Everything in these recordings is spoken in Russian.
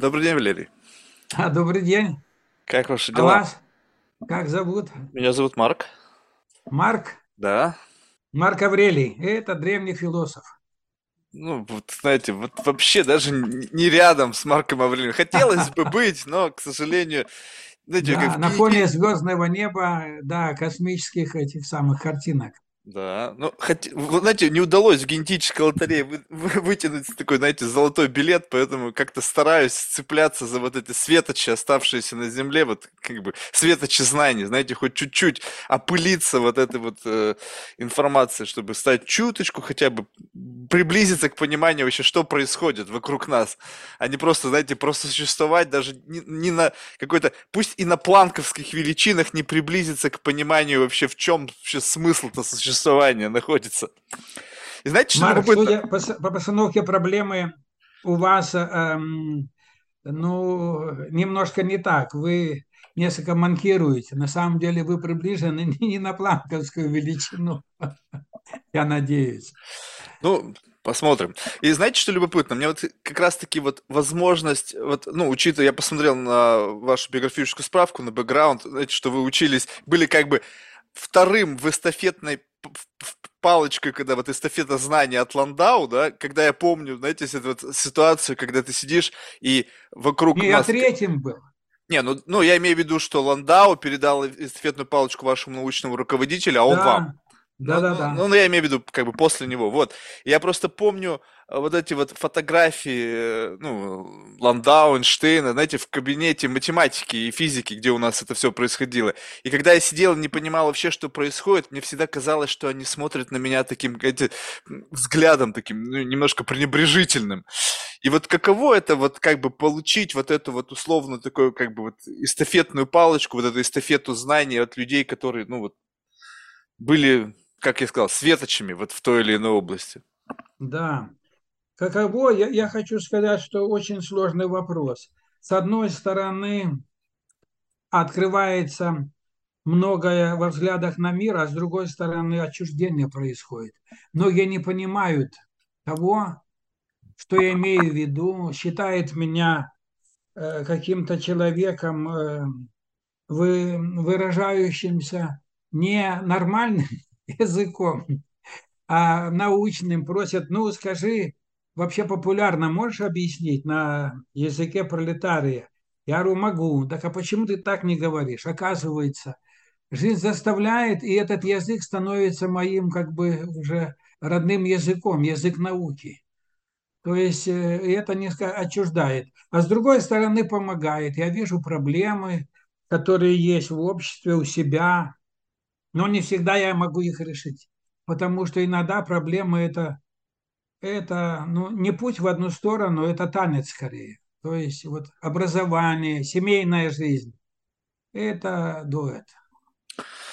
Добрый день, Валерий. А, добрый день. Как ваши А дела? вас как зовут? Меня зовут Марк. Марк? Да. Марк Аврелий. Это древний философ. Ну, вот, знаете, вот вообще даже не рядом с Марком Аврелием. Хотелось бы быть, но, к сожалению, знаете, Да, как на фоне звездного неба, да, космических этих самых картинок. Да, ну, хоть, вы знаете, не удалось в генетической лотерее вы- вы- вытянуть такой, знаете, золотой билет, поэтому как-то стараюсь цепляться за вот эти светочи, оставшиеся на Земле, вот как бы светочи знаний, знаете, хоть чуть-чуть опылиться вот этой вот э, информацией, чтобы стать чуточку хотя бы приблизиться к пониманию вообще, что происходит вокруг нас, а не просто, знаете, просто существовать даже не, не на какой-то, пусть и на планковских величинах не приблизиться к пониманию вообще, в чем вообще смысл-то существования находится. И знаете, что Марк, судя по, по постановке проблемы, у вас, эм, ну, немножко не так. Вы несколько манкируете. На самом деле вы приближены не на планковскую величину, я надеюсь. Ну, посмотрим. И знаете, что любопытно? Мне вот как раз-таки вот возможность, вот, ну, учитывая, я посмотрел на вашу биографическую справку, на бэкграунд, знаете, что вы учились, были как бы вторым в эстафетной палочкой, когда вот эстафета знаний от Ландау, да, когда я помню, знаете, эту вот ситуацию, когда ты сидишь и вокруг Не, я нас... третьим был. Не, ну, ну, я имею в виду, что Ландау передал эстафетную палочку вашему научному руководителю, а он вам. Да, да, Ну, да, ну, да. ну, я имею в виду, как бы после него. Вот. Я просто помню э, вот эти вот фотографии, э, ну, Ландау, Эйнштейна, знаете, в кабинете математики и физики, где у нас это все происходило. И когда я сидел не понимал вообще, что происходит, мне всегда казалось, что они смотрят на меня таким, эти, взглядом таким, ну, немножко пренебрежительным. И вот каково это вот как бы получить вот эту вот условно такую как бы вот эстафетную палочку, вот эту эстафету знаний от людей, которые, ну вот, были, как я сказал, светочами вот в той или иной области. Да. Каково, я, я хочу сказать, что очень сложный вопрос. С одной стороны, открывается многое во взглядах на мир, а с другой стороны, отчуждение происходит. Многие не понимают того, что я имею в виду, считают меня э, каким-то человеком, э, вы, выражающимся не нормальным языком, а научным просят, ну скажи, вообще популярно можешь объяснить на языке пролетария? Я говорю, могу. Так а почему ты так не говоришь? Оказывается, жизнь заставляет, и этот язык становится моим как бы уже родным языком, язык науки. То есть э, это несколько отчуждает. А с другой стороны помогает. Я вижу проблемы, которые есть в обществе, у себя, но не всегда я могу их решить. Потому что иногда проблемы это, это ну, не путь в одну сторону, это танец скорее. То есть вот образование, семейная жизнь – это дуэт,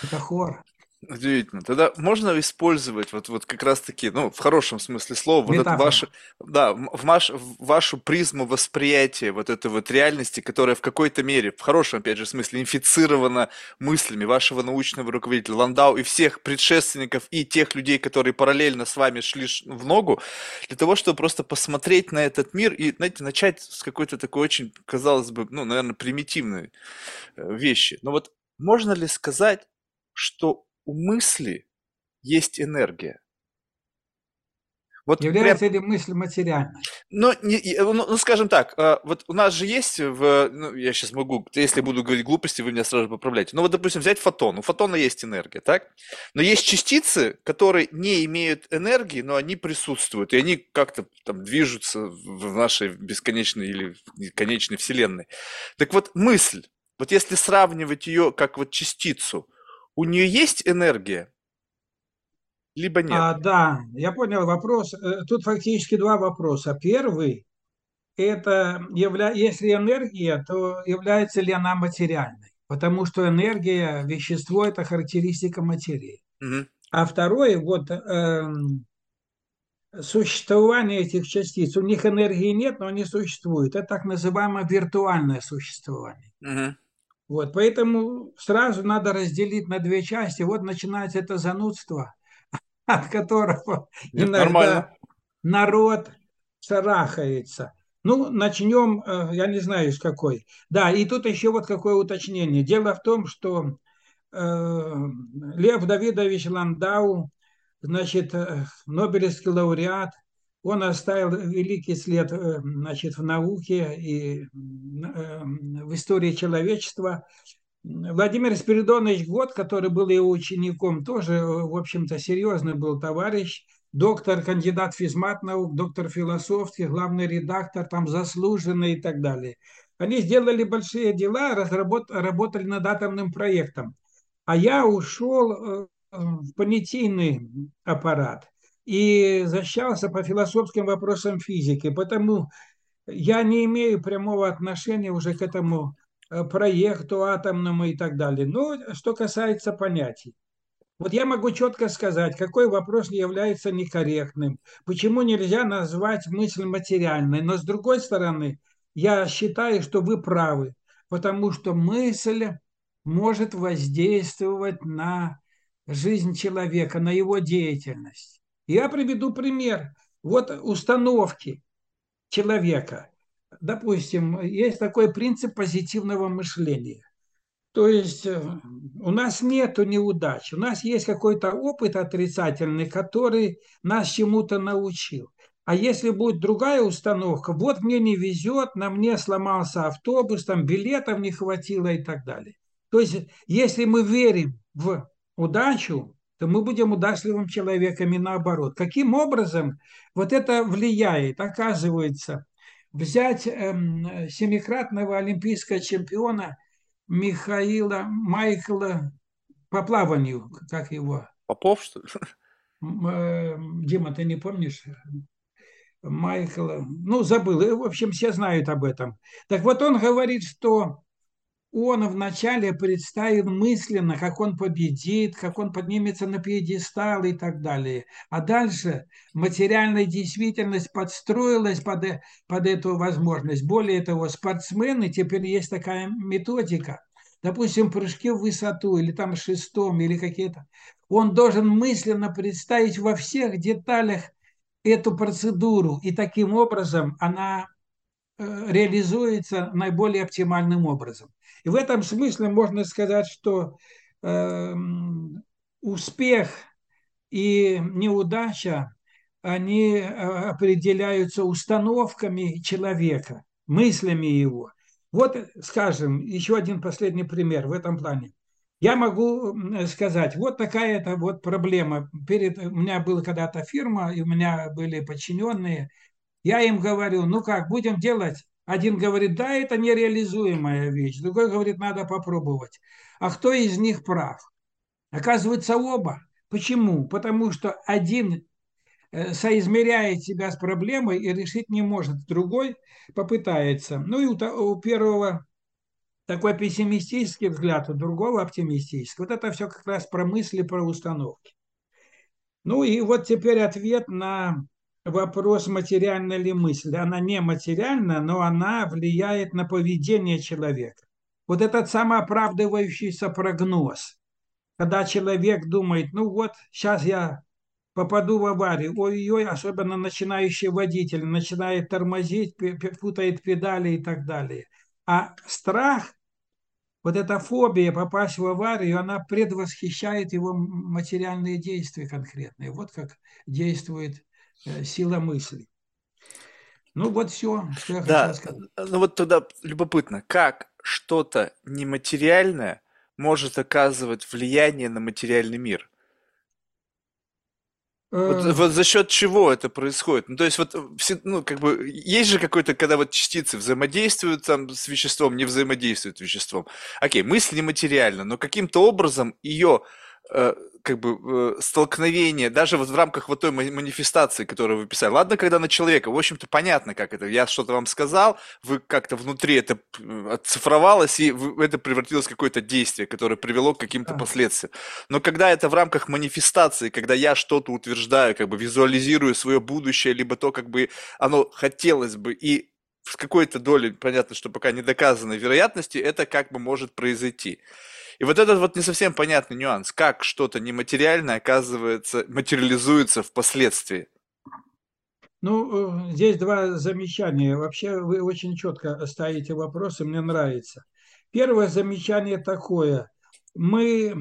это хор, Удивительно. Тогда можно использовать вот, вот как раз-таки, ну, в хорошем смысле слова, вот метафора. вашу, да, в маш- в вашу призму восприятия вот этой вот реальности, которая в какой-то мере, в хорошем, опять же, смысле, инфицирована мыслями вашего научного руководителя Ландау и всех предшественников и тех людей, которые параллельно с вами шли в ногу, для того, чтобы просто посмотреть на этот мир и, знаете, начать с какой-то такой очень, казалось бы, ну, наверное, примитивной э, вещи. Но вот можно ли сказать, что у мысли есть энергия? Вот прям, Является ли мысль материальной? ну, не- э, ну, ну, скажем так, э, вот у нас же есть в, ну, я сейчас могу, если буду говорить глупости, вы меня сразу же поправляете. Ну, вот, допустим, взять фотон. У фотона есть энергия, так? Но есть частицы, которые не имеют энергии, но они присутствуют, и они как-то там движутся в нашей бесконечной или конечной вселенной. Так вот, мысль, вот если сравнивать ее как вот частицу, у нее есть энергия, либо нет? А, да, я понял вопрос. Э, Тут фактически два вопроса. Первый – это явля... если энергия, то является ли она материальной? Потому что энергия, вещество – это характеристика материи. Мгм. А второе, вот эм, существование этих частиц, у них энергии нет, но они существуют. Это так называемое виртуальное существование. Мгм. Вот, поэтому сразу надо разделить на две части. Вот начинается это занудство, от которого Нет, нормально. иногда народ шарахается. Ну, начнем, э, я не знаю, с какой. Да, и тут еще вот какое уточнение. Дело в том, что э, Лев Давидович Ландау, значит, э, Нобелевский лауреат, он оставил великий след значит, в науке и в истории человечества. Владимир Спиридонович Год, который был его учеником, тоже, в общем-то, серьезный был товарищ, доктор, кандидат физмат наук, доктор философских, главный редактор, там заслуженный и так далее. Они сделали большие дела, разработ, работали над атомным проектом. А я ушел э, в понятийный аппарат и защищался по философским вопросам физики. Потому я не имею прямого отношения уже к этому э, проекту атомному и так далее. Но что касается понятий. Вот я могу четко сказать, какой вопрос является некорректным, почему нельзя назвать мысль материальной. Но с другой стороны, я считаю, что вы правы, потому что мысль может воздействовать на жизнь человека, на его деятельность. Я приведу пример. Вот установки человека. Допустим, есть такой принцип позитивного мышления. То есть э, у нас нет неудач, у нас есть какой-то опыт отрицательный, который нас чему-то научил. А если будет другая установка, вот мне не везет, на мне сломался автобус, там билетов не хватило и так далее. То есть если мы верим в удачу, то мы будем удачливым человеком и наоборот. Каким образом вот это влияет? Оказывается, взять эм, семикратного олимпийского чемпиона – Михаила Майкла по плаванию, как его? Попов, что ли? Э, Дима, ты не помнишь? Майкл, ну, забыл. В общем, все знают об этом. Так вот, он говорит, что он вначале представил мысленно, как он победит, как он поднимется на пьедестал и так далее. А дальше материальная действительность подстроилась под, э, под эту возможность. Более того, спортсмены, теперь есть такая методика, допустим, прыжки в высоту или там шестом или какие-то, он должен мысленно представить во всех деталях эту процедуру, и таким образом она э, реализуется наиболее оптимальным образом. И в этом смысле можно сказать, что э, успех и неудача, они э, определяются установками человека, мыслями его. Вот, скажем, еще один последний пример в этом плане. Я могу сказать, вот такая-то вот проблема. Перед, у меня была когда-то фирма, и у меня были подчиненные. Я им говорю, ну как, будем делать один говорит, да, это нереализуемая вещь, другой говорит, надо попробовать. А кто из них прав? Оказывается, оба. Почему? Потому что один э, соизмеряет себя с проблемой и решить не может, другой попытается. Ну и у, у первого такой пессимистический взгляд, у другого оптимистический. Вот это все как раз про мысли, про установки. Ну и вот теперь ответ на вопрос, материальна ли мысль. Она не материальна, но она влияет на поведение человека. Вот этот самооправдывающийся прогноз, когда человек думает, ну вот, сейчас я попаду в аварию, ой-ой, особенно начинающий водитель, начинает тормозить, путает педали и так далее. А страх, вот эта фобия попасть в аварию, она предвосхищает его материальные действия конкретные. Вот как действует сила мысли. Ну вот все, что я да, хотел сказать. Ну вот тогда любопытно, как что-то нематериальное может оказывать влияние на материальный мир? Вот, э. вот за счет чего это происходит? Ну, то есть, вот, ну, как бы, есть же какой-то, когда вот частицы взаимодействуют там с веществом, не взаимодействуют с веществом. Окей, мысль нематериальна, но каким-то образом ее Э, как бы э, столкновение, даже вот в рамках вот той манифестации, которую вы писали. Ладно, когда на человека, в общем-то, понятно, как это. Я что-то вам сказал, вы как-то внутри это оцифровалось, и это превратилось в какое-то действие, которое привело к каким-то последствиям. Но когда это в рамках манифестации, когда я что-то утверждаю, как бы визуализирую свое будущее, либо то, как бы оно хотелось бы, и с какой-то долей, понятно, что пока не доказанной вероятности, это как бы может произойти. И вот этот вот не совсем понятный нюанс, как что-то нематериальное оказывается, материализуется впоследствии. Ну, э, здесь два замечания. Вообще вы очень четко ставите вопросы, мне нравится. Первое замечание такое. Мы,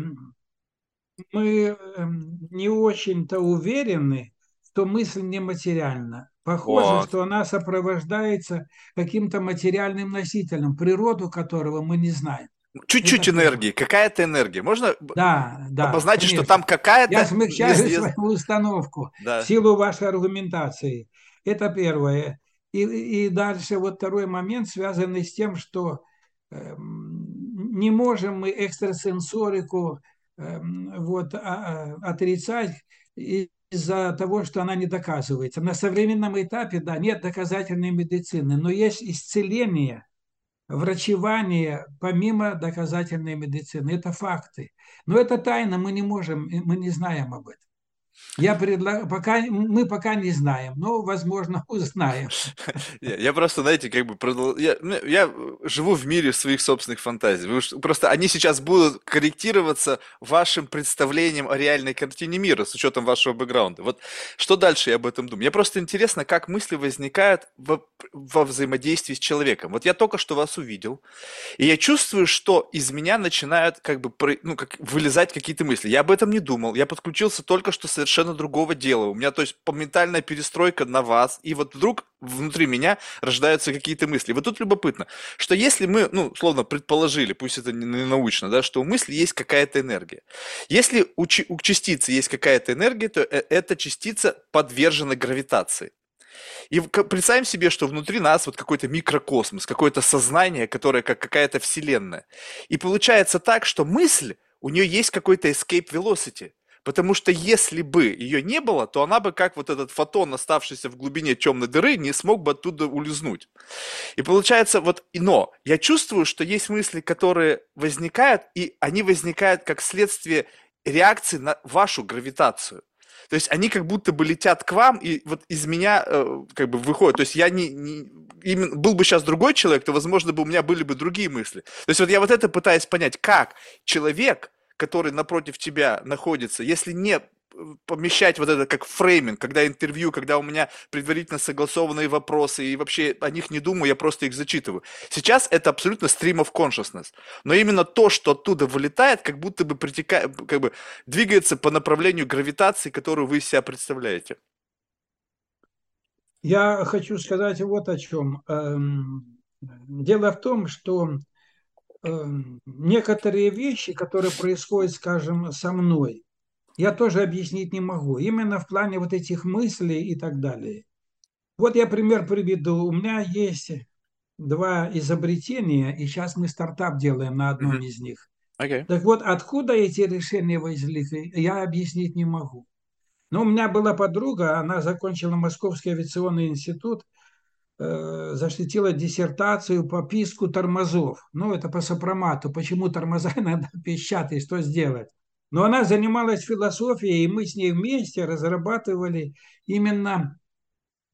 мы эм, не очень-то уверены, что мысль нематериальна. Похоже, Вот. что она сопровождается каким-то материальным носителем, природу которого мы не знаем. Чуть-чуть энергии, какая-то энергия. Можно Да, да. обозначить, что конечно. там какая-то... Я смягчаю если- свою установку Да. в силу вашей аргументации. Это первое. И, и дальше вот второй момент, связанный с тем, что эм, не можем мы экстрасенсорику эм, вот, а- а, отрицать из-за того, что она не доказывается. На современном этапе, да, нет доказательной медицины, но есть исцеление, врачевание помимо доказательной медицины. Это факты. Но это тайна, мы не можем, мы не знаем об этом. Я предлагаю, пока, мы пока не знаем, но, возможно, узнаем. Я, просто, знаете, как бы я, ну, я живу в мире своих собственных фантазий. Просто они сейчас будут корректироваться вашим представлением о реальной картине мира с учетом вашего бэкграунда. Вот что дальше я об этом думаю? Мне просто интересно, как мысли возникают во, во взаимодействии с человеком. Вот я только что вас увидел, и я чувствую, что из меня начинают как бы ну, как, вылезать какие-то мысли. Я об этом не думал. Я подключился только что совершенно другого дела. У меня, то есть, моментальная перестройка на вас, и вот вдруг внутри меня рождаются какие-то мысли. Вот тут любопытно, что если мы, ну, словно предположили, пусть это не научно, да, что у мысли есть какая-то энергия. Если у, у частицы есть какая-то энергия, то э- эта частица подвержена гравитации. И представим себе, что внутри нас вот какой-то микрокосмос, какое-то сознание, которое как какая-то вселенная. И получается так, что мысль, у нее есть какой-то escape velocity. Потому что если бы ее не было, то она бы, как вот этот фотон, оставшийся в глубине темной дыры, не смог бы оттуда улизнуть. И получается, вот, но я чувствую, что есть мысли, которые возникают, и они возникают как следствие реакции на вашу гравитацию. То есть они как будто бы летят к вам, и вот из меня э, как бы выходят. То есть я не, не- именно, был бы сейчас другой человек, то, возможно, бы у меня были бы другие мысли. То есть вот я вот это пытаюсь понять, как человек, который напротив тебя находится, если не э, помещать вот это как фрейминг, когда интервью, когда у меня предварительно согласованные вопросы, и вообще о них не думаю, я просто их зачитываю. Сейчас это абсолютно stream of consciousness. Но именно то, что оттуда вылетает, как будто бы притекает, как бы двигается по направлению гравитации, которую вы из себя представляете. Я хочу сказать вот о чем. Эм, Дело в том, что некоторые вещи, которые происходят, скажем, со мной, я тоже объяснить не могу. Именно в плане вот этих мыслей и так далее. Вот я пример приведу. У меня есть два изобретения, и сейчас мы стартап делаем на одном Мгм. из них. Окей. Так вот, откуда эти решения возникли, я объяснить не могу. Но у меня была подруга, она закончила Московский авиационный институт, защитила диссертацию по писку тормозов. Ну, это по сопромату. Почему тормоза иногда пищат и что сделать? Но она занималась философией, и мы с ней вместе разрабатывали именно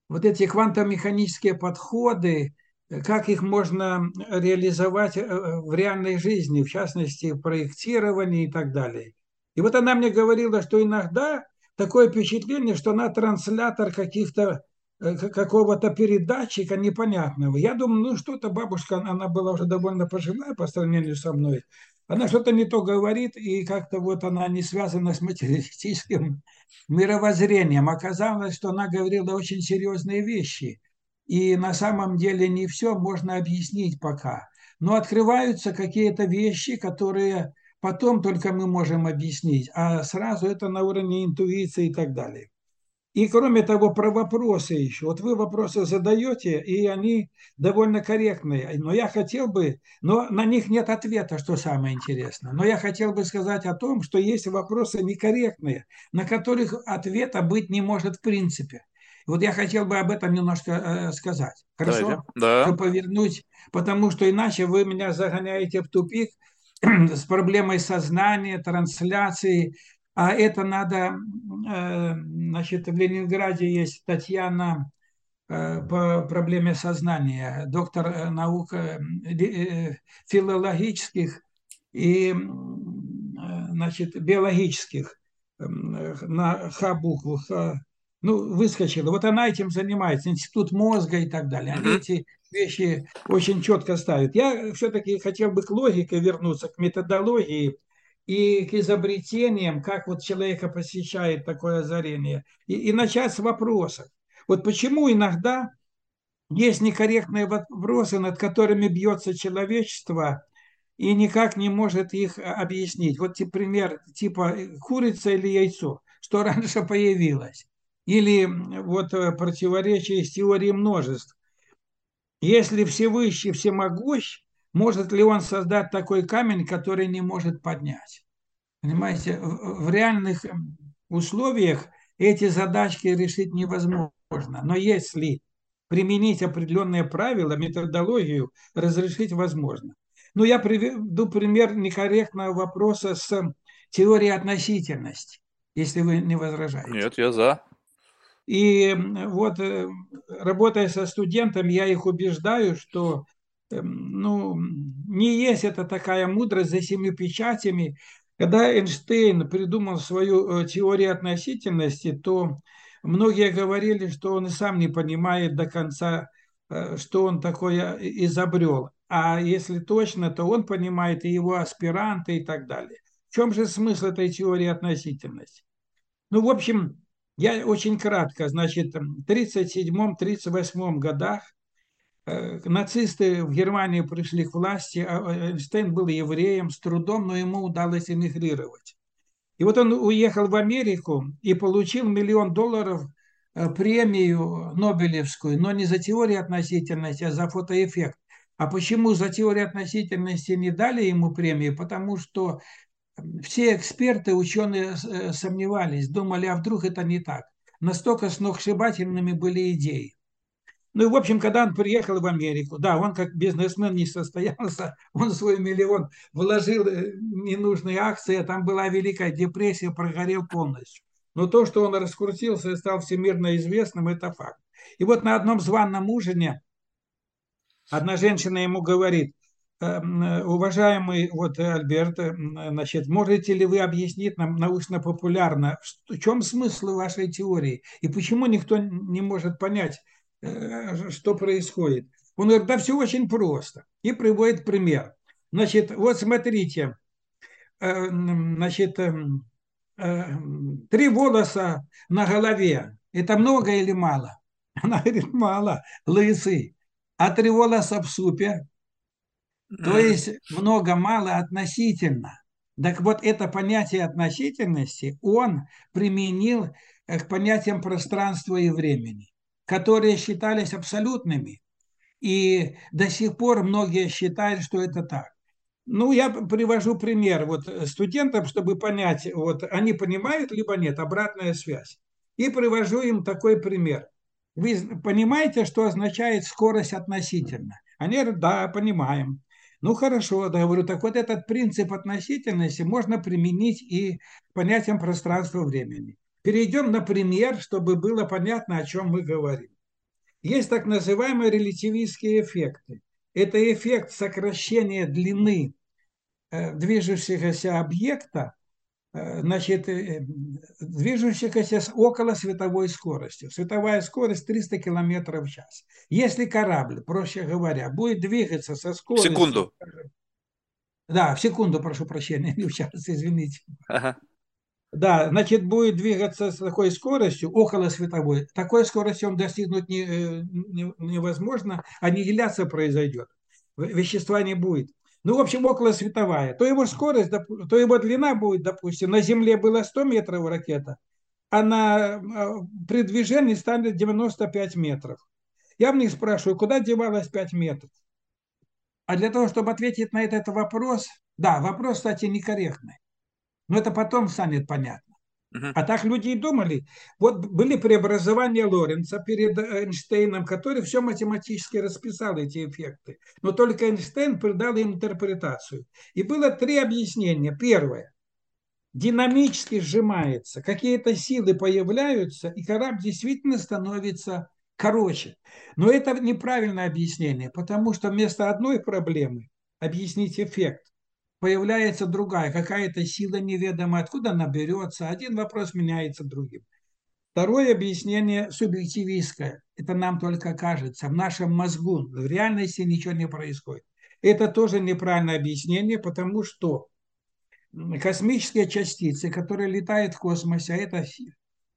вот эти квантомеханические подходы, э, как их можно реализовать э, в реальной жизни, в частности, в проектировании и так далее. И вот она мне говорила, что иногда такое впечатление, что она транслятор каких-то э, какого-то передатчика непонятного. Я думаю, ну что-то бабушка, она была уже довольно пожилая по сравнению со мной. Она что-то не то говорит, и как-то вот она не связана с материалистическим мировоззрением. Оказалось, что она говорила очень серьезные вещи. И на самом деле не все можно объяснить пока. Но открываются какие-то вещи, которые потом только мы можем объяснить, а сразу это на уровне интуиции и так далее. И кроме того, про вопросы еще. Вот вы вопросы задаете, и они довольно корректные. Но я хотел бы, но на них нет ответа, что самое интересное. Но я хотел бы сказать о том, что есть вопросы некорректные, на которых ответа быть не может в принципе. Вот я хотел бы об этом немножко э, сказать. Хорошо? Давайте. Да. Чтобы повернуть, потому что иначе вы меня загоняете в тупик с проблемой сознания, трансляции, а это надо, э, значит, в Ленинграде есть Татьяна э, по проблеме сознания, доктор э, наук филологических и, значит, биологических, на Х букву, Х, ну, выскочила. Вот она этим занимается, институт мозга и так далее. Они эти вещи очень четко ставят. Я все-таки хотел бы к логике вернуться, к методологии и к изобретениям, как вот человека посещает такое озарение, и, и начать с вопросов. Вот почему иногда есть некорректные вопросы, над которыми бьется человечество, и никак не может их объяснить. Вот пример типа курица или яйцо, что раньше появилось. Или вот э, противоречие с теорией множеств. Если Всевышний всемогущ, может ли он создать такой камень, который не может поднять? Понимаете, в реальных условиях эти задачки решить невозможно. Но если применить определенные правила, методологию, разрешить возможно. Ну, я приведу пример некорректного вопроса с теорией относительности, если вы не возражаете. Нет, я за. И вот, э, работая со студентами, я их убеждаю, что эм, ну, не есть это такая мудрость за семью печатями. Когда Эйнштейн придумал свою э, теорию относительности, то многие говорили, что он и сам не понимает до конца, э, что он такое изобрел. А если точно, то он понимает и его аспиранты и так далее. В чем же смысл этой теории относительности? Ну, в общем, я очень кратко, значит, в 1937-1938 годах нацисты в Германии пришли к власти, а Эйнштейн был евреем с трудом, но ему удалось эмигрировать. И вот он уехал в Америку и получил миллион долларов э, премию Нобелевскую, но не за теорию относительности, а за фотоэффект. А почему за теорию относительности не дали ему премию? Потому что все эксперты, ученые э, сомневались, думали, а вдруг это не так. Настолько сногсшибательными были идеи. Ну и, в общем, когда он приехал в Америку, да, он как бизнесмен не состоялся, он свой миллион вложил э, ненужные акции, а там была Великая депрессия, прогорел полностью. Но то, что он раскрутился и стал всемирно известным, это факт. И вот на одном званном ужине одна женщина ему говорит, Эм, уважаемый вот Альберт, значит, можете ли вы объяснить нам научно-популярно, в чем смысл вашей теории и почему никто не может понять, э, что происходит? Он говорит, да все очень просто. И приводит пример. Значит, вот смотрите, э, значит, э, три волоса на голове. Это много или мало? Она говорит, мало, лысый. А три волоса в супе то есть много-мало относительно. Так вот, это понятие относительности он применил к понятиям пространства и времени, которые считались абсолютными. И до сих пор многие считают, что это так. Ну, я привожу пример вот студентам, чтобы понять, вот они понимают, либо нет, обратная связь. И привожу им такой пример. Вы понимаете, что означает скорость относительно? Они говорят, да, понимаем. Ну хорошо, да, говорю, так вот этот принцип относительности можно применить и к понятиям пространства времени. Перейдем на пример, чтобы было понятно, о чем мы говорим. Есть так называемые релятивистские эффекты. Это эффект сокращения длины э, движущегося объекта Э, значит, э, движущихся с около световой скоростью. Световая скорость 300 км в час. Если корабль, проще говоря, будет двигаться со скоростью... В секунду. Да, в секунду, прошу прощения, не в час, извините. Ага. Да, значит, будет двигаться с такой скоростью, около световой. Такой скорости он достигнуть не, э, не, невозможно, аннигиляция произойдет. Вещества не будет ну, в общем, около световая, то его скорость, то его длина будет, допустим, на Земле было 100 метров ракета, а на, а, при движении станет 95 метров. Я в них спрашиваю, куда девалось 5 метров? А для того, чтобы ответить на этот вопрос, да, вопрос, кстати, некорректный, но это потом станет понятно. А так люди и думали. Вот были преобразования Лоренца перед Эйнштейном, который все математически расписал эти эффекты. Но только Эйнштейн придал им интерпретацию. И было три объяснения. Первое. Динамически сжимается, какие-то силы появляются, и корабль действительно становится короче. Но это неправильное объяснение, потому что вместо одной проблемы объяснить эффект появляется другая, какая-то сила неведомая, откуда она берется. Один вопрос меняется другим. Второе объяснение субъективистское. Это нам только кажется. В нашем мозгу в реальности ничего не происходит. Это тоже неправильное объяснение, потому что космические частицы, которые летают в космосе, а это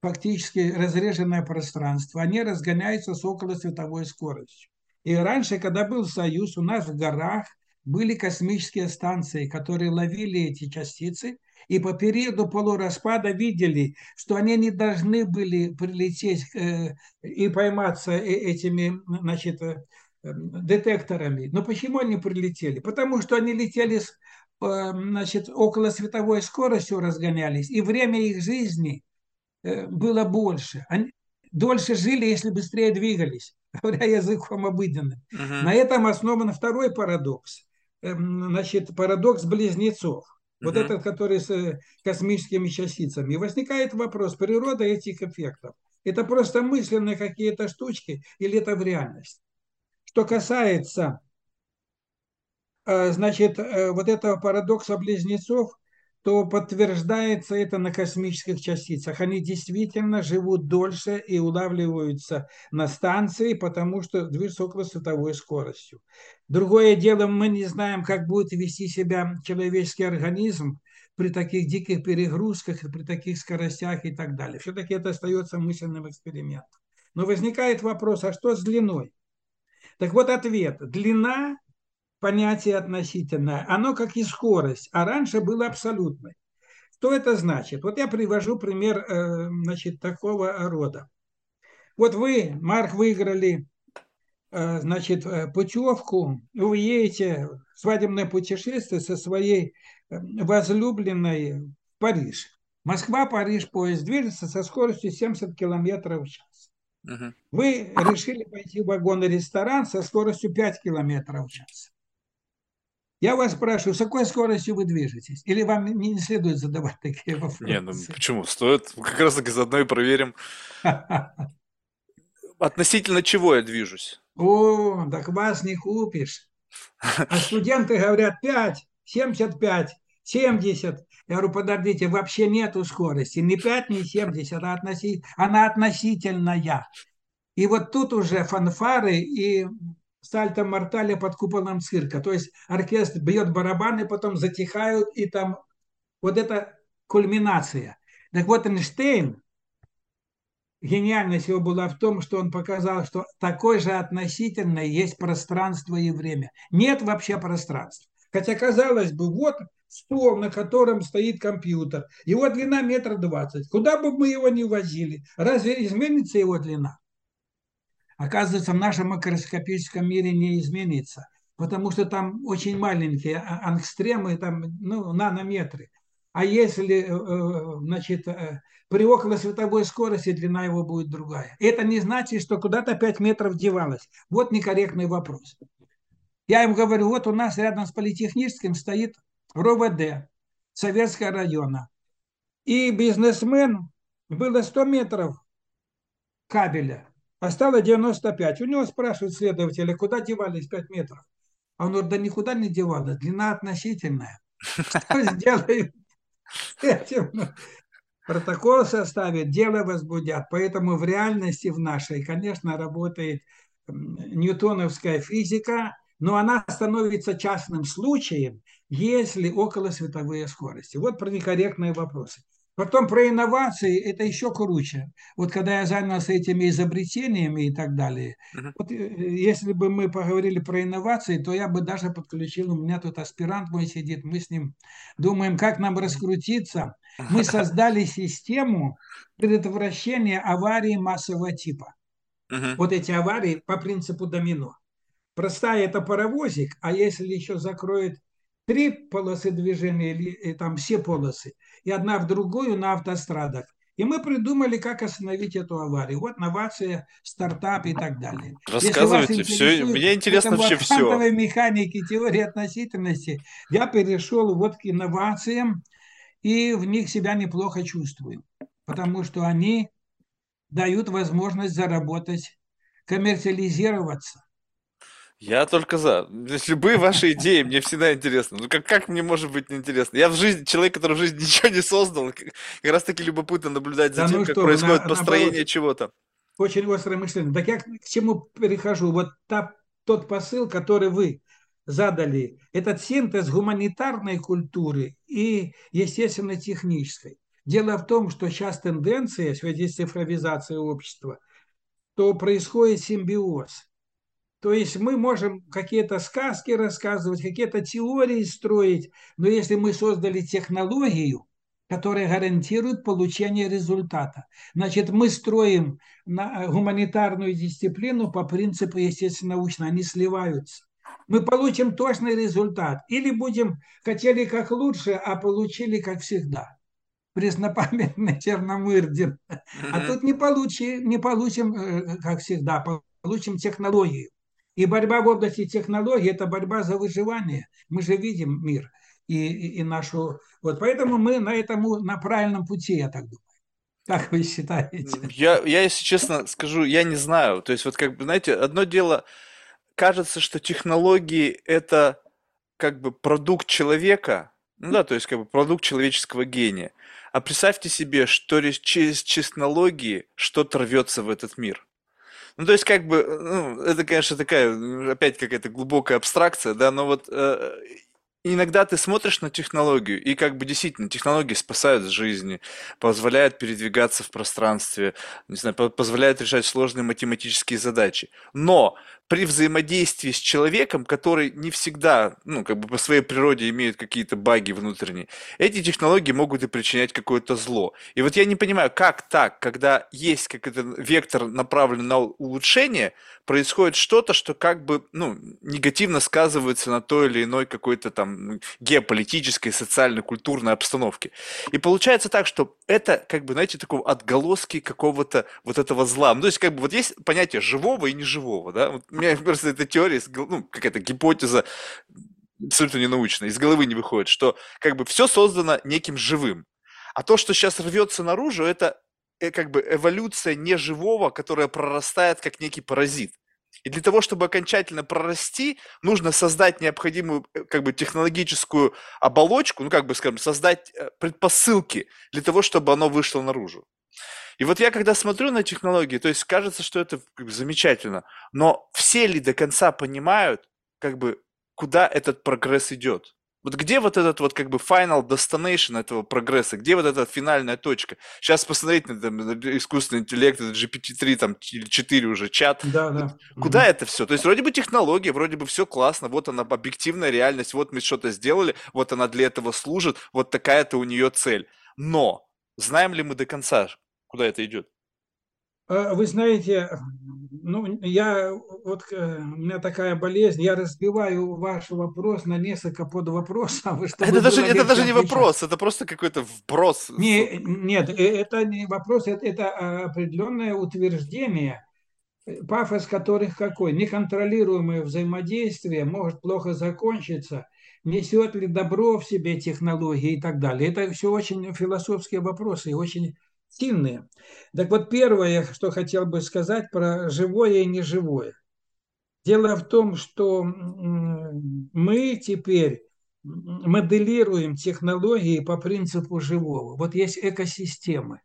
фактически разреженное пространство, они разгоняются с около световой скоростью. И раньше, когда был Союз, у нас в горах были космические станции, которые ловили эти частицы, и по периоду полураспада видели, что они не должны были прилететь э, и пойматься э, этими значит, э, детекторами. Но почему они прилетели? Потому что они летели с значит, около световой скоростью разгонялись, и время их жизни было больше. Они дольше жили, если быстрее двигались, говоря языком обыденным. Uh-huh. На этом основан второй парадокс. Эм, значит, парадокс близнецов. Вот uh-huh. этот, который с э, космическими частицами. И возникает вопрос, природа этих эффектов. Это просто мысленные какие-то штучки или это в реальность? Что касается, э, значит, э, вот этого парадокса близнецов, то подтверждается это на космических частицах. Они действительно живут дольше и улавливаются на станции, потому что движутся около световой скоростью. Другое дело, мы не знаем, как будет вести себя человеческий организм при таких диких перегрузках, при таких скоростях и так далее. Все-таки это остается мысленным экспериментом. Но возникает вопрос, а что с длиной? Так вот ответ. Длина понятие относительное, оно как и скорость, а раньше было абсолютной. Что это значит? Вот я привожу пример э, значит, такого рода. Вот вы, Марк, выиграли э, значит, э, путевку, вы едете в свадебное путешествие со своей возлюбленной в Париж. Москва-Париж поезд движется со скоростью 70 километров в час. Угу. Вы решили пойти в вагон-ресторан со скоростью 5 километров в час. Я вас спрашиваю, с какой скоростью вы движетесь? Или вам не следует задавать такие вопросы? Не, ну почему? Стоит. Как раз таки заодно и проверим. Относительно чего я движусь? О, так вас не купишь. А студенты говорят 5, 75, 70. Я говорю, подождите, вообще нету скорости. Не 5, не 70, а относи... она относительная. И вот тут уже фанфары и сальто мортале под куполом цирка. То есть оркестр бьет барабаны, потом затихают, и там вот это кульминация. Так вот Эйнштейн, гениальность его была в том, что он показал, что такое же относительное есть пространство и время. Нет вообще пространства. Хотя, казалось бы, вот стол, на котором стоит компьютер. Его длина метр двадцать. Куда бы мы его ни возили, разве изменится его длина? Оказывается, в нашем макроскопическом мире не изменится, потому что там очень маленькие а, ангстремы, там, ну, нанометры. А если, э, э, значит, э, при около световой скорости длина его будет другая. Это не значит, что куда-то 5 метров девалось. Вот некорректный вопрос. Я им говорю, вот у нас рядом с политехническим стоит РОВД Советского района. И бизнесмен было 100 метров кабеля а стало 95. У него спрашивают следователи, куда девались 5 метров? А он говорит, да никуда не девалось, длина относительная. Что сделаем с этим? Протокол составят, дело возбудят. Поэтому в реальности в нашей, конечно, работает ньютоновская физика, но она становится частным случаем, если около световые скорости. Вот про некорректные вопросы. Потом про инновации это еще круче. Вот когда я занялся этими изобретениями и так далее, uh-huh. вот, э, если бы мы поговорили про инновации, то я бы даже подключил, у меня тут аспирант мой сидит, мы с ним думаем, как нам раскрутиться. Мы создали систему предотвращения аварии массового типа. Uh-huh. Вот эти аварии по принципу домино. Простая это паровозик, а если еще закроет три полосы движения или там все полосы, и одна в другую на автострадах. И мы придумали, как остановить эту аварию. Вот новация, стартап и так далее. Рассказывайте все. Мне интересно вообще все. Механики, теории относительности. Я перешел вот к инновациям и в них себя неплохо чувствую. Потому что они дают возможность заработать, коммерциализироваться. Я только за. Любые ваши идеи мне всегда интересны. Ну как, как мне может быть неинтересно? Я в жизни, человек, который в жизни ничего не создал, как как раз таки любопытно наблюдать за Да тем, ну как что вы, на- происходит наоборот, построение чего-то. очень острое мышление. Так я к к чему перехожу? Вот та, тот посыл, который вы задали, этот синтез гуманитарной культуры и, естественно, технической. Дело в том, что сейчас тенденция в связи с цифровизацией общества, то происходит симбиоз. То есть мы можем какие-то сказки рассказывать, какие-то теории строить, но если мы создали технологию, которая гарантирует получение результата, значит, мы строим на гуманитарную дисциплину по принципу естественно-научно, они сливаются. Мы получим точный результат. Или будем хотели как лучше, а получили как всегда. Преснопамятный Черномырдин. А тут не получим, не получим, э, как всегда, получим технологию. И борьба в области технологий– это борьба за выживание. Мы же видим мир и, и, и нашу... Вот поэтому мы на этом, на правильном пути, я так думаю. Как вы считаете? Я, я, если честно скажу, я не знаю. То есть вот как бы, знаете, одно дело, кажется, что технологии это как бы продукт человека, ну да, то есть как бы продукт человеческого гения. А представьте себе, что ре- через технологии что-то рвется в этот мир. Ну, то есть, как бы, ну, это, конечно, такая, опять какая-то глубокая абстракция, да, но вот э, иногда ты смотришь на технологию, и как бы действительно технологии спасают жизни, позволяют передвигаться в пространстве, не знаю, по- позволяют решать сложные математические задачи. Но при взаимодействии с человеком, который не всегда, ну, как бы по своей природе имеет какие-то баги внутренние, эти технологии могут и причинять какое-то зло. И вот я не понимаю, как так, когда есть какой-то вектор направлен на улучшение, происходит что-то, что как бы, ну, негативно сказывается на той или иной какой-то там геополитической, социальной, культурной обстановке. И получается так, что это, как бы, знаете, такого отголоски какого-то вот этого зла. Ну, то есть, как бы, вот есть понятие живого и неживого, да? Вот у меня просто эта теория, ну, какая-то гипотеза абсолютно ненаучная, из головы не выходит, что как бы все создано неким живым. А то, что сейчас рвется наружу, это э, как бы эволюция неживого, которая прорастает как некий паразит. И для того, чтобы окончательно прорасти, нужно создать необходимую э, как бы технологическую оболочку, ну как бы скажем, создать э, предпосылки для того, чтобы оно вышло наружу. И вот я когда смотрю на технологии, то есть кажется, что это замечательно, но все ли до конца понимают, как бы, куда этот прогресс идет? Вот где вот этот вот как бы final destination этого прогресса, где вот эта финальная точка? Сейчас посмотреть на там, искусственный интеллект, это GPT-3 там или 4 уже чат, Да, да. куда Мгм. это все? То есть вроде бы технология, вроде бы все классно, вот она объективная реальность, вот мы что-то сделали, вот она для этого служит, вот такая-то у нее цель. Но знаем ли мы до конца, куда это идет? А, Вы знаете, ну, я вот э, у меня такая болезнь, я разбиваю ваш вопрос на несколько подвопросов, чтобы Это даже, это даже не вопрос, это просто какой-то вброс. Не, нет, э, это не вопрос, это, это а, определенное утверждение, пафос которых какой? Неконтролируемое взаимодействие может плохо закончиться, несет ли добро в себе технологии и так далее. Это все очень философские вопросы и очень сильные. Так вот, первое, что хотел бы сказать про живое и неживое. Дело в том, что мы теперь моделируем технологии по принципу живого. Вот есть экосистемы.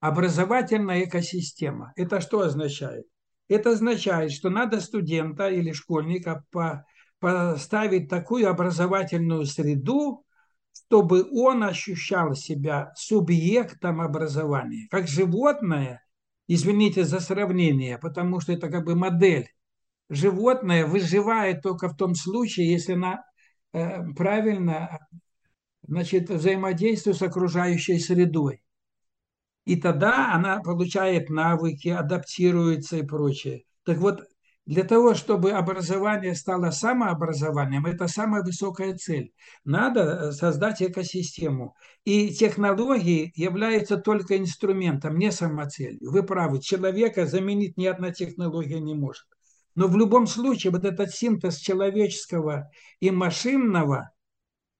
Образовательная экосистема. Это что означает? Это означает, что надо студента или школьника по- поставить такую образовательную среду, чтобы он ощущал себя субъектом образования, как животное, извините за сравнение, потому что это как бы модель. Животное выживает только в том случае, если она э, правильно значит, взаимодействует с окружающей средой. И тогда она получает навыки, адаптируется и прочее. Так вот, для того, чтобы образование стало самообразованием, это самая высокая цель. Надо э, создать экосистему. И технологии являются только инструментом, не самоцелью. Вы правы, человека заменить ни одна технология не может. Но в любом случае вот этот синтез человеческого и машинного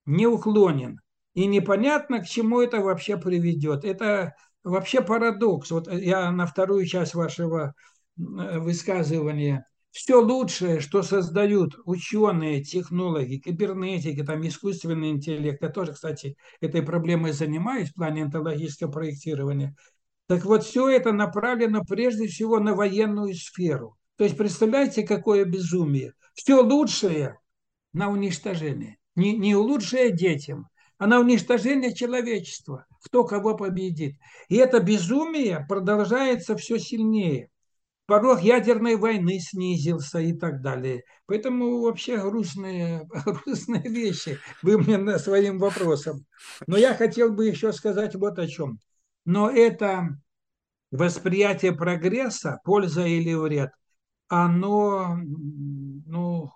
неуклонен. И непонятно, к чему это вообще приведет. Это вообще парадокс. Вот я на вторую часть вашего высказывания все лучшее, что создают ученые, технологи, кибернетики, там искусственный интеллект, я тоже, кстати, этой проблемой занимаюсь в плане онтологического проектирования, так вот, все это направлено прежде всего на военную сферу. То есть, представляете, какое безумие. Все лучшее на уничтожение. Не, не лучшее детям, а на уничтожение человечества. Кто кого победит. И это безумие продолжается все сильнее порог ядерной войны снизился и так далее. Поэтому вообще грустные, грустные вещи вы мне своим вопросом. Но я хотел бы еще сказать вот о чем. Но это восприятие прогресса, польза или вред, оно ну,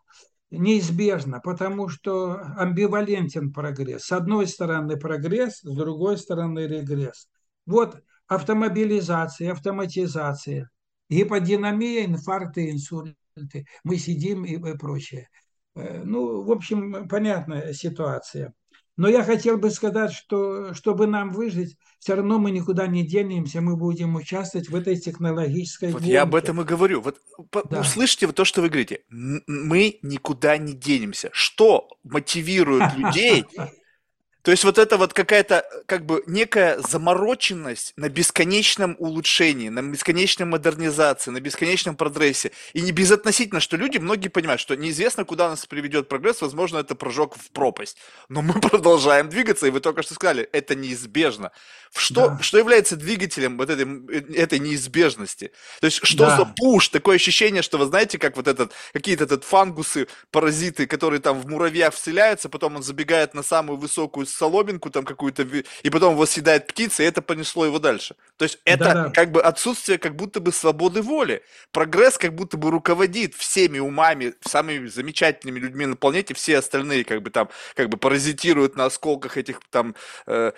неизбежно, потому что амбивалентен прогресс. С одной стороны прогресс, с другой стороны регресс. Вот автомобилизация, автоматизация – гиподинамия, инфаркты, инсульты. Мы сидим и прочее. Э, ну, в общем, понятная ситуация. Но я хотел бы сказать, что чтобы нам выжить, все равно мы никуда не денемся, мы будем участвовать в этой технологической Вот гонке. я об этом и говорю. Вот да. услышите то, что вы говорите. Мы никуда не денемся. Что мотивирует людей то есть вот это вот какая-то как бы некая замороченность на бесконечном улучшении, на бесконечной модернизации, на бесконечном прогрессе. И не безотносительно, что люди, многие понимают, что неизвестно, куда нас приведет прогресс, возможно, это прыжок в пропасть. Но мы продолжаем двигаться, и вы только что сказали, это неизбежно. Что, да. что является двигателем вот этой, этой неизбежности? То есть что да. за пуш? Такое ощущение, что вы знаете, как вот этот, какие-то этот фангусы, паразиты, которые там в муравьях вселяются, потом он забегает на самую высокую соломинку там какую-то, и потом его съедает птица, и это понесло его дальше. То есть это Да-да. как бы отсутствие как будто бы свободы воли. Прогресс как будто бы руководит всеми умами, самыми замечательными людьми на планете, все остальные как бы там как бы паразитируют на осколках этих там э,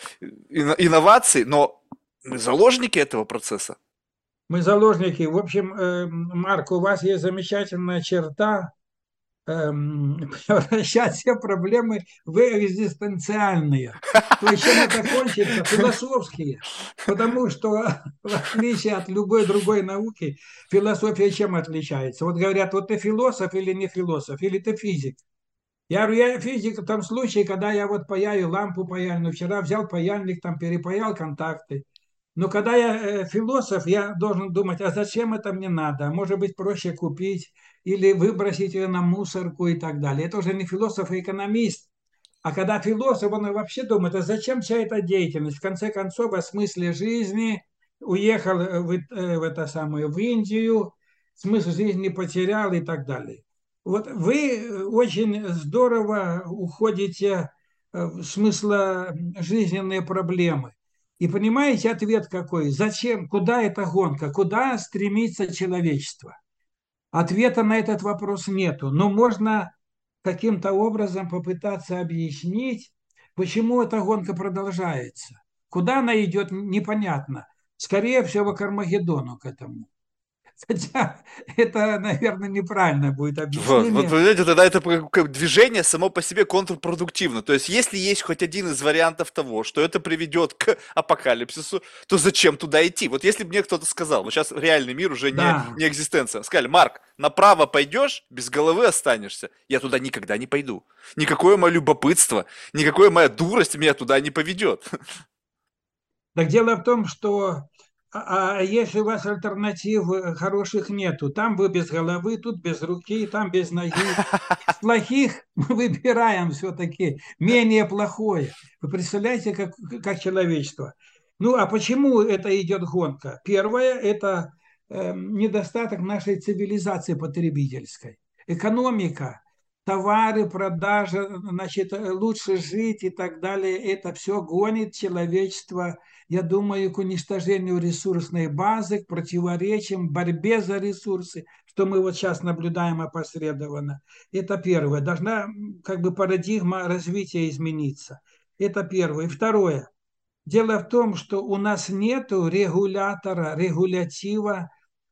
инноваций, но мы заложники этого процесса. Мы заложники. В общем, э, Марк, у вас есть замечательная черта, эм, превращать все проблемы в экзистенциальные. То есть чем это кончится? Философские. Потому что, в отличие от любой другой науки, философия чем отличается? Вот говорят, вот ты философ или не философ, или ты физик. Я говорю, я физик в том случае, когда я вот паяю лампу паяльную. Вчера взял паяльник, там перепаял контакты. Но когда я э, философ, я должен думать, а зачем это мне надо? Может быть, проще купить или выбросить ее на мусорку и так далее. Это уже не философ, а экономист. А когда философ, он вообще думает, а зачем вся эта деятельность? В конце концов, о смысле жизни, уехал в, э, в это самое, в Индию, смысл жизни потерял и так далее. Вот вы очень здорово уходите э, в смысла жизненные проблемы. И понимаете ответ какой? Зачем? Куда эта гонка? Куда стремится человечество? Ответа на этот вопрос нету. Но можно каким-то образом попытаться объяснить, почему эта гонка продолжается. Куда она идет, непонятно. Скорее всего, к Армагеддону к этому. Хотя это, наверное, неправильно будет объяснение. Вот, вот вы знаете, тогда это движение само по себе контрпродуктивно. То есть, если есть хоть один из вариантов того, что это приведет к апокалипсису, то зачем туда идти? Вот если бы мне кто-то сказал, вот сейчас реальный мир уже да. не, не экзистенция, сказали, Марк, направо пойдешь, без головы останешься. Я туда никогда не пойду. Никакое мое любопытство, никакое моя дурость меня туда не поведет. Так дело в том, что а, а если у вас альтернатив э, хороших нету, там вы без головы, тут без руки, там без ноги. Из плохих мы выбираем все-таки менее плохое. Вы представляете, как, как человечество? Ну, а почему это идет гонка? Первое – это э, недостаток нашей цивилизации потребительской. Экономика, товары, продажа, значит, лучше жить и так далее. Это все гонит человечество я думаю, к уничтожению ресурсной базы, к противоречиям, борьбе за ресурсы, что мы вот сейчас наблюдаем опосредованно. Это первое. Должна как бы парадигма развития измениться. Это первое. И второе. Дело в том, что у нас нет регулятора, регулятива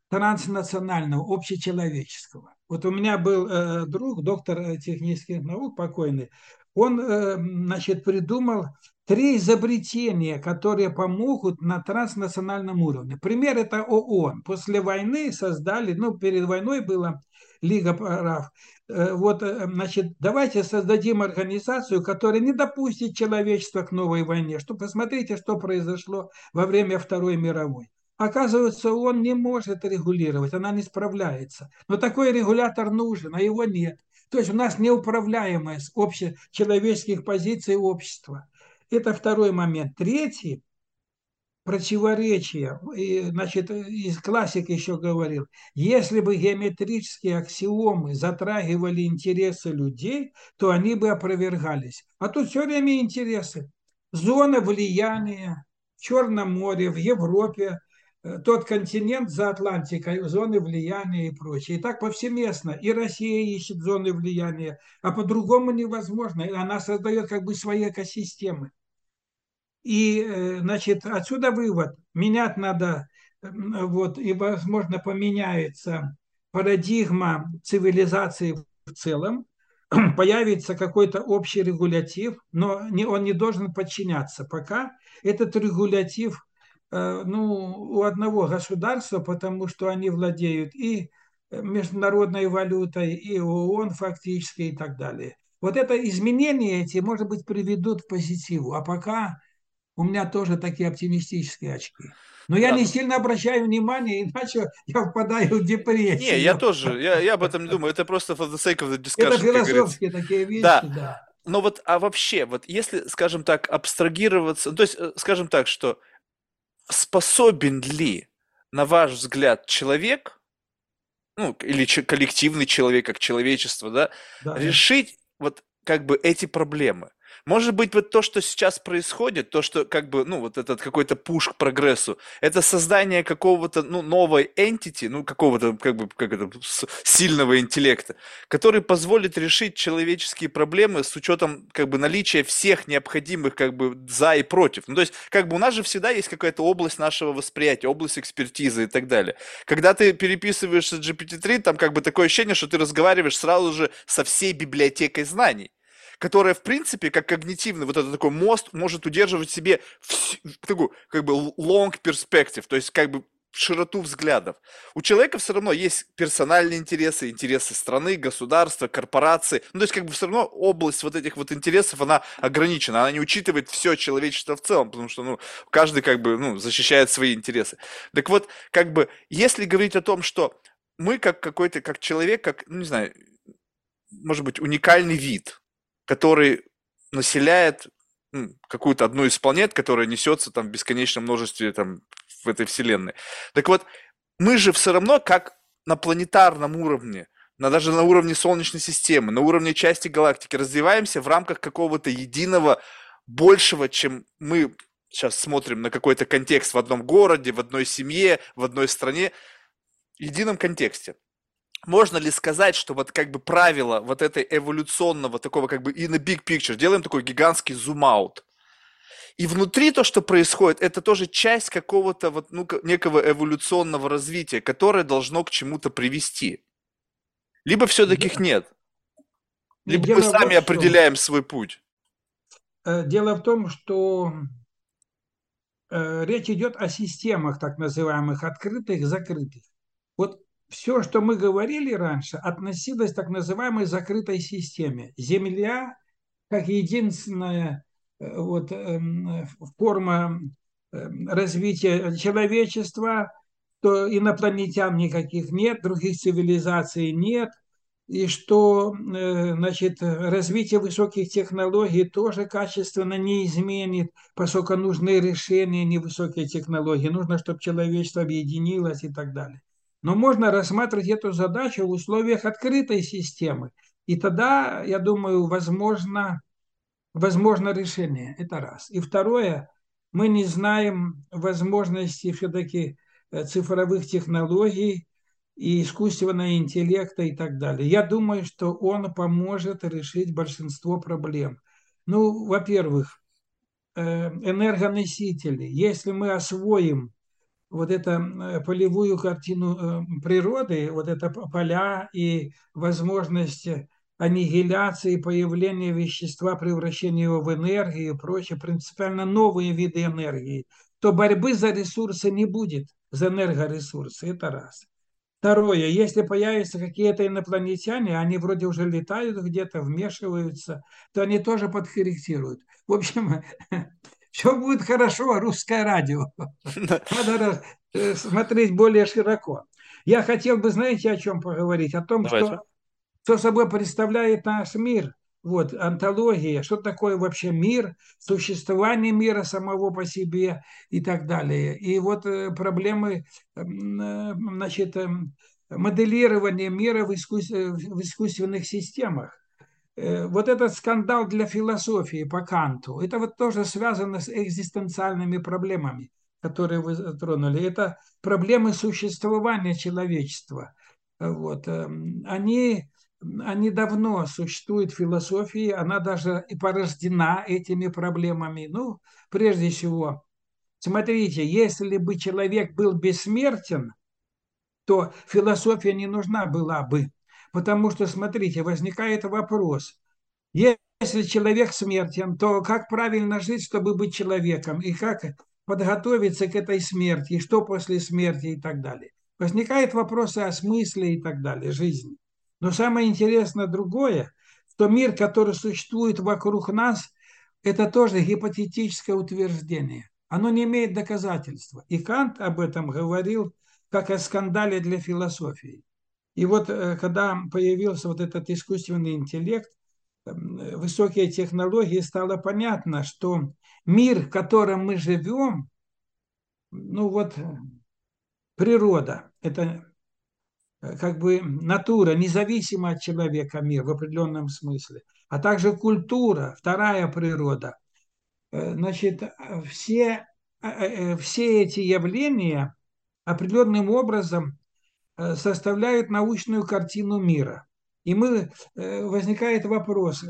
транснационального, общечеловеческого. Вот у меня был э, друг, доктор э, технических наук покойный, он, э, значит, придумал три изобретения, которые помогут на транснациональном уровне. Пример – это ООН. После войны создали, ну, перед войной была Лига прав. Э, вот, э, значит, давайте создадим организацию, которая не допустит человечества к новой войне. Что, посмотрите, что произошло во время Второй мировой. Оказывается, он не может регулировать, она не справляется. Но такой регулятор нужен, а его нет. То есть у нас неуправляемость общечеловеческих позиций общества. Это второй момент. Третий противоречие. И, значит, из классик еще говорил, если бы геометрические аксиомы затрагивали интересы людей, то они бы опровергались. А тут все время интересы. Зона влияния в Черном море, в Европе, э, тот континент за Атлантикой, зоны влияния и прочее. И так повсеместно. И Россия ищет зоны влияния, а по-другому невозможно. Она создает как бы свои экосистемы. И, э, значит, отсюда вывод. Менять надо, вот, и, возможно, поменяется парадигма цивилизации в целом, появится какой-то общий регулятив, но не, он не должен подчиняться. Пока этот регулятив э, ну, у одного государства, потому что они владеют и международной валютой, и ООН фактически и так далее. Вот это изменения эти, может быть, приведут к позитиву. А пока у меня тоже такие оптимистические очки. Но я да. не сильно обращаю внимание, иначе я впадаю в депрессию. Не, я тоже, я, я об этом не думаю. Это просто for the sake of the discussion. Это философские такие вещи, да. да. Но вот, а вообще, вот если, скажем так, абстрагироваться, то есть, э, скажем так, что способен ли, на ваш взгляд, человек, ну, или коллективный человек, как человечество, да, да решить да. вот как бы эти проблемы? Может быть, вот то, что сейчас происходит, то, что как бы, ну, вот этот какой-то пуш к прогрессу, это создание какого-то, ну, новой entity, ну, какого-то, как бы, как это, сильного интеллекта, который позволит решить человеческие проблемы с учетом, как бы, наличия всех необходимых, как бы, за и против. Ну, то есть, как бы, у нас же всегда есть какая-то область нашего восприятия, область экспертизы и так далее. Когда ты переписываешься GPT-3, там, как бы, такое ощущение, что ты разговариваешь сразу же со всей библиотекой знаний которая, в принципе, как когнитивный вот этот такой мост может удерживать в себе в, такую, как бы, long perspective, то есть, как бы, широту взглядов. У человека все равно есть персональные интересы, интересы страны, государства, корпорации. Ну, то есть, как бы все равно область вот этих вот интересов, она ограничена, она не учитывает все человечество в целом, потому что, ну, каждый как бы, ну, защищает свои интересы. Так вот, как бы, если говорить о том, что мы как какой-то, как человек, как, ну, не знаю, может быть, уникальный вид, который населяет какую-то одну из планет, которая несется там в бесконечном множестве там в этой вселенной. Так вот, мы же все равно как на планетарном уровне, на, даже на уровне Солнечной системы, на уровне части галактики развиваемся в рамках какого-то единого большего, чем мы сейчас смотрим на какой-то контекст в одном городе, в одной семье, в одной стране, в едином контексте можно ли сказать, что вот как бы правило вот этой эволюционного такого как бы in a big picture, делаем такой гигантский зум-аут, и внутри то, что происходит, это тоже часть какого-то вот, ну, некого эволюционного развития, которое должно к чему-то привести. Либо все-таки их нет. Либо Дело мы сами том, определяем свой путь. Э, дело в том, что э, речь идет о системах так называемых открытых, закрытых. Вот все, что мы говорили раньше, относилось к так называемой закрытой системе. Земля как единственная э, вот, эм, форма эм, развития человечества, то инопланетян никаких нет, других цивилизаций нет, и что э, значит, развитие высоких технологий тоже качественно не изменит, поскольку нужны решения, не высокие технологии. Нужно, чтобы человечество объединилось и так далее. Но можно рассматривать эту задачу в условиях открытой системы. И тогда, я думаю, возможно, возможно решение. Это раз. И второе, мы не знаем возможности все-таки э, цифровых технологий и искусственного интеллекта и так далее. Я думаю, что он поможет решить большинство проблем. Ну, во-первых, э, энергоносители. Если мы освоим вот это полевую картину природы, вот это поля и возможность аннигиляции, появления вещества, превращения его в энергию и прочее, принципиально новые виды энергии, то борьбы за ресурсы не будет, за энергоресурсы, это раз. Второе, если появятся какие-то инопланетяне, они вроде уже летают где-то, вмешиваются, то они тоже подкорректируют. В общем, все будет хорошо, русское радио. Надо смотреть более широко. Я хотел бы, знаете, о чем поговорить? О том, Давайте. что что собой представляет наш мир. Вот, антология, что такое вообще мир, существование мира самого по себе и так далее. И вот э, проблемы эм, э, значит, эм, моделирования мира в, искус... в искусственных системах. Э, вот этот скандал для философии по Канту, это вот тоже связано с экзистенциальными проблемами, которые вы затронули. Это проблемы существования человечества. Вот. Эм, они они давно существуют в философии, она даже и порождена этими проблемами. Ну, прежде всего, смотрите, если бы человек был бессмертен, то философия не нужна была бы. Потому что, смотрите, возникает вопрос, если человек смертен, то как правильно жить, чтобы быть человеком, и как подготовиться к этой смерти, и что после смерти и так далее. Возникают вопросы о смысле и так далее, жизни. Но самое интересное другое, что мир, который существует вокруг нас, это тоже гипотетическое утверждение. Оно не имеет доказательства. И Кант об этом говорил как о скандале для философии. И вот э, когда появился вот этот искусственный интеллект, эм, высокие технологии, стало понятно, что мир, в котором мы живем, ну вот э, природа, это Э, как бы натура, независимо от человека мир в определенном смысле, а также культура, вторая природа. Значит, все, все эти явления определенным образом составляют научную картину мира. И мы, возникает вопрос,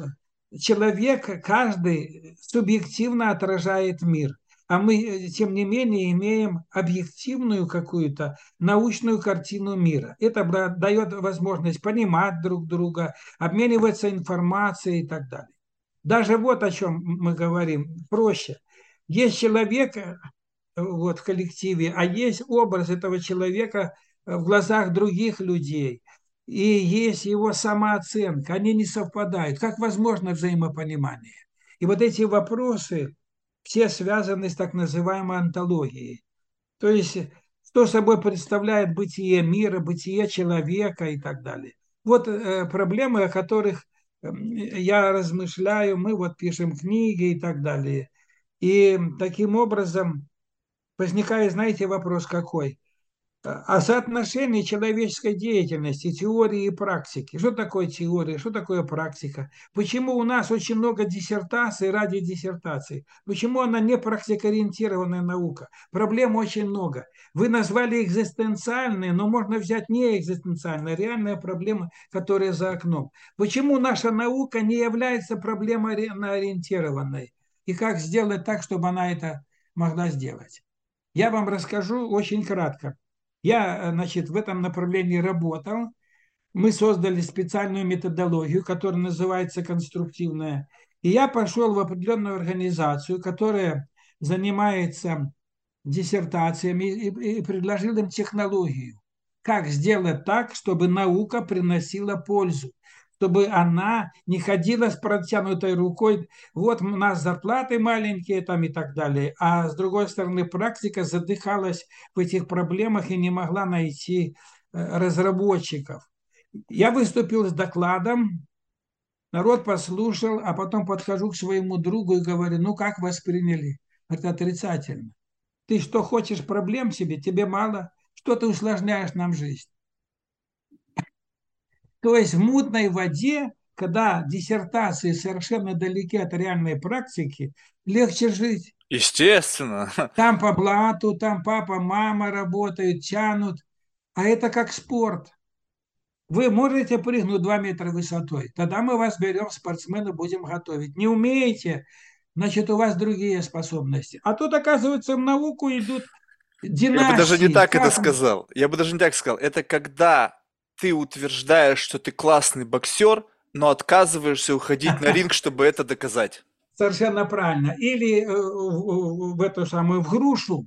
человек, каждый субъективно отражает мир – а мы, э, тем не менее, имеем объективную какую-то научную картину мира. Это дает возможность понимать друг друга, обмениваться информацией и так далее. Даже вот о чем мы говорим, проще. Есть человек э, вот, в коллективе, а есть образ этого человека в глазах других людей. И есть его самооценка, они не совпадают. Как возможно взаимопонимание? И вот эти вопросы, все связаны с так называемой антологией. То есть, что собой представляет бытие мира, бытие человека и так далее. Вот э, проблемы, о которых э, я размышляю, мы вот пишем книги и так далее. И таким образом возникает, знаете, вопрос какой? О соотношении человеческой деятельности, теории и практики. Что такое теория, что такое практика? Почему у нас очень много диссертаций ради диссертаций? Почему она не практикоориентированная наука? Проблем очень много. Вы назвали экзистенциальные, но можно взять не экзистенциальные, реальные проблемы, которые за окном. Почему наша наука не является проблемой ориентированной? И как сделать так, чтобы она это могла сделать? Я вам расскажу очень кратко. Я, э, значит, в этом направлении работал. Мы создали специальную методологию, которая называется конструктивная. И я пошел в определенную организацию, которая занимается диссертациями и, предложил им технологию. Как сделать так, чтобы наука приносила пользу чтобы она не ходила с протянутой рукой, вот у нас зарплаты маленькие там и так далее, а с другой стороны практика задыхалась в этих проблемах и не могла найти э, разработчиков. Я выступил с докладом, народ послушал, а потом подхожу к своему другу и говорю, ну как восприняли? Это отрицательно. Ты что, хочешь проблем себе? Тебе мало? Что ты усложняешь нам жизнь? То есть в мутной воде, когда диссертации совершенно далеки от реальной практики, легче жить. Естественно. Там по блату, там папа, мама работают, тянут. А это как спорт. Вы можете прыгнуть 2 метра высотой, тогда мы вас берем, спортсмены будем готовить. Не умеете, значит, у вас другие способности. А тут, оказывается, в науку идут Я бы даже не династии, так это как сказал. Я бы даже не так сказал. Это когда ты утверждаешь, что ты классный боксер, но отказываешься уходить на ринг, чтобы это доказать. совершенно правильно. Или э, в, эту самую в грушу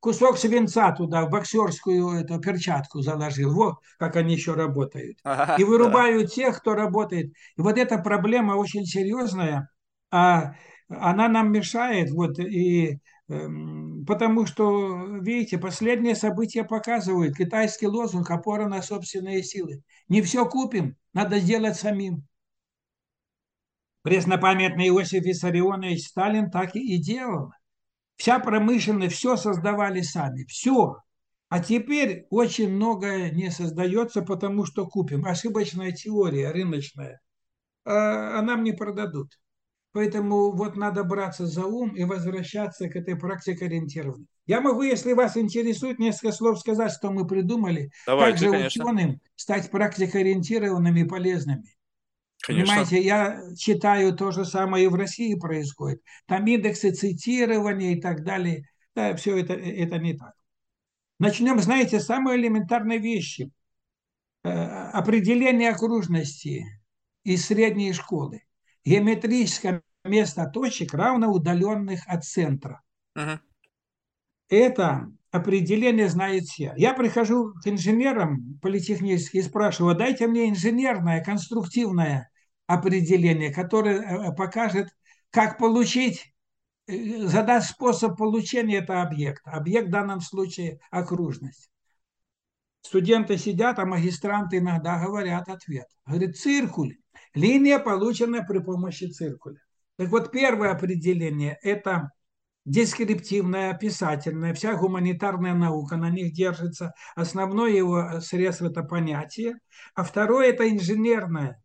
кусок свинца туда, в боксерскую эту перчатку заложил. Вот как они еще работают. Ага, И да. вырубают тех, кто работает. И вот эта проблема очень серьезная, а она нам мешает, вот, и потому что, видите, последние события показывают, китайский лозунг «опора на собственные силы». Не все купим, надо сделать самим. Преснопамятный Иосиф Виссарионович Сталин так и делал. Вся промышленность, все создавали сами, все. А теперь очень многое не создается, потому что купим. Ошибочная теория рыночная. А, а нам продадут. Поэтому вот надо браться за ум и возвращаться к этой практике ориентированной. Я могу, если вас интересует, несколько слов сказать, что мы придумали, как Давайте, же конечно. ученым стать практикоориентированными и полезными. Конечно. Понимаете, я читаю то же самое и в России происходит. Там индексы цитирования и так далее. Да, все это, это не так. Начнем, знаете, с самой элементарной вещи. Э, Определение окружности из средней школы. Геометрическое место точек равно удаленных от центра. Мгм. Это определение знает все. Я прихожу к инженерам политехническим и спрашиваю, дайте мне инженерное, конструктивное определение, которое э, покажет, как получить, э, задаст способ получения этого объекта. Объект в данном случае окружность. Студенты сидят, а магистранты иногда говорят ответ. Говорит, циркуль. Линия, полученная при помощи циркуля. Так вот, первое определение – это дескриптивная, описательная, вся гуманитарная наука на них держится. Основное его средство – это понятие. А второе – это инженерное.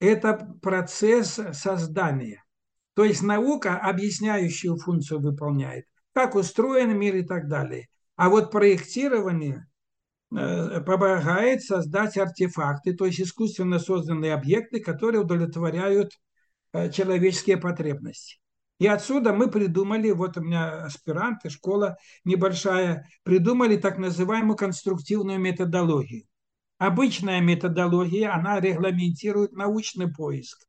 Это процесс создания. То есть наука объясняющую функцию выполняет. Как устроен мир и так далее. А вот проектирование помогает создать артефакты, то есть искусственно созданные объекты, которые удовлетворяют э, человеческие потребности. И отсюда мы придумали, вот у меня аспиранты, школа небольшая, придумали так называемую конструктивную методологию. Обычная методология, она регламентирует научный поиск.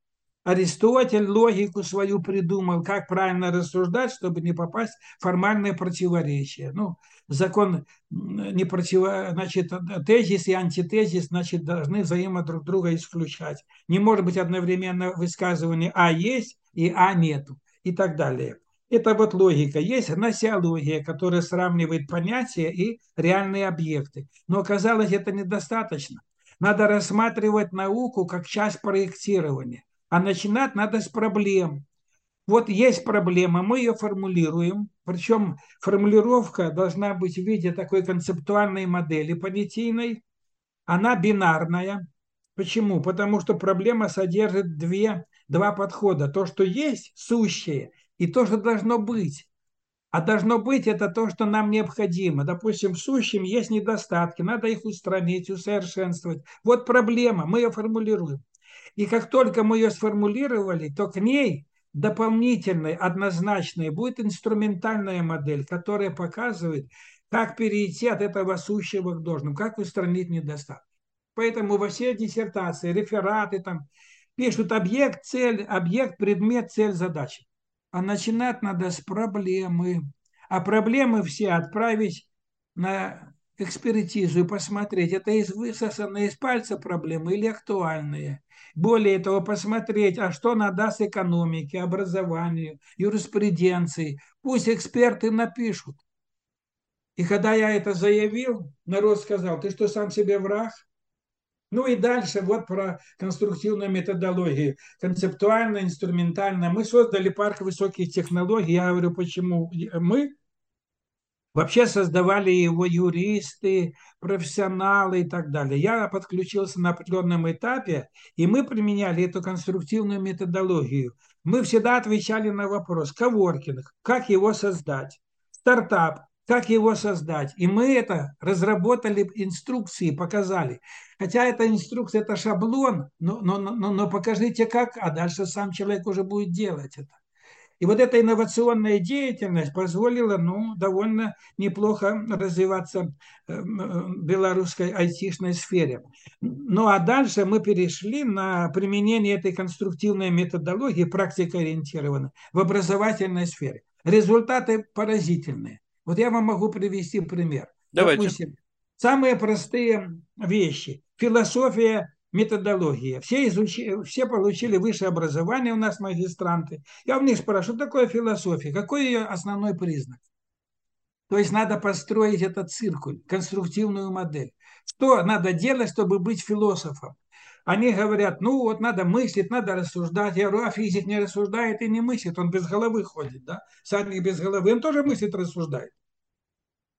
Аристотель логику свою придумал, как правильно рассуждать, чтобы не попасть в формальное противоречие. Ну, закон не противо... значит, тезис и антитезис, значит, должны взаимо друг друга исключать. Не может быть одновременно высказывание А есть и А нету и так далее. Это вот логика. Есть гносеология, которая сравнивает понятия и реальные объекты. Но оказалось, это недостаточно. Надо рассматривать науку как часть проектирования. А начинать надо с проблем. Вот есть проблема, мы ее формулируем, причем формулировка должна быть в виде такой концептуальной модели понятийной, она бинарная. Почему? Потому что проблема содержит две, два подхода. То, что есть, сущее, и то, что должно быть. А должно быть это то, что нам необходимо. Допустим, в сущем есть недостатки, надо их устранить, усовершенствовать. Вот проблема, мы ее формулируем. И как только мы ее сформулировали, то к ней дополнительной, однозначной будет инструментальная модель, которая показывает, как перейти от этого сущего к должному, как устранить недостатки. Поэтому во всей диссертации, рефераты там пишут объект, цель, объект, предмет, цель, задача. А начинать надо с проблемы. А проблемы все отправить на экспертизу и посмотреть, это из высосанные из пальца проблемы или актуальные. Более того, посмотреть, а что надаст экономике, образованию, юриспруденции. Пусть эксперты напишут. И когда я это заявил, народ сказал, ты что, сам себе враг? Ну и дальше вот про конструктивную методологию. Концептуально, инструментально. Мы создали парк высоких технологий. Я говорю, почему мы? Вообще создавали его юристы, профессионалы и так далее. Я подключился на определенном этапе, и мы применяли эту конструктивную методологию. Мы всегда отвечали на вопрос, коворкинг, как его создать, стартап, как его создать. И мы это разработали инструкции, показали. Хотя эта инструкция, это шаблон, но, но, но, но покажите как, а дальше сам человек уже будет делать это. И вот эта инновационная деятельность позволила ну, довольно неплохо развиваться э, э, белорусской айтишной сфере. Ну а дальше мы перешли на применение этой конструктивной методологии, практикоориентированной, в образовательной сфере. Результаты поразительные. Вот я вам могу привести пример. Давайте. Допустим, самые простые вещи. Философия методология. Все, изучили, все получили высшее образование у нас, магистранты. Я у них спрашиваю, что такое философия? Какой ее основной признак? То есть надо построить этот циркуль, конструктивную модель. Что надо делать, чтобы быть философом? Они говорят, ну вот надо мыслить, надо рассуждать. Я говорю, а физик не рассуждает и не мыслит, он без головы ходит, да? Садник без головы, он тоже мыслит, рассуждает.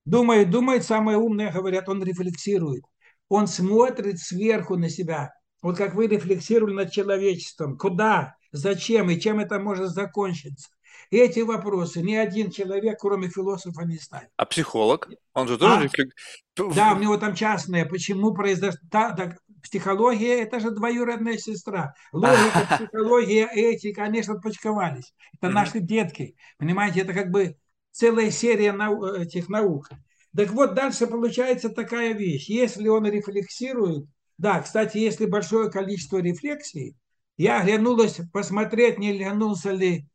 Думает, думает, самое умное, говорят, он рефлексирует он смотрит сверху на себя. Вот как вы рефлексировали над человечеством. Куда, зачем и чем это может закончиться. Эти вопросы ни один человек, кроме философа, не ставит. А психолог? Он же тоже... А? Да, у него там частное. Почему произошло... Да, да, психология – это же двоюродная сестра. Логика, психология, эти, конечно, отпочковались. Это наши детки. Понимаете, это как бы целая серия нау... этих наук. Так вот, дальше получается такая вещь. Если он рефлексирует, да, кстати, если большое количество рефлексий, я оглянулась посмотреть, не оглянулся ли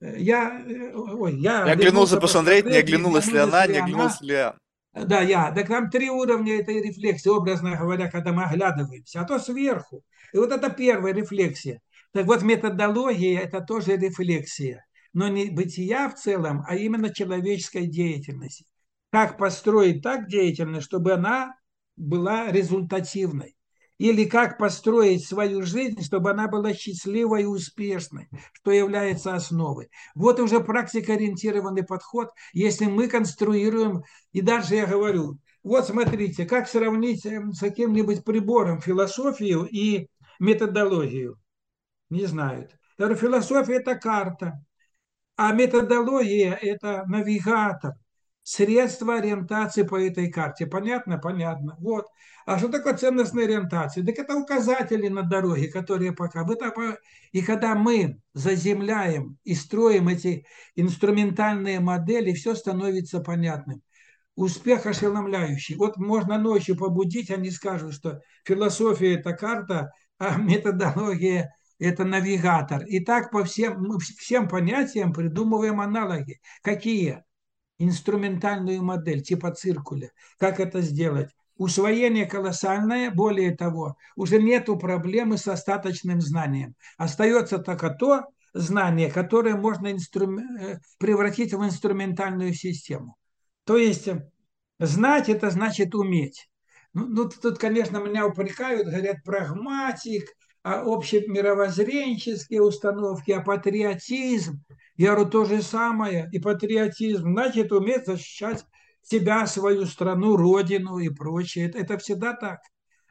э, я, э, ой, я, я оглянулся посмотреть, не оглянулась ли она, не оглянулась ли я. Да, я. Так там три уровня этой рефлексии, образно говоря, когда мы оглядываемся, а то сверху. И вот это первая рефлексия. Так вот, методология – это тоже рефлексия. Но не бытия в целом, а именно человеческой деятельности как построить так деятельность, чтобы она была результативной. Или как построить свою жизнь, чтобы она была счастливой и успешной, что является основой. Вот уже практикоориентированный подход, если мы конструируем, и дальше я говорю, вот смотрите, как сравнить эм, с каким-нибудь прибором философию и методологию. Не знают. Я философия – это карта, а методология – это навигатор средства ориентации по этой карте. Понятно? Понятно. Вот. А что такое ценностная ориентация? Так это указатели на дороге, которые пока... И когда мы заземляем и строим эти инструментальные модели, все становится понятным. Успех ошеломляющий. Вот можно ночью побудить, они скажут, что философия – это карта, а методология – это навигатор. И так по всем, мы всем понятиям придумываем аналоги. Какие? Инструментальную модель типа циркуля. Как это сделать? Усвоение колоссальное, более того, уже нет проблемы с остаточным знанием. Остается только то знание, которое можно инстру... Э, превратить в инструментальную систему. То есть знать – это значит уметь. Ну, ну, тут, конечно, меня упрекают, говорят, прагматик, а общемировоззренческие установки, а патриотизм. Я говорю, то же самое, и патриотизм. Значит, уметь защищать себя, свою страну, родину и прочее. Это, это всегда так.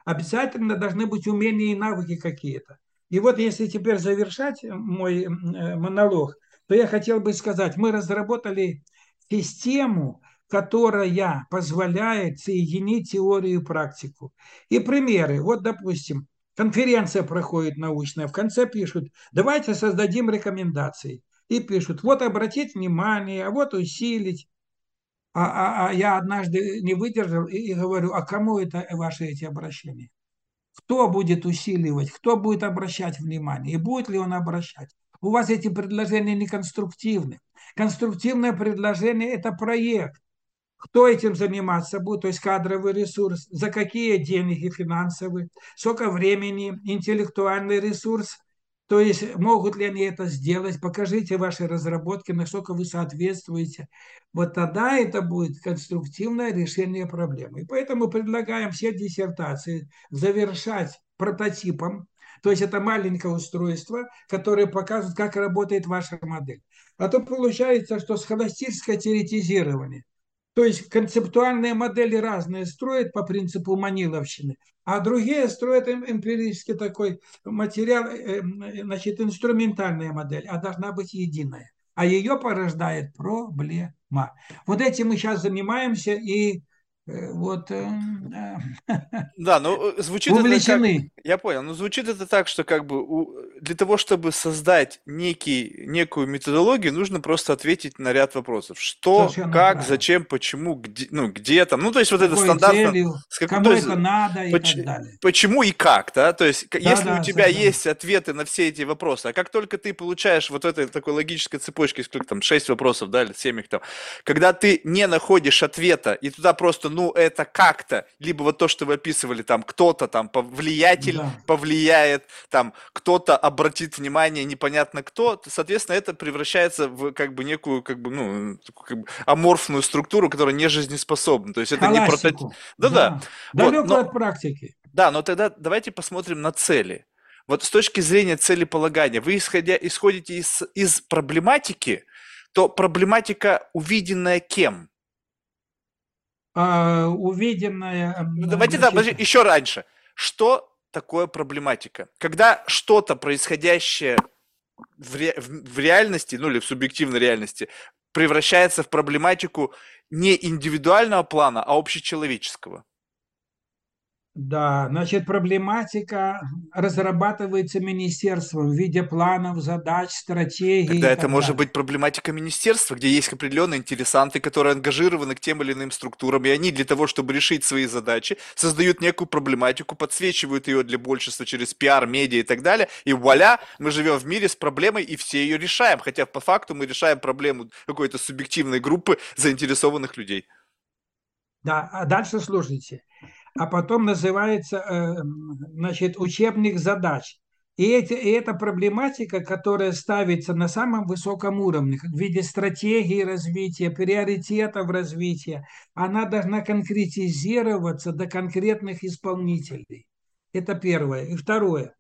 Обязательно должны быть умения и навыки какие-то. И вот если теперь завершать мой э, монолог, то я хотел бы сказать, мы разработали систему, которая позволяет соединить теорию и практику. И примеры. Вот, допустим, конференция проходит научная, в конце пишут, давайте создадим рекомендации и пишут, вот обратить внимание, а вот усилить. А, а, а я однажды не выдержал и, и говорю, а кому это ваши эти обращения? Кто будет усиливать, кто будет обращать внимание и будет ли он обращать? У вас эти предложения не конструктивны. Конструктивное предложение – это проект. Кто этим заниматься будет, то есть кадровый ресурс, за какие деньги финансовые, сколько времени, интеллектуальный ресурс – то есть могут ли они это сделать? Покажите ваши разработки, насколько вы соответствуете. Вот тогда это будет конструктивное решение проблемы. И поэтому предлагаем все диссертации завершать прототипом. То есть это маленькое устройство, которое показывает, как работает ваша модель. А то получается, что схоластическое теоретизирование то есть концептуальные модели разные строят по принципу Маниловщины, а другие строят эмпирический такой материал, э, э, значит, инструментальная модель, а должна быть единая. А ее порождает проблема. Вот этим мы сейчас занимаемся, и вот Да, ну э, звучит это как... увлечены. Я понял, ну звучит это так, что как бы у- для того, чтобы создать некий, некую методологию, нужно просто ответить на ряд вопросов. Что, Совершенно как, правильно. зачем, почему, где, ну, где там. Ну, то есть вот С это какой стандартно. целью, с как- кому то есть это надо и поч- так далее. почему и как, да? То есть, к- если у да, тебя совершенно. есть ответы на все эти вопросы, а как только ты получаешь вот этой такой логической цепочке, сколько там, шесть вопросов, да, или семь их там, когда ты не находишь ответа, и туда просто, ну, это как-то, либо вот то, что вы описывали, там, кто-то там повлиятель Да. повлияет, там, кто-то обратит внимание, непонятно кто, то, соответственно, это превращается в как бы некую, как бы, ну, как бы аморфную структуру, которая не жизнеспособна. То есть это не прототип. Да-да. Вот, Далеко но- от практики. Да, но тогда давайте посмотрим на цели. Вот с точки зрения целеполагания, вы исходя, исходите из, из проблематики, то проблематика увиденная кем? А, увиденное... Ну, Давайте да, значит, подожди, еще раньше. Что такое проблематика? Когда что-то происходящее в, ре- в- в реальности, ну или в субъективной реальности, превращается в проблематику не индивидуального плана, а общечеловеческого. Да, значит, проблематика разрабатывается министерством в виде планов, задач, стратегий. Тогда это так может далее. быть проблематика министерства, где есть определенные интересанты, которые ангажированы к тем или иным структурам, и они для того, чтобы решить свои задачи, создают некую проблематику, подсвечивают ее для большинства через пиар, медиа и так далее, и вуаля, мы живем в мире с проблемой, и все ее решаем, хотя по факту мы решаем проблему какой-то субъективной группы заинтересованных людей. Да, а дальше слушайте. А потом называется, э, значит, учебник задач. И, эти, и эта проблематика, которая ставится на самом высоком уровне, в виде стратегии развития, приоритетов развития, она должна конкретизироваться до конкретных исполнителей. Это первое. И второе.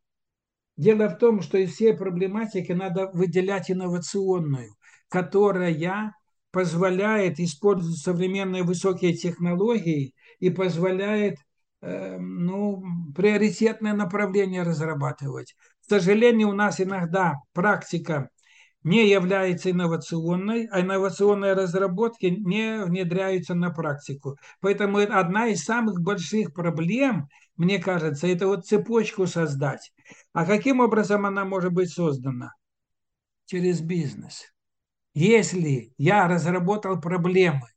Дело в том, что из всей проблематики надо выделять инновационную, которая позволяет использовать современные высокие технологии и позволяет э, ну, приоритетное направление разрабатывать. К сожалению, у нас иногда практика не является инновационной, а инновационные разработки не внедряются на практику. Поэтому это одна из самых больших проблем, мне кажется, это вот цепочку создать. А каким образом она может быть создана? Через бизнес. Если я разработал проблемы,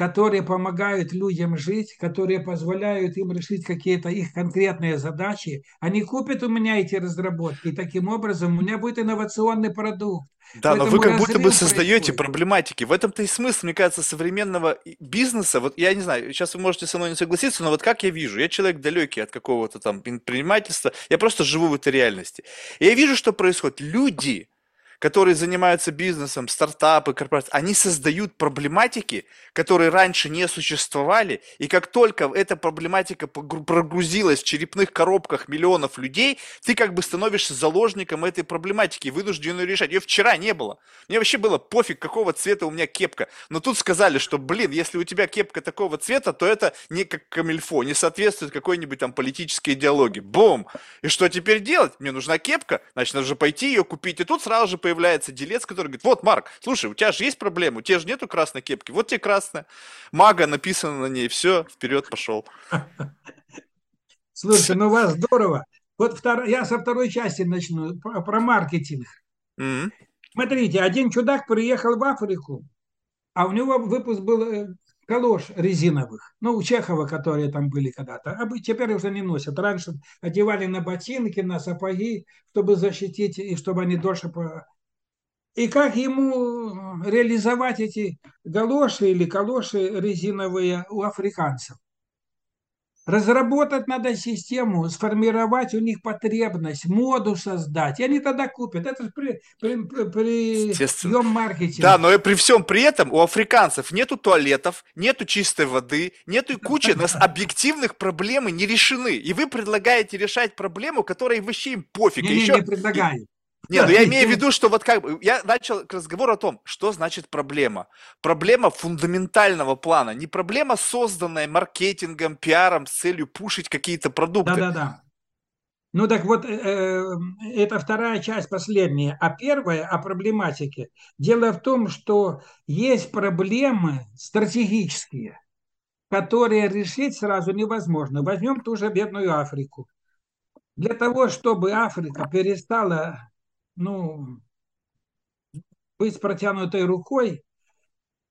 которые помогают людям жить, которые позволяют им решить какие-то их конкретные задачи, они купят у меня эти разработки, и таким образом у меня будет инновационный продукт. Да, но вы Поэтому как будто бы создаете происходит. проблематики. В этом-то и смысл, мне кажется, современного бизнеса. Вот я не знаю, сейчас вы можете со мной не согласиться, но вот как я вижу, я человек далекий от какого-то там предпринимательства, я просто живу в этой реальности. И я вижу, что происходит. Люди, которые занимаются бизнесом, стартапы, корпорации, они создают проблематики, которые раньше не существовали, и как только эта проблематика прогрузилась в черепных коробках миллионов людей, ты как бы становишься заложником этой проблематики, вынужден ее решать. Ее вчера не было. Мне вообще было пофиг, какого цвета у меня кепка. Но тут сказали, что, блин, если у тебя кепка такого цвета, то это не как камильфо, не соответствует какой-нибудь там политической идеологии. Бум! И что теперь делать? Мне нужна кепка, значит, нужно пойти ее купить. И тут сразу же появляется делец, который говорит, вот, Марк, слушай, у тебя же есть проблема, у тебя же нету красной кепки, вот тебе красная. Мага написано на ней, все, вперед пошел. Слушайте, ну у вас здорово. Вот втор... я со второй части начну, про, про маркетинг. Мгм. Смотрите, один чудак приехал в Африку, а у него выпуск был э, калош резиновых, ну, у Чехова, которые там были когда-то, а теперь уже не носят. Раньше одевали на ботинки, на сапоги, чтобы защитить, и чтобы они дольше... И как ему реализовать эти галоши или калоши резиновые у африканцев? Разработать надо систему, сформировать у них потребность, моду создать. И они тогда купят. Это же при, при, при- прием маркетинга. Да, но и при всем при этом у африканцев нету туалетов, нету чистой воды, нету кучи нас объективных проблемы не решены. И вы предлагаете решать проблему, которая вообще им пофиг. Не, еще- не предлагаю. Не, ну я имею в виду, что вот как бы я начал к разговору о том, что значит проблема. Проблема фундаментального плана, не проблема, созданная маркетингом, пиаром с целью пушить какие-то продукты. Да-да-да. Ну так вот, э, э, это вторая часть, последняя. А первая о проблематике. Дело в том, что есть проблемы стратегические. которые решить сразу невозможно. Возьмем ту же бедную Африку. Для того, чтобы Африка перестала ну, быть протянутой рукой,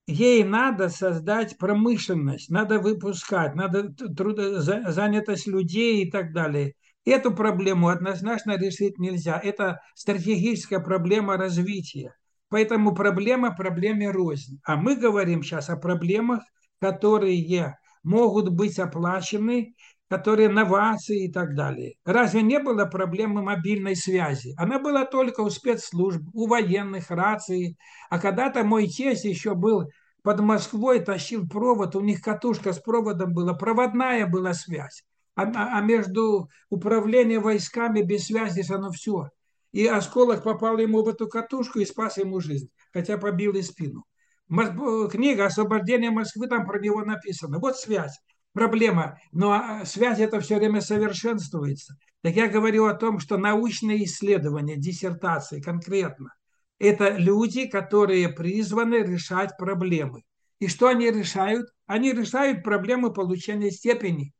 ей надо создать промышленность, надо выпускать, надо трудо, занятость людей и так далее. Эту проблему однозначно решить нельзя. Это стратегическая проблема развития. Поэтому проблема проблеме рознь. А мы говорим сейчас о проблемах, которые могут быть оплачены, которые новации и так далее. Разве не было проблемы мобильной связи? Она была только у спецслужб, у военных, рации. А когда-то мой тесть еще был под Москвой, тащил провод, у них катушка с проводом была, проводная была связь. А, а между управлением войсками без связи оно все. И осколок попал ему в эту катушку и спас ему жизнь, хотя побил и спину. Книга «Освобождение Москвы», там про него написано. Вот связь, проблема. Но а, связь это все время совершенствуется. Так я говорю о том, что научные исследования, диссертации конкретно, это люди, которые призваны решать проблемы. И что они решают? Они решают проблемы получения степени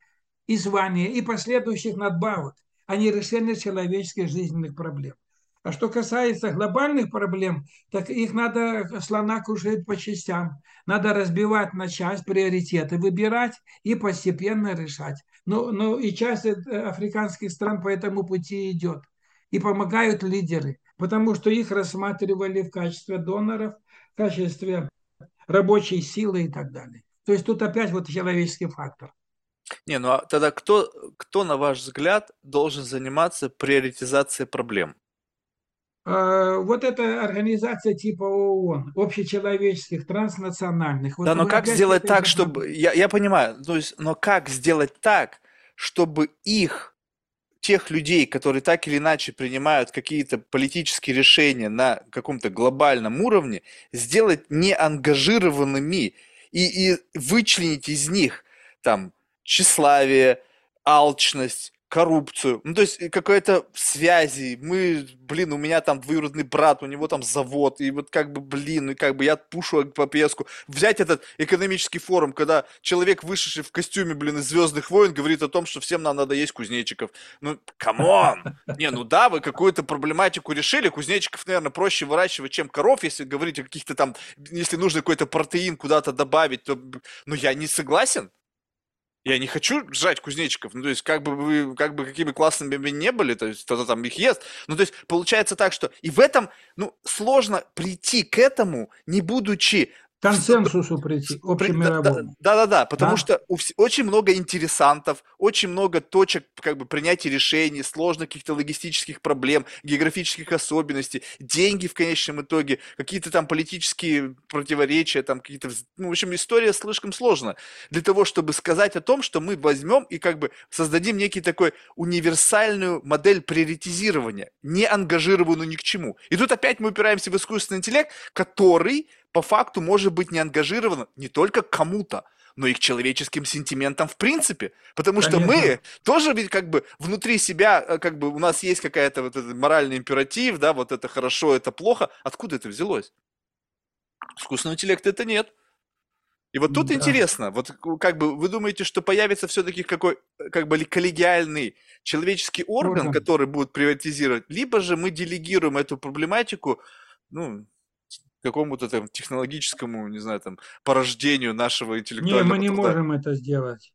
и звания, и последующих надбавок, а не решение человеческих жизненных проблем. А что касается глобальных проблем, так их надо слона кушать по частям. Надо разбивать на часть, приоритеты выбирать и постепенно решать. Но, но и часть э, африканских стран по этому пути идет. И помогают лидеры потому что их рассматривали в качестве доноров, в качестве рабочей силы и так далее. То есть тут опять вот человеческий фактор. Не, ну а тогда кто, кто, на ваш взгляд, должен заниматься приоритизацией проблем? А, вот эта организация типа ООН, общечеловеческих, транснациональных. Да, вот но как сделать так, чтобы... Я, я понимаю, то есть, но как сделать так, чтобы их тех людей, которые так или иначе принимают какие-то политические решения на каком-то глобальном уровне, сделать неангажированными и, и вычленить из них там тщеславие, алчность, коррупцию, ну, то есть какая-то связи, мы, блин, у меня там двоюродный брат, у него там завод, и вот как бы, блин, ну, и как бы я пушу по песку. Взять этот экономический форум, когда человек, вышедший в костюме, блин, из «Звездных войн», говорит о том, что всем нам надо есть кузнечиков. Ну, come on! Не, ну да, вы какую-то проблематику решили, кузнечиков, наверное, проще выращивать, чем коров, если говорить о каких-то там, если нужно какой-то протеин куда-то добавить, то, ну, я не согласен. Я не хочу жрать кузнечиков. Ну, то есть, как бы вы, как бы какими классными бы не были, то есть, кто-то там их ест. Ну, то есть, получается так, что и в этом, ну, сложно прийти к этому, не будучи консенсусу прийти, общемировому. Да, да, да, потому да? что у, очень много интересантов, очень много точек как бы принятия решений, сложных каких-то логистических проблем, географических особенностей, деньги в конечном итоге, какие-то там политические противоречия, там какие-то, ну, в общем, история слишком сложна для того, чтобы сказать о том, что мы возьмем и как бы создадим некий такой универсальную модель приоритизирования, не ангажированную ни к чему. И тут опять мы упираемся в искусственный интеллект, который по факту может быть не ангажировано не только кому-то, но и к человеческим сентиментам в принципе. Потому что Конечно. мы тоже ведь как бы внутри себя, э, как бы у нас есть какая-то вот этот моральный императив, да, вот это хорошо, это плохо. Откуда это взялось? Искусственного интеллекта это нет. И вот тут да. интересно, вот как бы вы думаете, что появится все-таки какой как бы коллегиальный человеческий орган, орган, который будет приватизировать, либо же мы делегируем эту проблематику, ну, какому-то там технологическому, не знаю, там, порождению нашего интеллектуального... Не, мы не труда. можем это сделать.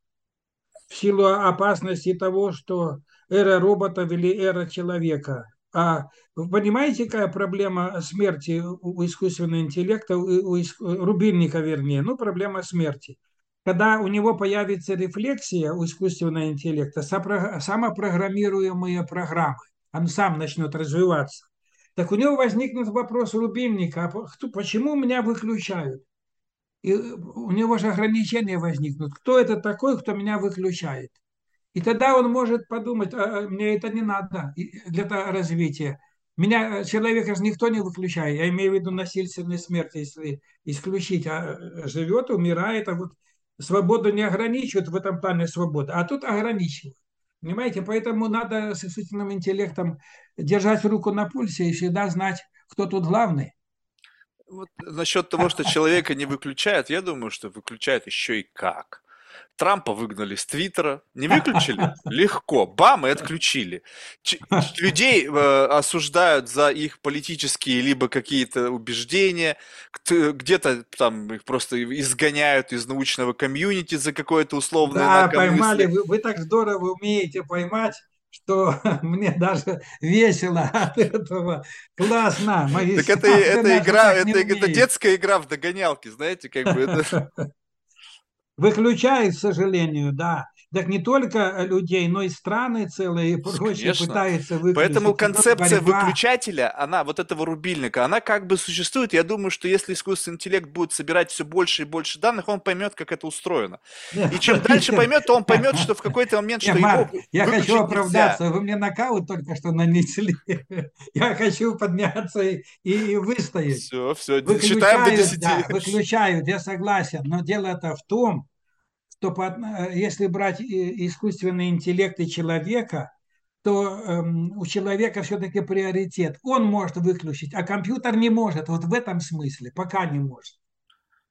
В силу опасности того, что эра роботов или эра человека. А вы понимаете, какая проблема смерти у искусственного интеллекта, у рубильника, вернее, ну, проблема смерти. Когда у него появится рефлексия у искусственного интеллекта, самопрограммируемые программы, он сам начнет развиваться так у него возникнет вопрос рубильника, а почему меня выключают? И у него же ограничения возникнут. Кто это такой, кто меня выключает? И тогда он может подумать, а, а мне это не надо для развития. Меня, э, человека же никто не выключает. Я имею в виду насильственную смерть, если исключить. А э, живет, умирает, а вот свободу не ограничивают в этом плане свободы, а тут ограничивают. Понимаете, поэтому надо с искусственным интеллектом держать руку на пульсе и всегда знать, кто тут главный. Вот насчет того, что человека не выключают, я думаю, что выключают еще и как. Трампа выгнали с Твиттера. Не выключили? Легко. Бам, и отключили. Ч- людей э, осуждают за их политические либо какие-то убеждения. Где-то там их просто изгоняют из научного комьюнити за какое-то условное Да, поймали. Вы, вы так здорово умеете поймать что мне даже весело от этого. Классно. Мои так это, это игра, это, это детская игра в догонялки, знаете, как бы это... Выключает, к сожалению, да. Так не только людей, но и страны целые и прочее Конечно. пытаются выключить. Поэтому концепция выключателя, она, вот этого рубильника, она как бы существует. Я думаю, что если искусственный интеллект будет собирать все больше и больше данных, он поймет, как это устроено. И чем дальше поймет, то он поймет, что в какой-то момент, что его Я хочу оправдаться. Вы мне нокаут только что нанесли. Я хочу подняться и выстоять. Все, все, считаем до 10. Выключают, я согласен. Но дело это в том, что э, если брать искусственный интеллект и человека, то эм, у человека все-таки приоритет. Он может выключить, а компьютер не может. Вот в этом смысле, пока не может.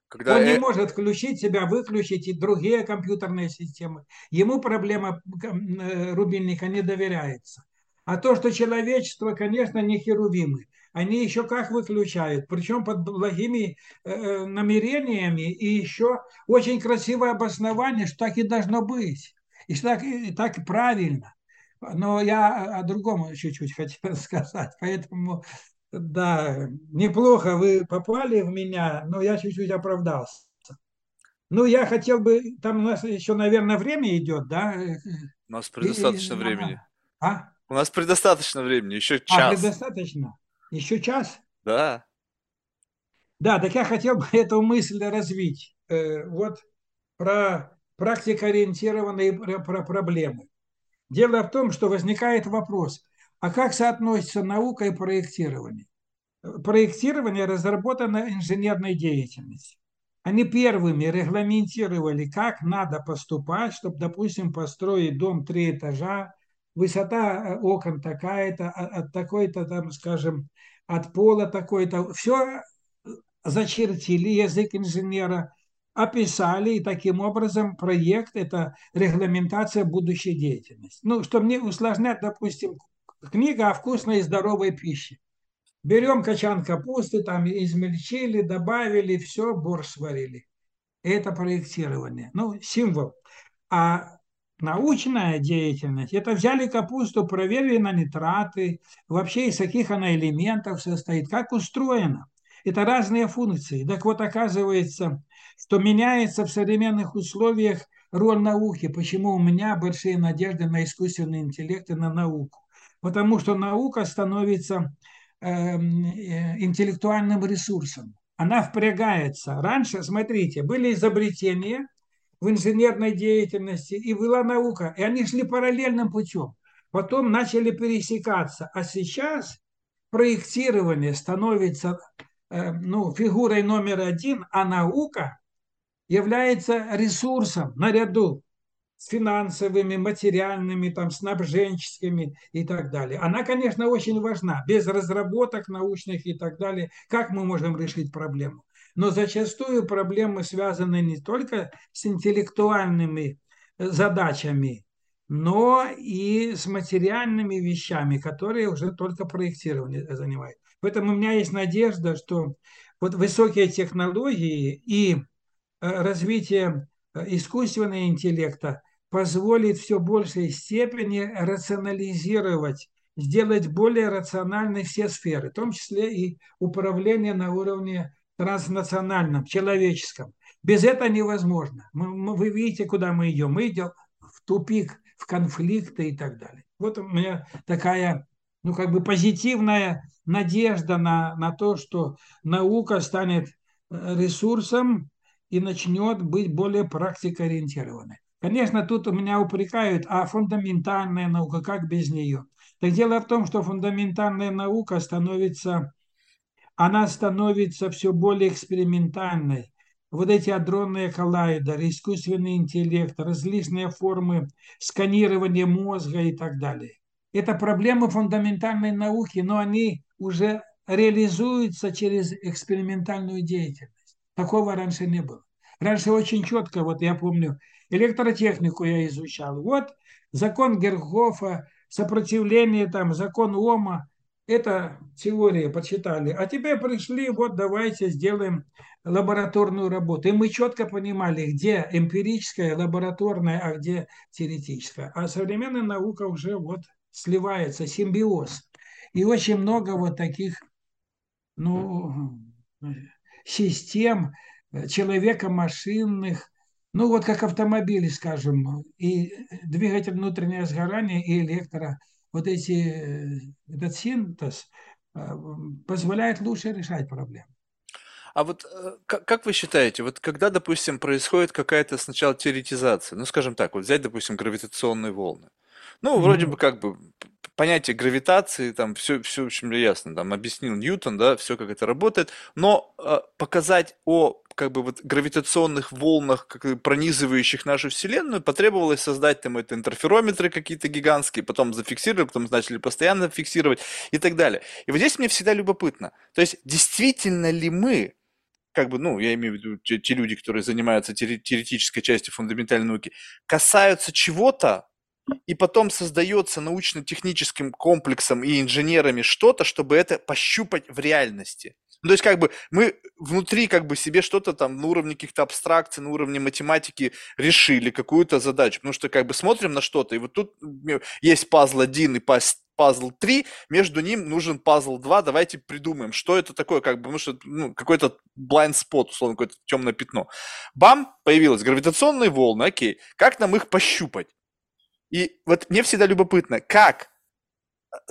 Когда Он не может включить себя, выключить и другие компьютерные системы. Ему проблема э, рубильника не доверяется. А то, что человечество, конечно, не херувимы они еще как выключают, причем под благими э, э, намерениями и еще очень красивое обоснование, что так и должно быть, и что так, и так правильно. Но я о другом чуть-чуть хотел сказать, поэтому да, неплохо вы попали в меня, но я чуть-чуть оправдался. Ну, я хотел бы, там у нас еще, наверное, время идет, да? У нас предостаточно и, времени. А? У нас предостаточно времени, еще а, час. А, предостаточно? Еще час? Да. Да, так я хотел бы эту мысль развить. Э, вот про практикоориентированные про проблемы. Дело в том, что возникает вопрос, а как соотносится наука и проектирование? Проектирование разработано инженерной деятельностью. Они первыми регламентировали, как надо поступать, чтобы, допустим, построить дом три этажа, высота э, окон такая-то, а, от такой-то, там, скажем, от пола такой-то. Все зачертили язык инженера, описали, и таким образом проект – это регламентация будущей деятельности. Ну, что мне усложнять, допустим, книга о вкусной и здоровой пище. Берем качан капусты, там измельчили, добавили, все, борщ сварили. Это проектирование. Ну, символ. А научная деятельность, это взяли капусту, проверили на нитраты, вообще из каких она элементов состоит, как устроена. Это разные функции. Так вот, оказывается, что меняется в современных условиях роль науки. Почему у меня большие надежды на искусственный интеллект и на науку? Потому что наука становится эм, э, интеллектуальным ресурсом. Она впрягается. Раньше, смотрите, были изобретения, в инженерной деятельности, и была наука. И они шли параллельным путем. Потом начали пересекаться. А сейчас проектирование становится э, ну, фигурой номер один, а наука является ресурсом наряду с финансовыми, материальными, там, снабженческими и так далее. Она, конечно, очень важна. Без разработок научных и так далее, как мы можем решить проблему? Но зачастую проблемы связаны не только с интеллектуальными э, задачами, но и с материальными вещами, которые уже только проектирование занимают. Поэтому у меня есть надежда, что вот высокие технологии и э, развитие э, искусственного интеллекта позволит все большей степени рационализировать, сделать более рациональной все сферы, в том числе и управление на уровне транснациональном, человеческом. Без этого невозможно. Мы, мы, вы видите, куда мы идем. Мы идем в тупик, в конфликты и так далее. Вот у меня такая, ну, как бы позитивная надежда на, на то, что наука станет э, ресурсом и начнет быть более практикоориентированной. Конечно, тут у меня упрекают, а фундаментальная наука, как без нее? Так дело в том, что фундаментальная наука становится она становится все более экспериментальной. Вот эти адронные коллайдеры, искусственный интеллект, различные формы сканирования мозга и так далее. Это проблемы фундаментальной науки, но они уже реализуются через экспериментальную деятельность. Такого раньше не было. Раньше очень четко, вот я помню, электротехнику я изучал. Вот закон Гергофа, сопротивление, там, закон Ома, это теория, почитали. А теперь пришли, вот давайте сделаем лабораторную работу. И мы четко понимали, где эмпирическая, лабораторная, а где теоретическая. А современная наука уже вот сливается, симбиоз. И очень много вот таких ну, систем человека-машинных, ну вот как автомобили, скажем, и двигатель внутреннего сгорания, и электро, вот эти, этот синтез позволяет лучше решать проблемы. А вот э, как, вы считаете, вот когда, допустим, происходит какая-то сначала теоретизация, ну, скажем так, вот взять, допустим, гравитационные волны, ну, вроде бы как бы понятие гравитации, там все, все в общем ясно, там объяснил Ньютон, да, все как это работает, но э, показать о как бы вот гравитационных волнах, как, пронизывающих нашу Вселенную, потребовалось создать там это интерферометры какие-то гигантские, потом зафиксировали, потом начали постоянно фиксировать и так далее. И вот здесь мне всегда любопытно, то есть действительно ли мы как бы, ну, я имею в виду те, те люди, которые занимаются теоретической частью фундаментальной науки, касаются чего-то, и потом создается научно-техническим комплексом и инженерами что-то, чтобы это пощупать в реальности. Ну, то есть, как бы, мы внутри, как бы, себе что-то там на уровне каких-то абстракций, на уровне математики решили какую-то задачу. Потому что, как бы, смотрим на что-то, и вот тут есть пазл 1 и пазл 3, между ним нужен пазл 2, давайте придумаем, что это такое, как бы, потому что, ну, какой-то blind spot, условно, какое-то темное пятно. Бам, появилось гравитационные волны, окей, как нам их пощупать? И вот мне всегда любопытно, как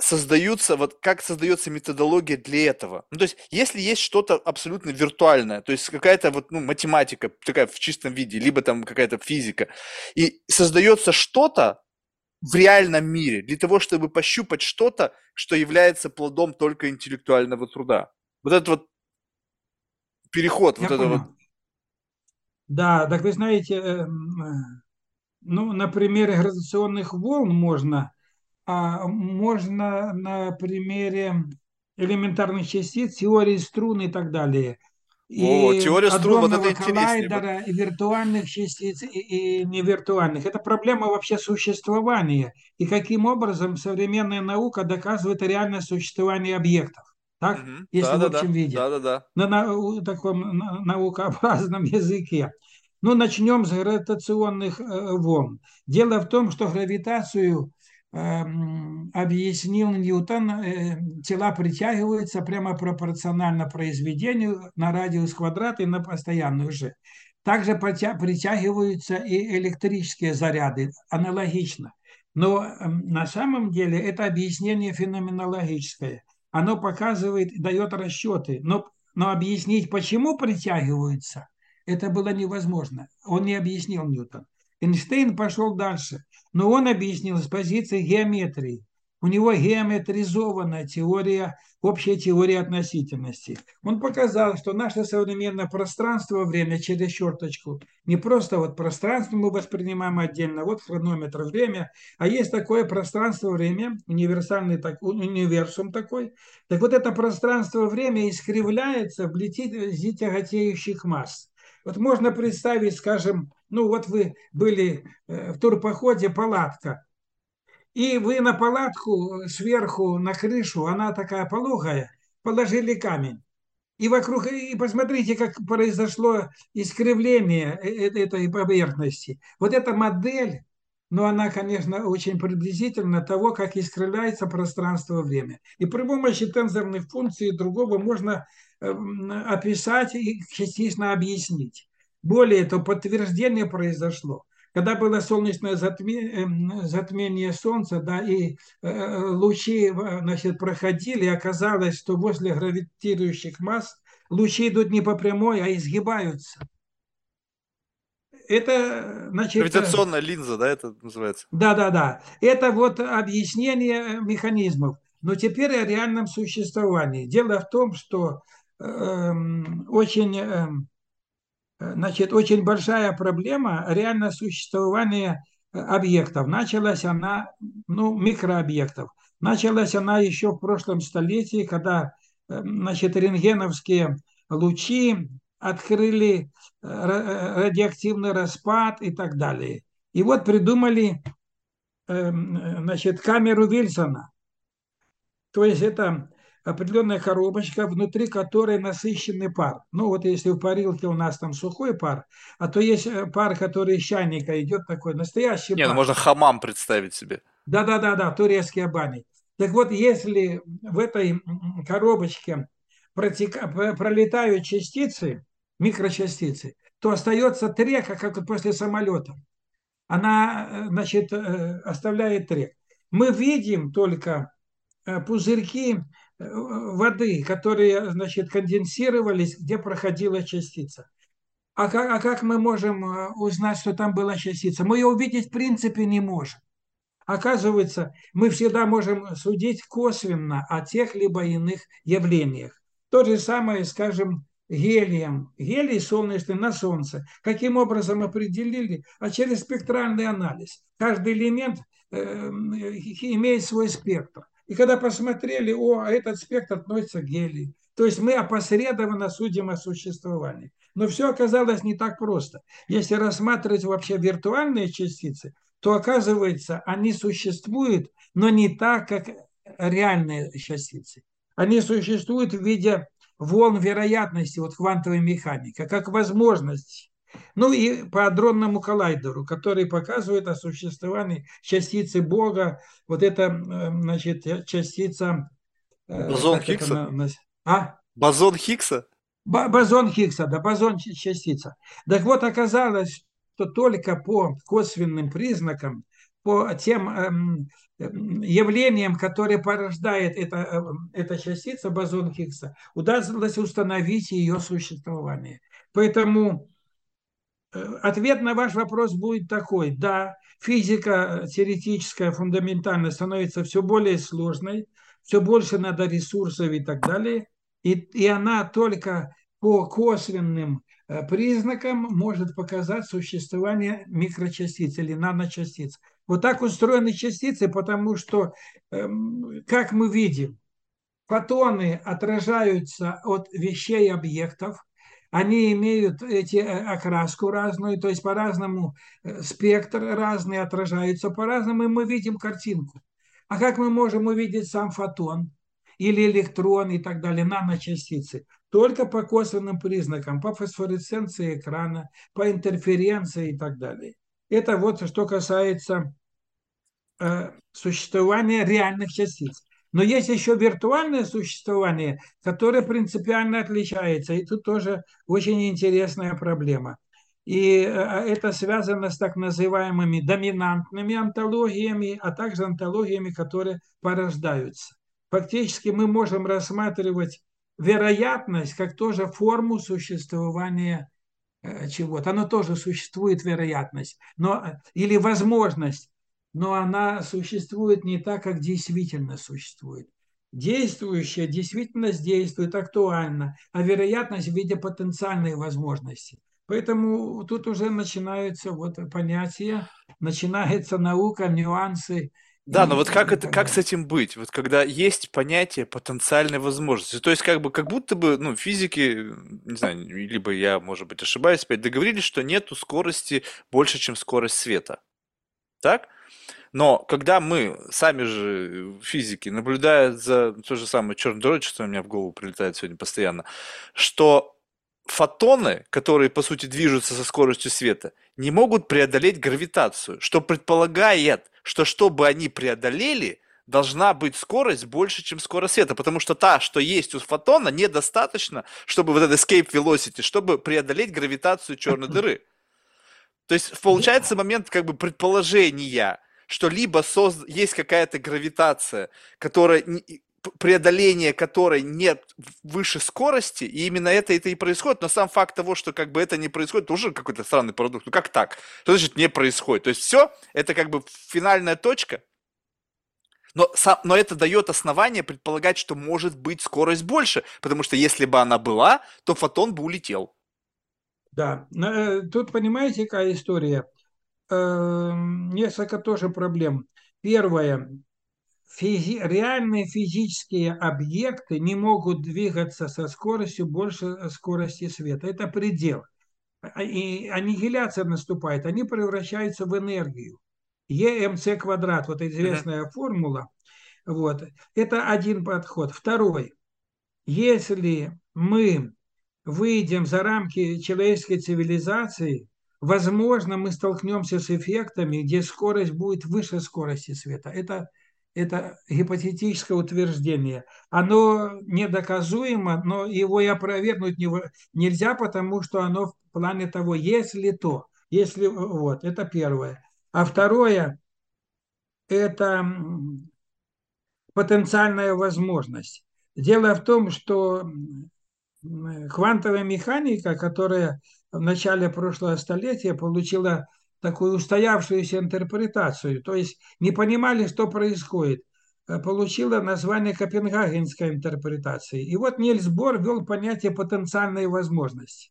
создаются, вот как создается методология для этого. Ну, то есть, если есть что-то абсолютно виртуальное, то есть какая-то вот, ну, математика такая в чистом виде, либо там какая-то физика, и создается что-то в реальном мире для того, чтобы пощупать что-то, что является плодом только интеллектуального труда. Вот этот вот переход, Я вот понял. это вот. Да, так вы знаете, эм, э, ну, на примере гравитационных волн можно, можно на примере элементарных частиц, теории струн и так далее. И О, теория струн, вот это коллайдера, и виртуальных частиц, и, и невиртуальных. Это проблема вообще существования. И каким образом современная наука доказывает реальное существование объектов. Так? Угу. Если да, в общем да, виде. Да, да, да. На, на таком на, наукообразном языке. Ну, начнем с гравитационных э, волн. Дело в том, что гравитацию объяснил Ньютон, э, тела притягиваются прямо пропорционально произведению на радиус квадрата и на постоянную же. Также притягиваются и электрические заряды, аналогично. Но на самом деле это объяснение феноменологическое. Оно показывает, дает расчеты, но, но объяснить, почему притягиваются – это было невозможно. Он не объяснил Ньютон. Эйнштейн пошел дальше, но он объяснил с позиции геометрии. У него геометризованная теория, общая теория относительности. Он показал, что наше современное пространство, время через черточку, не просто вот пространство мы воспринимаем отдельно, вот хронометр, время, а есть такое пространство-время, универсальный так, универсум такой. Так вот это пространство-время искривляется в летите тяготеющих масс. Вот можно представить, скажем, ну вот вы были э, в турпоходе, палатка, и вы на палатку э, сверху, на крышу, она такая пологая, положили камень. И вокруг, и посмотрите, как произошло искривление э, этой поверхности. Вот эта модель, но она, конечно, очень приблизительно того, как искривляется пространство-время. И при помощи тензорных функций и другого можно описать и частично объяснить. Более того, подтверждение произошло. Когда было солнечное затмение, эм, затмение Солнца, да, и э, лучи значит, проходили, оказалось, что возле гравитирующих масс лучи идут не по прямой, а изгибаются. Это, значит... Гравитационная линза, да, это называется? Да, да, да. Это вот объяснение механизмов. Но теперь о реальном существовании. Дело в том, что Эм, очень, эм, значит, очень большая проблема реально существования э, объектов. Началась она, ну, микрообъектов. Началась она еще в прошлом столетии, когда эм, значит, рентгеновские лучи открыли радиоактивный распад и так далее. И вот придумали значит, камеру Вильсона. То есть это определенная коробочка, внутри которой насыщенный пар. Ну вот если в парилке у нас там сухой пар, а то есть э, пар, который из чайника идет такой, настоящий Не, пар. ну можно хамам представить себе. Да-да-да, турецкие бани. Так вот, если в этой коробочке протека... пролетают частицы, микрочастицы, то остается трека, как после самолета. Она, э, значит, э, оставляет трек. Мы видим только пузырьки воды, которые, значит, конденсировались, где проходила частица. А как, а как мы можем э, узнать, что там была частица? Мы ее увидеть в принципе не можем. Оказывается, мы всегда можем судить косвенно о тех либо иных явлениях. То же самое, скажем, гелием. Гелий солнечный на Солнце. Каким образом определили? А через спектральный анализ. Каждый элемент э, имеет свой спектр. И когда посмотрели, о, а этот спектр относится к гелию. То есть мы опосредованно судим о существовании. Но все оказалось не так просто. Если рассматривать вообще виртуальные частицы, то оказывается, они существуют, но не так, как реальные частицы. Они существуют в виде волн вероятности, вот квантовой механики, как возможность ну и по адронному коллайдеру, который показывает о существовании частицы Бога. Вот это, э, значит, частица... Э, бозон Хиггса? Это, а? Бозон Хиггса? Бозон Хиггса, да, бозон частица. Так вот, оказалось, что только по косвенным признакам, по тем эм, эм, явлениям, которые порождает эта, эта частица, бозон Хиггса, удалось установить ее существование. Поэтому Э, ответ на ваш вопрос будет такой. Да, физика теоретическая, фундаментальная становится все более сложной, все больше надо ресурсов и так далее. И, и она только по косвенным э, признакам может показать существование микрочастиц или наночастиц. Вот так устроены частицы, потому что, эм, как мы видим, фотоны отражаются от вещей объектов, они имеют эти э, окраску разную, то есть по-разному э, спектр разный отражается по-разному, и мы видим картинку. А как мы можем увидеть сам фотон или электрон и так далее, наночастицы? Только по косвенным признакам, по фосфоресценции экрана, по интерференции и так далее. Это вот что касается э, существования реальных частиц. Но есть еще виртуальное существование, которое принципиально отличается. И тут тоже очень интересная проблема. И э, это связано с так называемыми доминантными антологиями, а также антологиями, которые порождаются. Фактически мы можем рассматривать вероятность как тоже форму существования э, чего-то. Оно тоже существует, вероятность, но, э, или возможность но она существует не так, как действительно существует. Действующая действительность действует актуально, а вероятность в виде потенциальной возможности. Поэтому тут уже начинаются вот понятия, начинается наука, нюансы. Да, но вот как это, как с этим быть? Вот когда есть понятие потенциальной возможности, то есть как бы, как будто бы, ну, физики, не знаю, либо я, может быть, ошибаюсь, опять договорились, что нету скорости больше, чем скорость света. Так? Но когда мы, сами же физики, наблюдая за то же самое черной дырой, что у меня в голову прилетает сегодня постоянно, что фотоны, которые, по сути, движутся со скоростью света, не могут преодолеть гравитацию, что предполагает, что чтобы они преодолели, должна быть скорость больше, чем скорость света, потому что та, что есть у фотона, недостаточно, чтобы вот этот escape velocity, чтобы преодолеть гравитацию черной дыры. То есть получается момент как бы предположения, что либо созд... есть какая-то гравитация, которая преодоление которой нет выше скорости, и именно это это и происходит, но сам факт того, что как бы это не происходит, уже какой-то странный продукт. Ну как так? Что значит не происходит? То есть все, это как бы финальная точка, но, сам, но это дает основание предполагать, что может быть скорость больше, потому что если бы она была, то фотон бы улетел. Да, э, тут понимаете, какая история? Эм, несколько тоже проблем. Первое. физи реальные физические объекты не могут двигаться со скоростью больше скорости света. Это предел. А, и аннигиляция наступает, они превращаются в энергию. ЕМЦ квадрат, вот известная uh-huh. формула. Вот. Это один подход. Второй. Если мы выйдем за рамки человеческой цивилизации, возможно, мы столкнемся с эффектами, где скорость будет выше скорости света. Это, это гипотетическое утверждение. Оно недоказуемо, но его и опровергнуть нельзя, потому что оно в плане того, если то, если вот, это первое. А второе, это потенциальная возможность. Дело в том, что квантовая механика, которая в начале прошлого столетия получила такую устоявшуюся интерпретацию, то есть не понимали, что происходит, э, получила название Копенгагенской интерпретации. И вот Нильс Бор ввел понятие потенциальной возможности.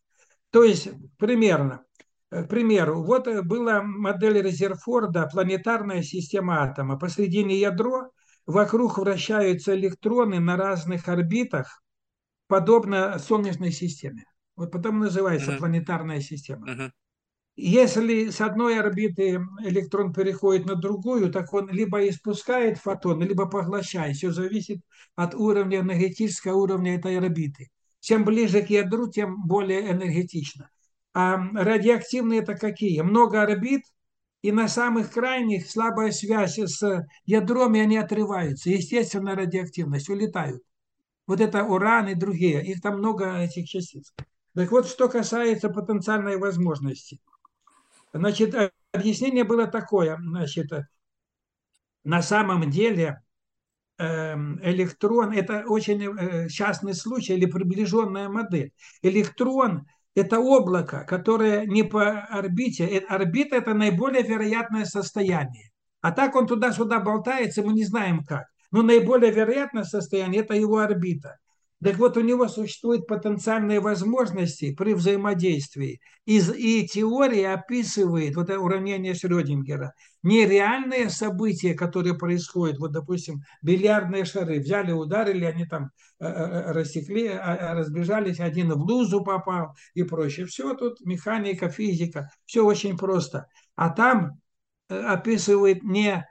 То есть, примерно, э, к примеру, вот э, была модель Резерфорда, планетарная система атома. Посредине ядро, вокруг вращаются электроны на разных орбитах, подобно Солнечной системе. Вот потом называется uh-huh. планетарная система. Uh-huh. Если с одной орбиты электрон переходит на другую, так он либо испускает фотон, либо поглощает. Все зависит от уровня энергетического уровня этой орбиты. Чем ближе к ядру, тем более энергетично. А радиоактивные это какие? Много орбит, и на самых крайних слабая связь с ядром, и они отрываются. Естественно, радиоактивность, улетают. Вот это уран и другие. Их там много, этих частиц. Так вот, что касается потенциальной возможности. Значит, объяснение было такое. Значит, на самом деле эм, электрон – это очень э, частный случай или приближенная модель. Электрон – это облако, которое не по орбите. Э, орбита – это наиболее вероятное состояние. А так он туда-сюда болтается, мы не знаем как. Но наиболее вероятное состояние – это его орбита. Так вот, у него существуют потенциальные возможности при взаимодействии. И, и теория описывает, вот это уравнение Шрёдингера, нереальные события, которые происходят. Вот, допустим, бильярдные шары взяли, ударили, они там э, э рассекли, э, разбежались, один в лузу попал и прочее. Все тут механика, физика, все очень просто. А там описывает не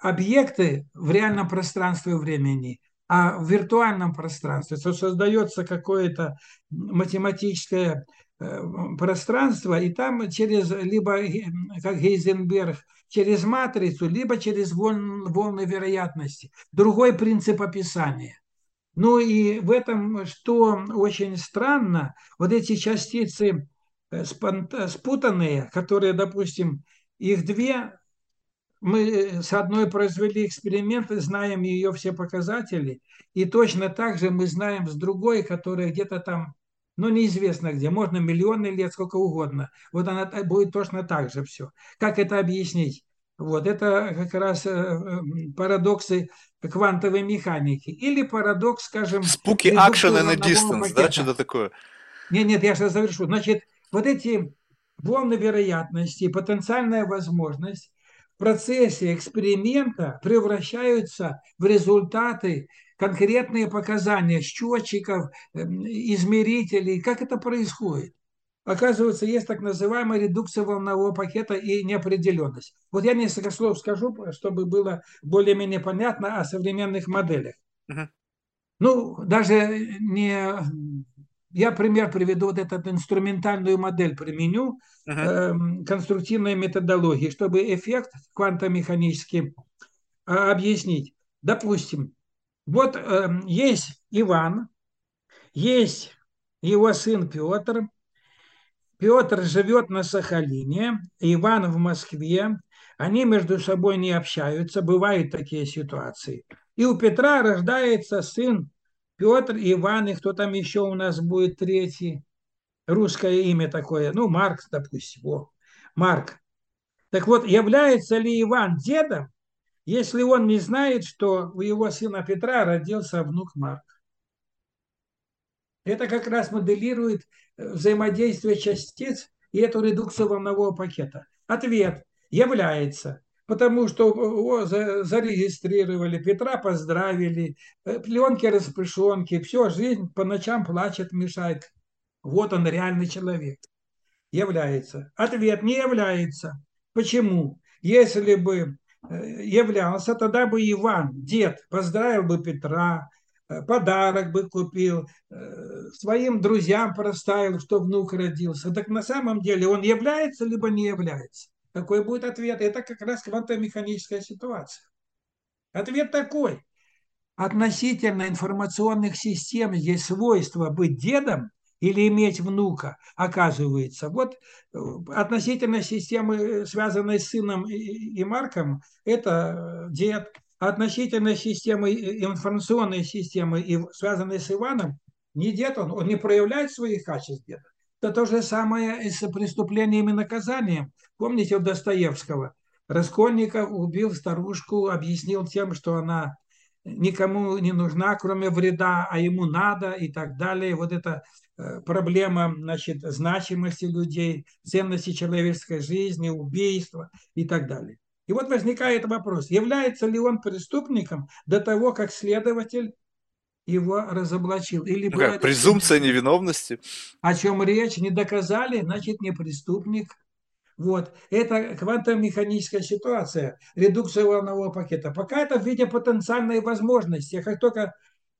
объекты в реальном пространстве времени, а в виртуальном пространстве, то создается какое-то математическое э, пространство, и там через, либо как Гейзенберг, через матрицу, либо через волн, волны вероятности. Другой принцип описания. Ну и в этом, что очень странно, вот эти частицы э, спутанные, которые, допустим, их две, мы э, с одной произвели эксперимент, знаем ее все показатели, и точно так же мы знаем с другой, которая где-то там, ну, неизвестно где, можно миллионы лет, сколько угодно. Вот она будет точно так же все. Как это объяснить? Вот, это как раз э, э, парадоксы квантовой механики. Или парадокс, скажем... Спуки and a distance, да, что-то такое? Нет, нет, я сейчас завершу. Значит, вот эти волны вероятности, потенциальная возможность процессе эксперимента превращаются в результаты, конкретные показания счетчиков, эм, измерителей. Как это происходит? Оказывается, есть так называемая редукция волнового пакета и неопределенность. Вот я несколько слов скажу, чтобы было более-менее понятно о современных моделях. Uh-huh. Ну, даже не я пример приведу, вот эту инструментальную модель применю uh-huh. э, конструктивной методологии, чтобы эффект квантомеханически э, объяснить. Допустим, вот э, есть Иван, есть его сын Петр, Петр живет на Сахалине, Иван в Москве, они между собой не общаются, бывают такие ситуации. И у Петра рождается сын Петр, Иван, и кто там еще у нас будет третий? Русское имя такое, ну, Марк, допустим, о, Марк. Так вот, является ли Иван дедом, если он не знает, что у его сына Петра родился внук Марк? Это как раз моделирует э, взаимодействие частиц и эту редукцию волнового пакета. Ответ является. Потому что за, зарегистрировали, Петра поздравили, э, пленки распышонки, все, жизнь по ночам плачет, мешает. Вот он реальный человек. Является. Ответ не является. Почему? Если бы э, являлся, тогда бы Иван, дед, поздравил бы Петра, э, подарок бы купил, своим друзьям проставил, что внук родился. Так на самом деле он является, либо не является. Какой будет ответ? Это как раз квантомеханическая ситуация. Ответ такой. Относительно информационных систем есть свойство быть дедом или иметь внука, оказывается. Вот э, относительно системы, связанной с сыном и Марком, это э, дед. Относительно системы, э, информационной системы, связанной с Иваном, не дед он, он не проявляет своих качеств деда. Это то же самое с преступлением и наказанием. Помните у Достоевского? Раскольников убил старушку, объяснил тем, что она никому не нужна, кроме вреда, а ему надо и так далее. Вот эта э, проблема значит, значимости людей, ценности человеческой жизни, убийства и так далее. И вот возникает вопрос, является ли он преступником до того, как следователь его разоблачил. Или ну как, презумпция невиновности. О чем речь, не доказали, значит не преступник. Вот. Это квантомеханическая ситуация, редукция волнового пакета. Пока это в виде потенциальной возможности. Как только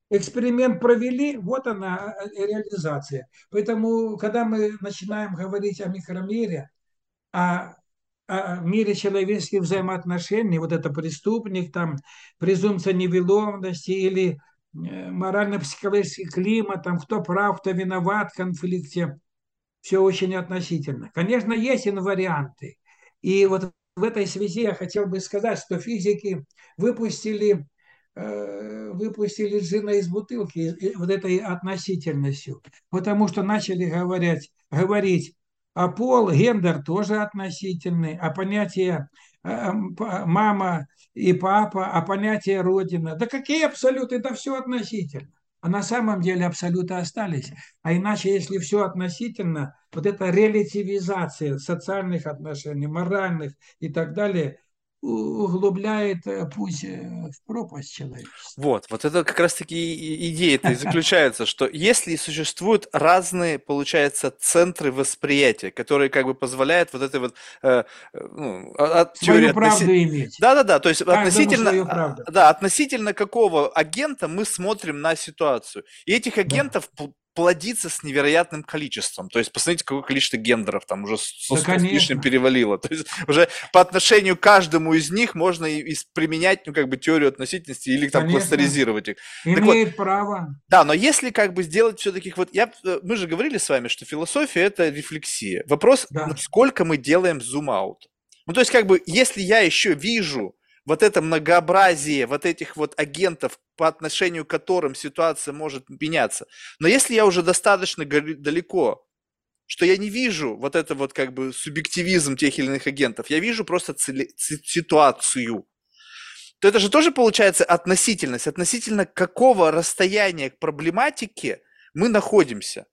эксперимент провели, вот она э, реализация. Поэтому, когда мы начинаем говорить о микромире, о, о мире человеческих взаимоотношений, вот это преступник, там, презумпция невиновности или Э, морально-психологический климат, там, кто прав, кто виноват в конфликте, все очень относительно. Конечно, есть инварианты. И вот в этой связи я хотел бы сказать, что физики выпустили, э, выпустили джина из бутылки вот этой относительностью, потому что начали говорить, говорить а пол, гендер тоже относительный, а понятие э, мама и папа, а понятие родина. Да какие абсолюты? Это все относительно. А на самом деле абсолюты остались. А иначе, если все относительно, вот эта релятивизация социальных отношений, моральных и так далее, углубляет э, путь э, в пропасть человечества. Вот, вот это как раз-таки идея это и заключается, что если существуют разные, получается, центры восприятия, которые как бы позволяют вот этой вот э, ну, от, теории правду относи... иметь. Да-да-да, то есть Каждому относительно, да, относительно какого агента мы смотрим на ситуацию. И этих агентов да плодится с невероятным количеством. То есть, посмотрите, какое количество гендеров там уже со да, с лишним перевалило. То есть, уже по отношению к каждому из них можно и, и применять, ну, как бы, теорию относительности или там конечно. кластеризировать их. Имеет вот, право. Да, но если как бы сделать все-таки вот, я, э, мы же говорили с вами, что философия – это рефлексия. Вопрос, да. сколько мы делаем зум-аут. Ну, то есть, как бы, если я еще вижу вот это многообразие вот этих вот агентов, по отношению к которым ситуация может меняться. Но если я уже достаточно далеко, что я не вижу вот это вот как бы субъективизм тех или иных агентов, я вижу просто цели, ситуацию, то это же тоже получается относительность, относительно какого расстояния к проблематике мы находимся.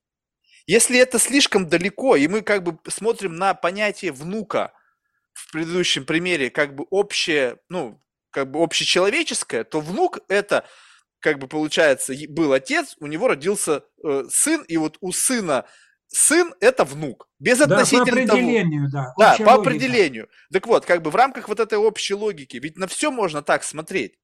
Если это слишком далеко, и мы как бы смотрим на понятие внука – в предыдущем примере как бы общее, ну, как бы общечеловеческое, то внук это как бы получается был отец, у него родился э, сын, и вот у сына сын это внук. Без да, относительно по определению, того. да. Да, по логика. определению. Так вот, как бы в рамках вот этой общей логики, ведь на все можно так смотреть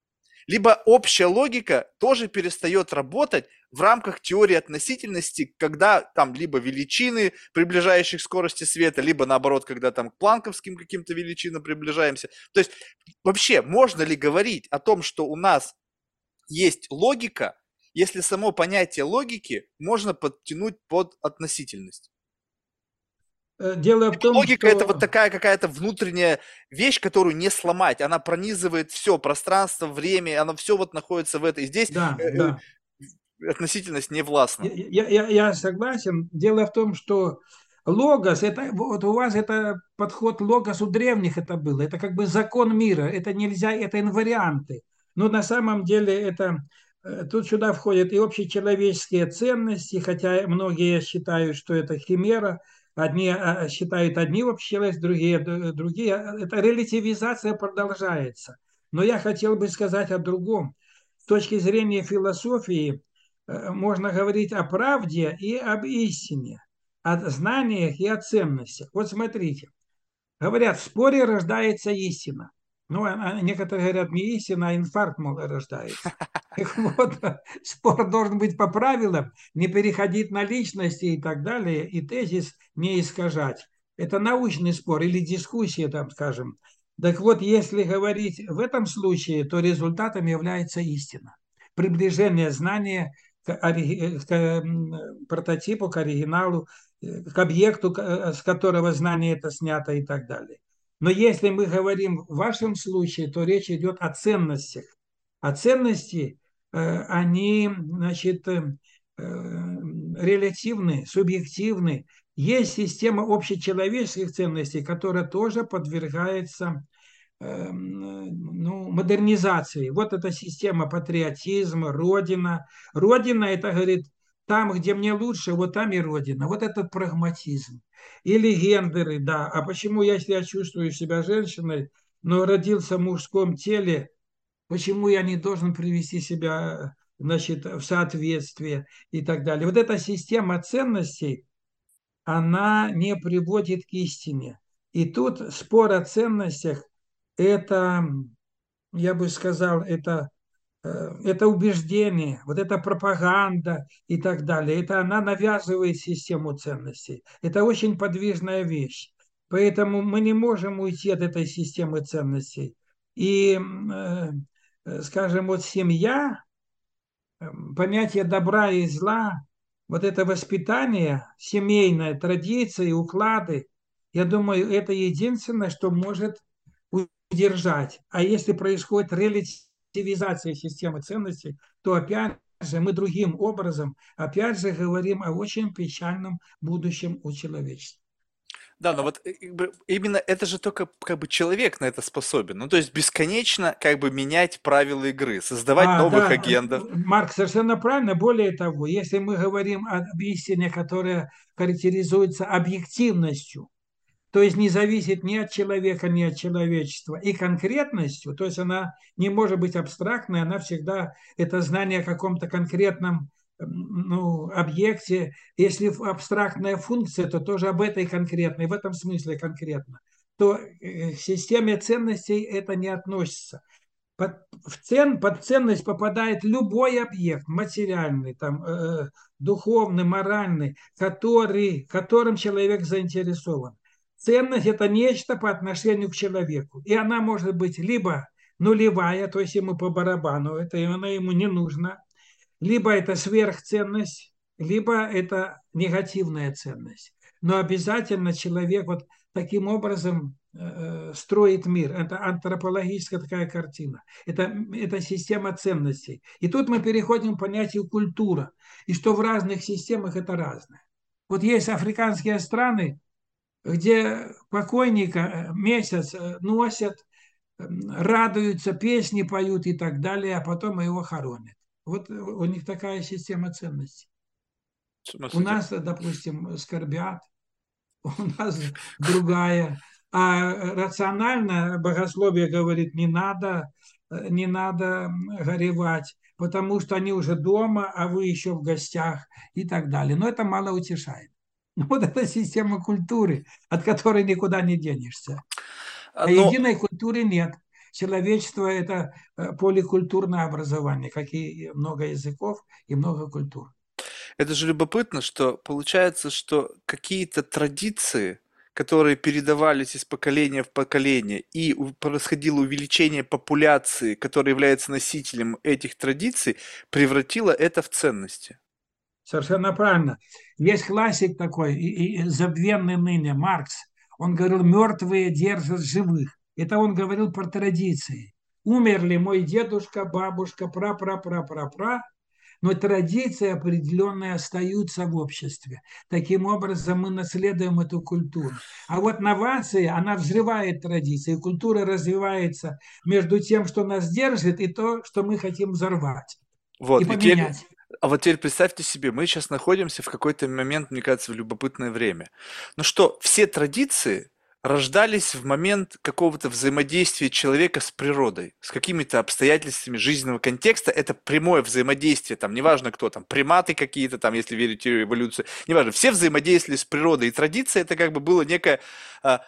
либо общая логика тоже перестает работать в рамках теории относительности, когда там либо величины, приближающих скорости света, либо наоборот, когда там к планковским каким-то величинам приближаемся. То есть вообще можно ли говорить о том, что у нас есть логика, если само понятие логики можно подтянуть под относительность? Э, дело в том, Логика что... это вот такая какая-то внутренняя вещь, которую не сломать. Она пронизывает все пространство, время, она все вот находится в этой. Здесь да, э, да. относительность не властна. Я, я, я согласен. Дело в том, что логос, это вот у вас это подход логос у древних это было. Это как бы закон мира. Это нельзя, это инварианты. Но на самом деле это э, Тут сюда входят и общечеловеческие ценности, хотя многие считают, что это химера, Одни считают одни общность, другие другие. Эта релятивизация продолжается. Но я хотел бы сказать о другом. С точки зрения философии можно говорить о правде и об истине, о знаниях и о ценностях. Вот смотрите, говорят, в споре рождается истина. Ну, некоторые говорят, не истина, а инфаркт, мол, рождается. Так вот, спор должен быть по правилам, не переходить на личности и так далее, и тезис не искажать. Это научный спор или дискуссия, там, скажем. Так вот, если говорить в этом случае, то результатом является истина. Приближение знания к, к прототипу, к оригиналу, к объекту, с которого знание это снято и так далее. Но если мы говорим в вашем случае, то речь идет о ценностях. А ценности, они, значит, релятивны, субъективны. Есть система общечеловеческих ценностей, которая тоже подвергается ну, модернизации. Вот эта система патриотизма, Родина. Родина, это, говорит, там, где мне лучше, вот там и Родина. Вот этот прагматизм. Или гендеры, да. А почему, если я чувствую себя женщиной, но родился в мужском теле, почему я не должен привести себя значит, в соответствие и так далее. Вот эта система ценностей, она не приводит к истине. И тут спор о ценностях – это, я бы сказал, это это убеждение, вот эта пропаганда и так далее. Это она навязывает систему ценностей. Это очень подвижная вещь. Поэтому мы не можем уйти от этой системы ценностей. И, скажем, вот семья, понятие добра и зла, вот это воспитание, семейная традиции, уклады, я думаю, это единственное, что может удержать. А если происходит релятивизация, активизация системы ценностей, то опять же мы другим образом, опять же говорим о очень печальном будущем у человечества. Да, но вот именно это же только как бы человек на это способен. Ну, то есть бесконечно как бы менять правила игры, создавать а, новых да, агентов. Марк, совершенно правильно. Более того, если мы говорим об истине, которая характеризуется объективностью, то есть не зависит ни от человека, ни от человечества, и конкретностью, то есть она не может быть абстрактной, она всегда это знание о каком-то конкретном ну, объекте. Если абстрактная функция, то тоже об этой конкретной, в этом смысле конкретно. То э, к системе ценностей это не относится. Под, в цен, под ценность попадает любой объект, материальный, там, э, духовный, моральный, который, которым человек заинтересован. Ценность – это нечто по отношению к человеку. И она может быть либо нулевая, то есть ему по барабану, это она ему не нужна, либо это сверхценность, либо это негативная ценность. Но обязательно человек вот таким образом э, строит мир. Это антропологическая такая картина. Это, это система ценностей. И тут мы переходим к понятию культура. И что в разных системах это разное. Вот есть африканские страны, где покойника э, месяц э, носят, радуются, песни поют и так далее, а потом его хоронят. Вот у них такая система ценностей. У нас, допустим, скорбят, у нас другая. А рационально богословие говорит, не надо, э, не надо горевать, потому что они уже дома, а вы еще в гостях и так далее. Но это мало утешает. Вот это система культуры, от которой никуда не денешься. А Но... единой культуры нет. Человечество – это э, поликультурное образование, как и много языков и много культур. Это же любопытно, что получается, что какие-то традиции, которые передавались из поколения в поколение, и происходило увеличение популяции, которая является носителем этих традиций, превратило это в ценности. Совершенно правильно. Есть классик такой, и, и забвенный ныне, Маркс. Он говорил, мертвые держат живых. Это он говорил про традиции. Умерли мой дедушка, бабушка, пра-пра-пра-пра-пра, но традиции определенные остаются в обществе. Таким образом, мы наследуем эту культуру. А вот новация, она взрывает традиции. Культура развивается между тем, что нас держит, и то, что мы хотим взорвать. Вот, и поменять. А вот теперь представьте себе, мы сейчас находимся в какой-то момент, мне кажется, в любопытное время. Ну что, все традиции рождались в момент какого-то взаимодействия человека с природой, с какими-то обстоятельствами жизненного контекста. Это прямое взаимодействие, там, неважно кто там, приматы какие-то там, если верить в эволюцию, неважно, все взаимодействовали с природой. И традиция это как бы было некое а,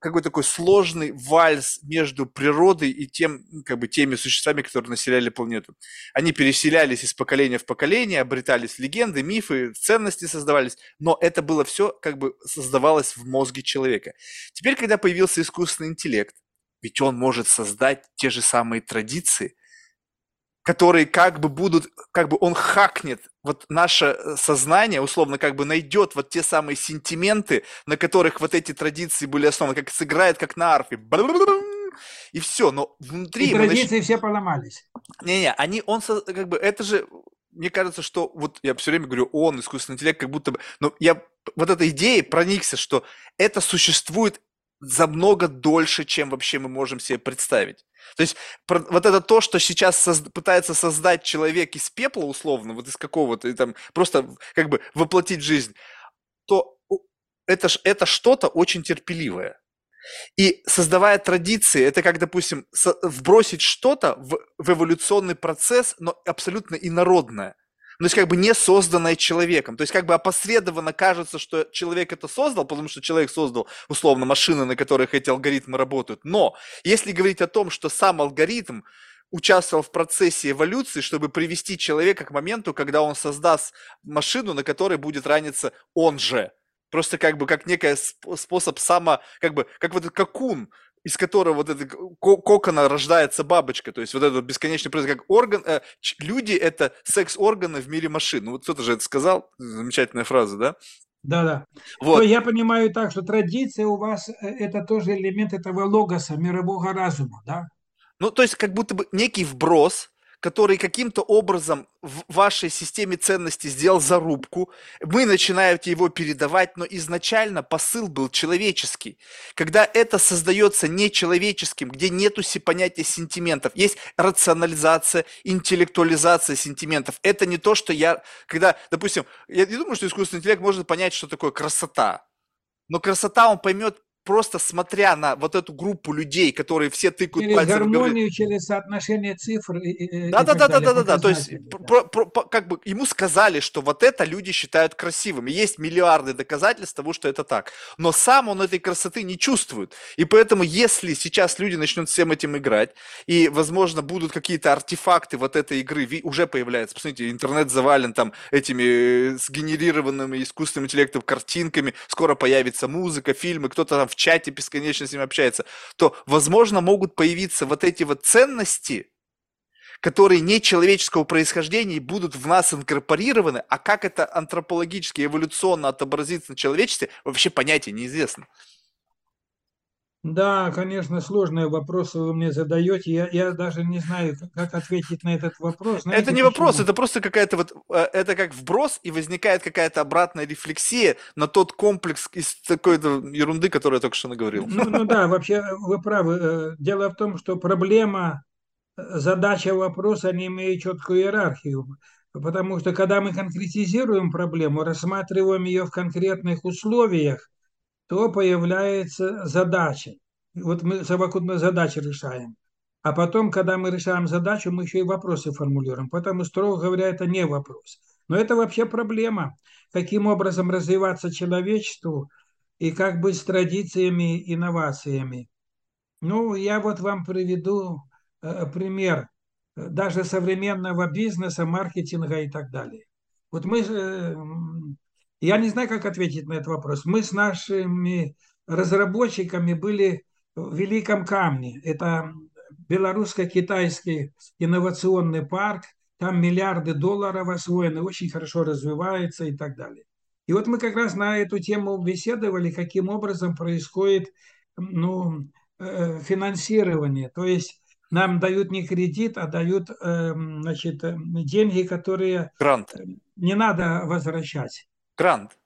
какой такой сложный вальс между природой и тем, как бы, теми существами, которые населяли планету. Они переселялись из поколения в поколение, обретались легенды, мифы, ценности создавались, но это было все как бы создавалось в мозге человека. Теперь, когда появился искусственный интеллект, ведь он может создать те же самые традиции, которые как бы будут, как бы он хакнет вот наше э, сознание, условно, как бы найдет вот те самые сентименты, на которых вот эти традиции были основаны, как сыграет, как на арфе. И все, но внутри... И традиции нач... все поломались. Не-не, они, он, как бы, это же, мне кажется, что вот я все время говорю, он, искусственный интеллект, как будто бы, но я вот этой идеей проникся, что это существует за много дольше, чем вообще мы можем себе представить. То есть вот это то, что сейчас соз... пытается создать человек из пепла, условно, вот из какого-то, и там просто как бы воплотить жизнь, то это, это что-то очень терпеливое. И создавая традиции, это как, допустим, вбросить что-то в, в эволюционный процесс, но абсолютно инородное ну, то есть как бы не созданное человеком. То есть как бы опосредованно кажется, что человек это создал, потому что человек создал условно машины, на которых эти алгоритмы работают. Но если говорить о том, что сам алгоритм участвовал в процессе эволюции, чтобы привести человека к моменту, когда он создаст машину, на которой будет раниться он же. Просто как бы как некий способ само, как бы, как вот этот кокун, из которого вот это кокона рождается бабочка, то есть вот этот бесконечный процесс, как орган, э, люди это секс-органы в мире машин. Ну вот кто-то же это сказал, замечательная фраза, да? Да, да. Вот. Но я понимаю так, что традиция у вас э, это тоже элемент этого логоса, мирового разума, да? Ну, то есть как будто бы некий вброс, который каким-то образом в вашей системе ценностей сделал зарубку, мы начинаем его передавать, но изначально посыл был человеческий. Когда это создается нечеловеческим, где нету понятия сентиментов, есть рационализация, интеллектуализация сентиментов. Это не то, что я, когда, допустим, я не думаю, что искусственный интеллект может понять, что такое красота. Но красота он поймет просто смотря на вот эту группу людей, которые все тыкают через пальцем. Через гармонию, через соотношение цифр. Да, да, да, да, да, да, да. То есть, да. Про, про, как бы ему сказали, что вот это люди считают красивым. И есть миллиарды доказательств того, что это так. Но сам он этой красоты не чувствует. И поэтому, если сейчас люди начнут всем этим играть, и, возможно, будут какие-то артефакты вот этой игры уже появляются. Посмотрите, интернет завален там этими э, сгенерированными искусственным интеллектом картинками. Скоро появится музыка, фильмы, кто-то там в чате бесконечно с ним общается, то, возможно, могут появиться вот эти вот ценности, которые не человеческого происхождения и будут в нас инкорпорированы, а как это антропологически, эволюционно отобразится на человечестве, вообще понятия неизвестно. Да, конечно, сложные вопросы вы мне задаете. Я, я даже не знаю, как ответить на этот вопрос. Знаете, это не почему? вопрос, это просто какая-то вот, э, это как вброс, и возникает какая-то обратная рефлексия на тот комплекс из такой-то ерунды, которую я только что наговорил. Ну, ну да, вообще э, вы правы. Э, дело в том, что проблема, задача вопроса не имеет четкую иерархию. Потому что когда мы конкретизируем проблему, рассматриваем ее в конкретных условиях, то появляется задача. Вот мы совокупно задачи решаем. А потом, когда мы решаем задачу, мы еще и вопросы формулируем. Поэтому, строго говоря, это не вопрос. Но это вообще проблема. Каким образом развиваться человечеству и как быть с традициями, инновациями. Ну, я вот вам приведу э, пример даже современного бизнеса, маркетинга и так далее. Вот мы э, я не знаю, как ответить на этот вопрос. Мы с нашими разработчиками были в Великом Камне. Это белорусско-китайский инновационный парк. Там миллиарды долларов освоены, очень хорошо развивается и так далее. И вот мы как раз на эту тему беседовали, каким образом происходит ну, э, финансирование. То есть нам дают не кредит, а дают эм, значит, деньги, которые Грант. не надо возвращать. Грант.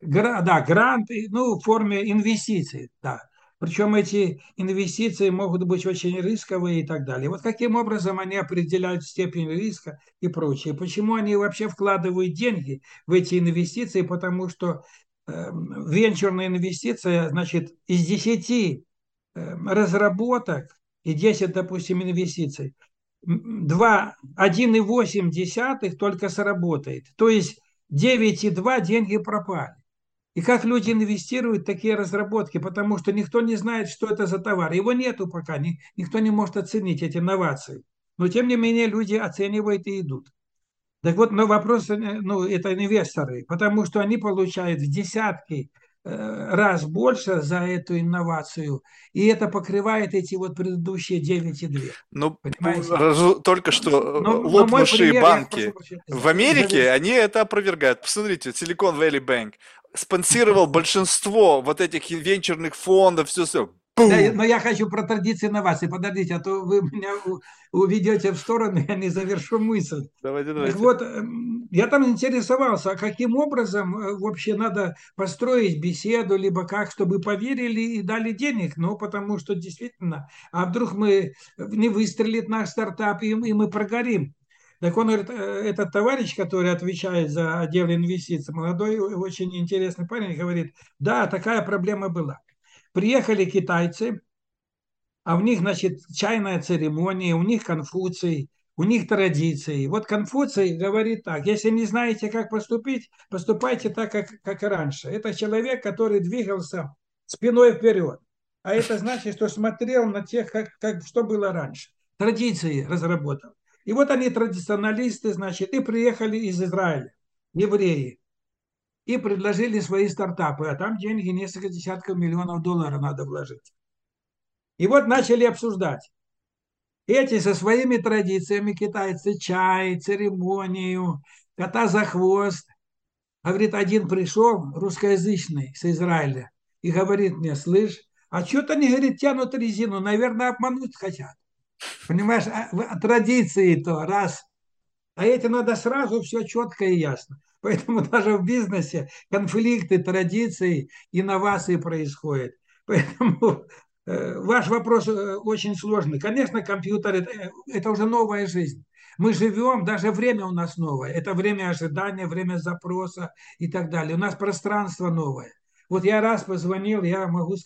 Гра, да, грант, ну, в форме инвестиций, да. Причем эти инвестиции могут быть очень рисковые и так далее. Вот каким образом они определяют степень риска и прочее. Почему они вообще вкладывают деньги в эти инвестиции? Потому что э, венчурная инвестиция, значит, из 10 э, разработок и 10, допустим, инвестиций, 2, 1,8 только сработает. То есть 9,2 деньги пропали. И как люди инвестируют в такие разработки, потому что никто не знает, что это за товар. Его нету пока, никто не может оценить эти инновации. Но тем не менее люди оценивают и идут. Так вот, но вопрос, э, ну, это инвесторы, потому что они получают в десятки раз больше за эту инновацию, и это покрывает эти вот предыдущие 9,2. Ну, Понимаете? только что но, лопнувшие но пример, банки в Америке, они это опровергают. Посмотрите, Silicon Valley Bank спонсировал большинство вот этих венчурных фондов, все, все. Да, но я хочу про традиции инноваций. Подождите, а то вы меня уведете в сторону, я не завершу мысль. Давайте, давайте. Так вот, эм, я там интересовался, а каким образом э, вообще надо построить беседу, либо как, чтобы поверили и дали денег. Ну, потому что действительно, а вдруг мы не выстрелит наш стартап, и мы прогорим. Так он говорит, «Э, этот товарищ, который отвечает за отдел инвестиций, молодой, очень интересный парень, говорит, да, такая проблема была. Приехали китайцы, а у них, значит, чайная церемония, у них Конфуций, у них традиции. Вот Конфуций говорит так, если не знаете, как поступить, поступайте так, как, как и раньше. Это человек, который двигался спиной вперед. А это значит, что смотрел на тех, как, как, что было раньше. Традиции разработал. И вот они традиционалисты, значит, и приехали из Израиля, евреи, и предложили свои стартапы, а там деньги несколько десятков миллионов долларов надо вложить. И вот начали обсуждать. Эти со своими традициями китайцы, чай, церемонию, кота за хвост. Говорит, один пришел, русскоязычный, с Израиля, и говорит мне, слышь, а что-то они, говорит, тянут резину, наверное, обмануть хотят. Понимаешь, а, традиции-то раз. А эти надо сразу все четко и ясно. Поэтому даже в бизнесе конфликты, традиции, инновации происходят. Поэтому э, ваш вопрос э, очень сложный. Конечно, компьютер это, э, это уже новая жизнь. Мы живем, даже время у нас новое. Это время ожидания, время запроса и так далее. У нас пространство новое. Вот я раз позвонил, я могу с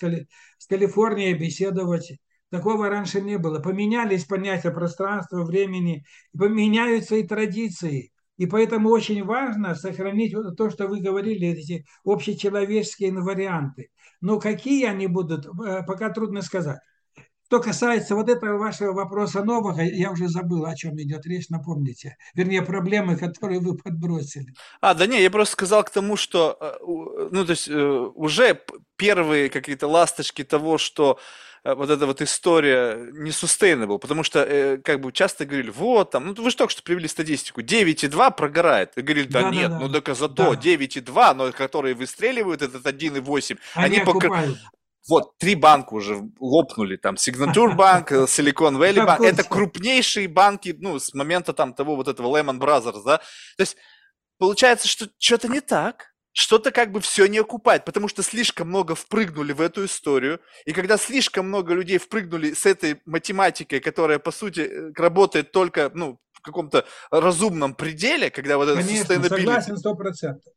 Калифорнией беседовать Такого раньше не было. Поменялись понятия пространства, времени, поменяются и традиции. И поэтому очень важно сохранить то, что вы говорили, эти общечеловеческие варианты. Но какие они будут, э, пока трудно сказать. Что касается вот этого вашего вопроса нового, я уже забыл, о чем идет речь, напомните. Вернее, проблемы, которые вы подбросили. А, да не, я просто сказал к тому, что, э, ну, то есть, э, уже первые какие-то ласточки того, что вот эта вот история не sustainable, потому что э, как бы часто говорили, вот там, ну вы же только что привели статистику, 9,2 прогорает. И говорили, да, да нет, да, да. ну так зато да. 9,2, но которые выстреливают, этот 1,8, они, они пока... Вот, три банка уже лопнули, там, Signature Bank, э, Silicon Valley Bank, это крупнейшие банки, ну, с момента там того вот этого Lehman Brothers, да, то есть получается, что что-то не так, что-то как бы все не окупает, потому что слишком много впрыгнули в эту историю, и когда слишком много людей впрыгнули с этой математикой, которая, по сути, э, работает только, ну, в каком-то разумном пределе, когда вот это Конечно, согласен сто процентов.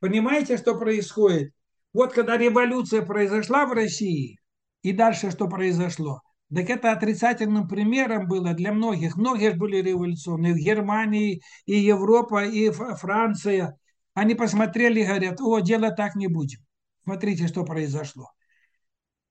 Понимаете, что происходит? Вот когда революция произошла в России, и дальше что произошло? Так это отрицательным примером было для многих. Многие были революционные. В Германии, и Европа, и Франция – они посмотрели и говорят, о, дело так не будем. Смотрите, что произошло.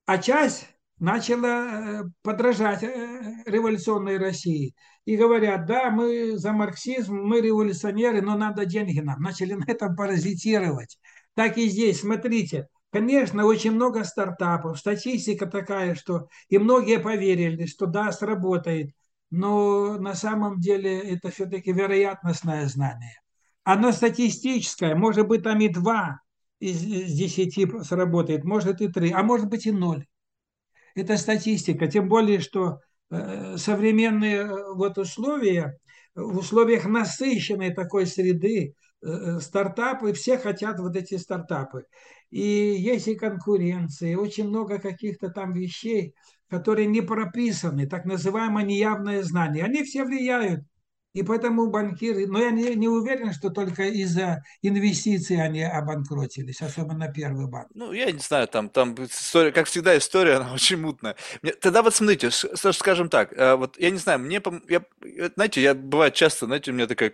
А часть начала э, подражать э, революционной России. И говорят, да, мы за марксизм, мы революционеры, но надо деньги нам. Начали на этом паразитировать. Так и здесь, смотрите, конечно, очень много стартапов, статистика такая, что и многие поверили, что да, сработает, но на самом деле это все-таки вероятностное знание оно статистическое, может быть, там и два из, десяти сработает, может и три, а может быть и ноль. Это статистика, тем более, что э, современные э, вот условия, в условиях насыщенной такой среды, э, стартапы, все хотят вот эти стартапы. И есть и конкуренция, очень много каких-то там вещей, которые не прописаны, так называемое неявное знание. Они все влияют и поэтому банкиры, но я не, не уверен, что только из-за инвестиций они обанкротились, особенно первый банк. Ну, я не знаю, там, там история, как всегда, история, она очень мутная. Мне, тогда вот смотрите, скажем так, э, вот я не знаю, мне, я, знаете, я бывает часто, знаете, у меня такая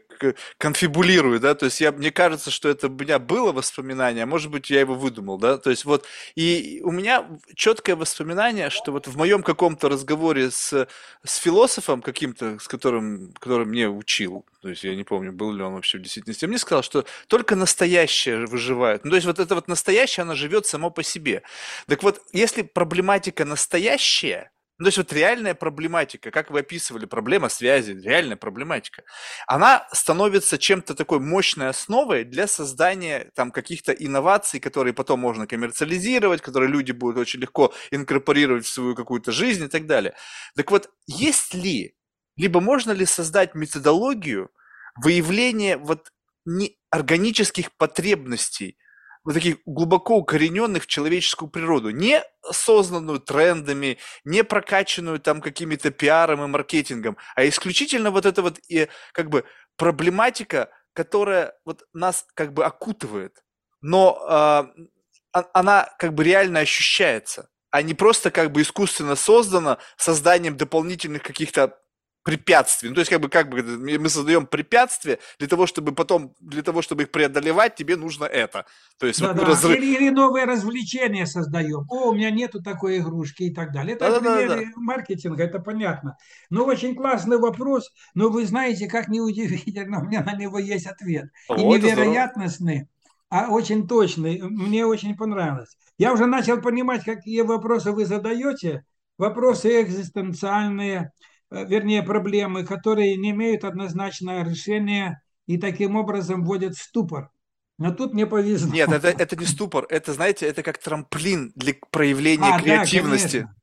конфибулирую, да, то есть я, мне кажется, что это у меня было воспоминание, а может быть, я его выдумал, да, то есть вот, и у меня четкое воспоминание, что вот в моем каком-то разговоре с, с философом каким-то, с которым, который мне учил, то есть я не помню, был ли он вообще в действительности, мне сказал, что только настоящее выживает. Ну, то есть вот это вот настоящее, оно живет само по себе. Так вот, если проблематика настоящая, ну, то есть вот реальная проблематика, как вы описывали, проблема связи, реальная проблематика, она становится чем-то такой мощной основой для создания там каких-то инноваций, которые потом можно коммерциализировать, которые люди будут очень легко инкорпорировать в свою какую-то жизнь и так далее. Так вот, есть ли либо можно ли создать методологию выявления вот не органических потребностей, вот таких глубоко укорененных в человеческую природу, не осознанную трендами, не прокачанную там какими-то пиаром и маркетингом, а исключительно вот это вот и как бы проблематика, которая вот нас как бы окутывает, но э, она как бы реально ощущается, а не просто как бы искусственно создана созданием дополнительных каких-то препятствий. Ну, то есть, как бы, как бы мы создаем препятствия для того, чтобы потом, для того, чтобы их преодолевать, тебе нужно это. То есть, да, вот, да. Разрыв... или, или новые развлечения создаем. О, у меня нету такой игрушки и так далее. Это да, примеры да, да, маркетинга, это понятно. Но очень классный вопрос, но вы знаете, как неудивительно, у меня на него есть ответ. О, и невероятностный, а очень точный. Мне очень понравилось. Я уже начал понимать, какие вопросы вы задаете. Вопросы экзистенциальные, вернее, проблемы, которые не имеют однозначного решения и таким образом вводят в ступор. Но тут мне повезло. Нет, это, это не ступор, это, знаете, это как трамплин для проявления а, креативности. Да,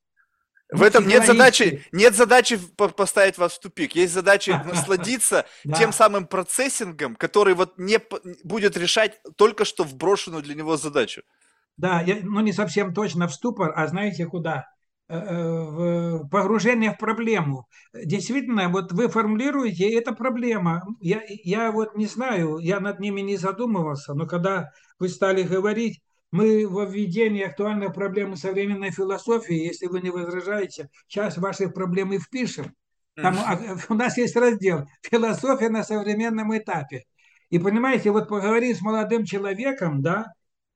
в этом нет задачи, нет задачи поставить вас в тупик. Есть задача насладиться тем самым процессингом, который вот не будет решать только что вброшенную для него задачу. Да, я, ну не совсем точно в ступор, а знаете куда? Э, погружение в проблему. Действительно, вот вы формулируете, это проблема. Я, я вот не знаю, я над ними не задумывался, но когда вы стали говорить, мы во введении актуальной проблемы современной философии, если вы не возражаете, часть ваших проблем и впишем. Там, а, у нас есть раздел «Философия на современном этапе». И понимаете, вот поговорив с молодым человеком, да,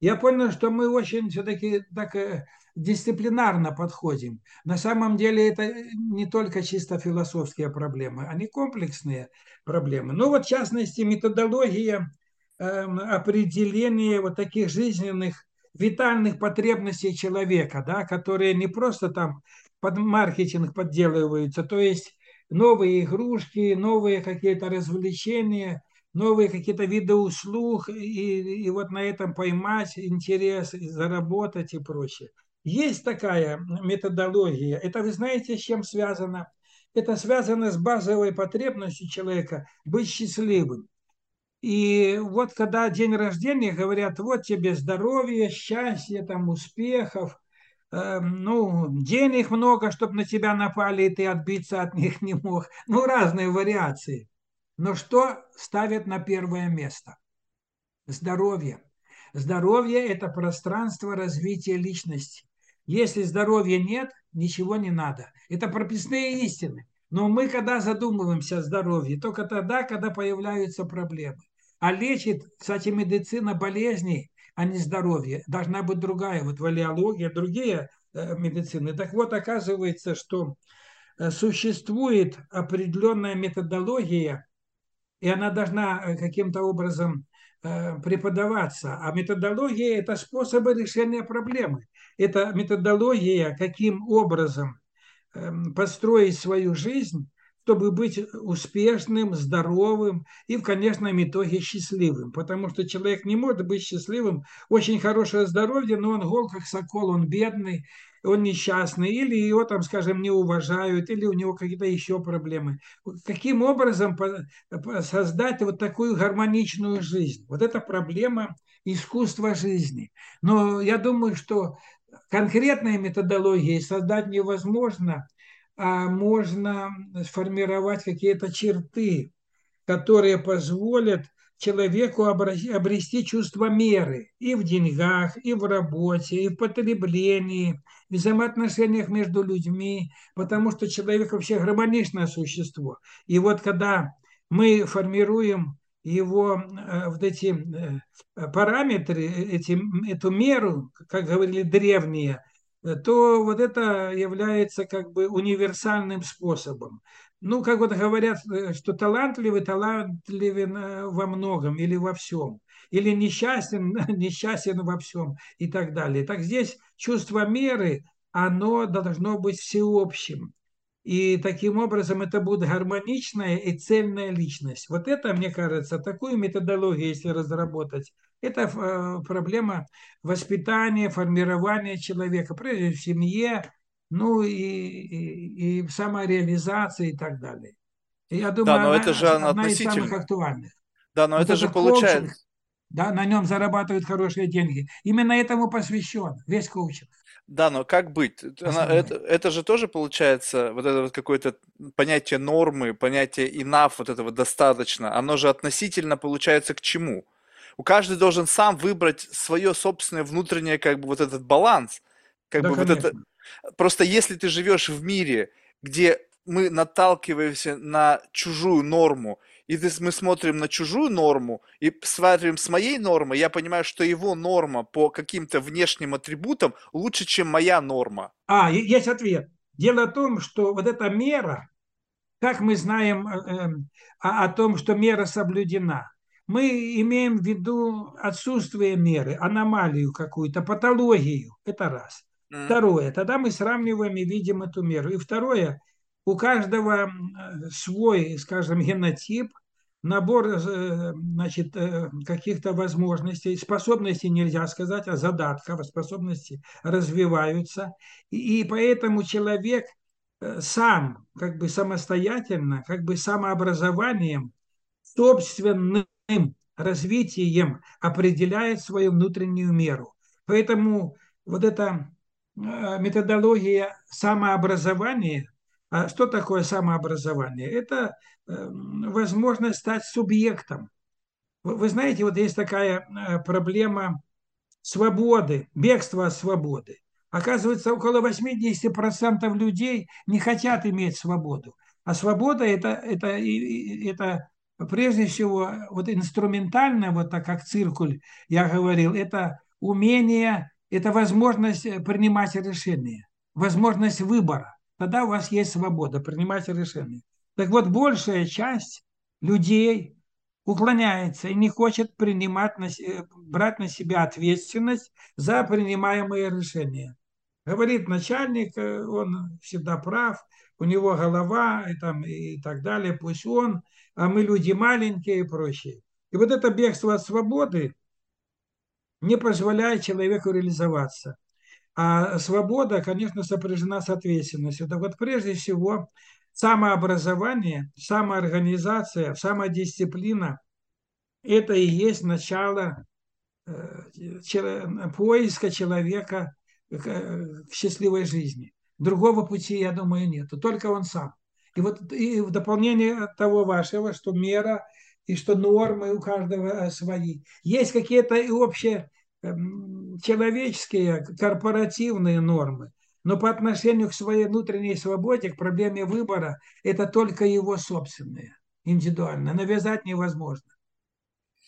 я понял, что мы очень все-таки так э, дисциплинарно подходим. На самом деле это не только чисто философские проблемы, они комплексные проблемы. Ну вот в частности методология э, определения вот таких жизненных витальных потребностей человека, да, которые не просто там под маркетинг подделываются, то есть новые игрушки, новые какие-то развлечения, новые какие-то виды услуг, и, и вот на этом поймать интерес, заработать и прочее. Есть такая методология. Это вы знаете, с чем связано? Это связано с базовой потребностью человека быть счастливым. И вот когда день рождения, говорят, вот тебе здоровье, счастье, там, успехов, э, ну, денег много, чтобы на тебя напали, и ты отбиться от них не мог. Ну, разные вариации. Но что ставят на первое место? Здоровье. Здоровье – это пространство развития личности. Если здоровья нет, ничего не надо. Это прописные истины. Но мы, когда задумываемся о здоровье, только тогда, когда появляются проблемы. А лечит, кстати, медицина болезней, а не здоровье. Должна быть другая, вот валиология, другие э, медицины. Так вот, оказывается, что э, существует определенная методология, и она должна э, каким-то образом Э, преподаваться, а методология – это способы решения проблемы. Это методология, каким образом эм, построить свою жизнь, чтобы быть успешным, здоровым и в конечном итоге счастливым. Потому что человек не может быть счастливым, очень хорошее здоровье, но он гол как сокол, он бедный, он несчастный, или его там, скажем, не уважают, или у него какие-то еще проблемы. Каким образом создать вот такую гармоничную жизнь? Вот это проблема искусства жизни. Но я думаю, что конкретной методологией создать невозможно, а можно сформировать какие-то черты, которые позволят человеку обрести чувство меры и в деньгах, и в работе, и в потреблении, в взаимоотношениях между людьми, потому что человек вообще гармоничное существо. И вот когда мы формируем его э, вот эти э, параметры, эти, эту меру, как говорили древние, то вот это является как бы универсальным способом. Ну, как вот говорят, э, что талантливый, талантливен во многом или во всем. Или несчастен, несчастен во всем и так далее. Так здесь чувство меры, оно должно быть всеобщим. И таким образом это будет гармоничная и цельная личность. Вот это, мне кажется, такую методологию, если разработать, это э, проблема воспитания, формирования человека, прежде в семье, ну и, и, и самореализации и так далее. И я думаю, да, но она, это же она одна из самых актуальных. Да, но вот это же коучинг, получается. Да, на нем зарабатывают хорошие деньги. Именно этому посвящен весь коучинг. Да, но как быть? Она, это, это же тоже получается вот это вот какое-то понятие нормы, понятие enough, вот этого достаточно. Оно же относительно получается к чему? У каждого должен сам выбрать свое собственное внутреннее как бы вот этот баланс. Как Да, бы вот это. Просто если ты живешь в мире, где мы наталкиваемся на чужую норму, и мы смотрим на чужую норму и смотрим с моей нормой, я понимаю, что его норма по каким-то внешним атрибутам лучше, чем моя норма. А, есть ответ. Дело в том, что вот эта мера, как мы знаем э, эм, о, о том, что мера соблюдена, мы имеем в виду отсутствие меры, аномалию какую-то, патологию. Это раз. Второе, тогда мы сравниваем и видим эту меру. И второе, у каждого свой, скажем, генотип, набор э, значит, э, каких-то возможностей, способностей нельзя сказать, а задатков, способности развиваются. И, и поэтому человек э, сам, как бы самостоятельно, как бы самообразованием, собственным развитием определяет свою внутреннюю меру. Поэтому вот эта э, методология самообразования, а что такое самообразование? Это э, возможность стать субъектом. Вы знаете, вот есть такая э, проблема свободы, бегства от свободы. Оказывается, около 80% людей не хотят иметь свободу. А свобода это, это, это прежде всего вот инструментально, вот так как циркуль, я говорил, это умение, это возможность э, принимать решения, возможность выбора. Тогда у вас есть свобода принимать решения. Так вот, большая часть людей уклоняется и не хочет принимать на, брать на себя ответственность за принимаемые решения. Говорит начальник, э, он всегда прав, у него голова и, там, и так далее, пусть он, а мы люди маленькие и прочее. И вот это бегство от свободы не позволяет человеку реализоваться. А свобода, конечно, сопряжена с ответственностью. Так вот, прежде всего, самообразование, самоорганизация, самодисциплина – это и есть начало э, поиска человека к счастливой жизни. Другого пути, я думаю, нет. Только он сам. И вот и в дополнение того вашего, что мера и что нормы у каждого э, свои. Есть какие-то и общие эм, человеческие, корпоративные нормы. Но по отношению к своей внутренней свободе, к проблеме выбора, это только его собственные, индивидуально. Навязать невозможно.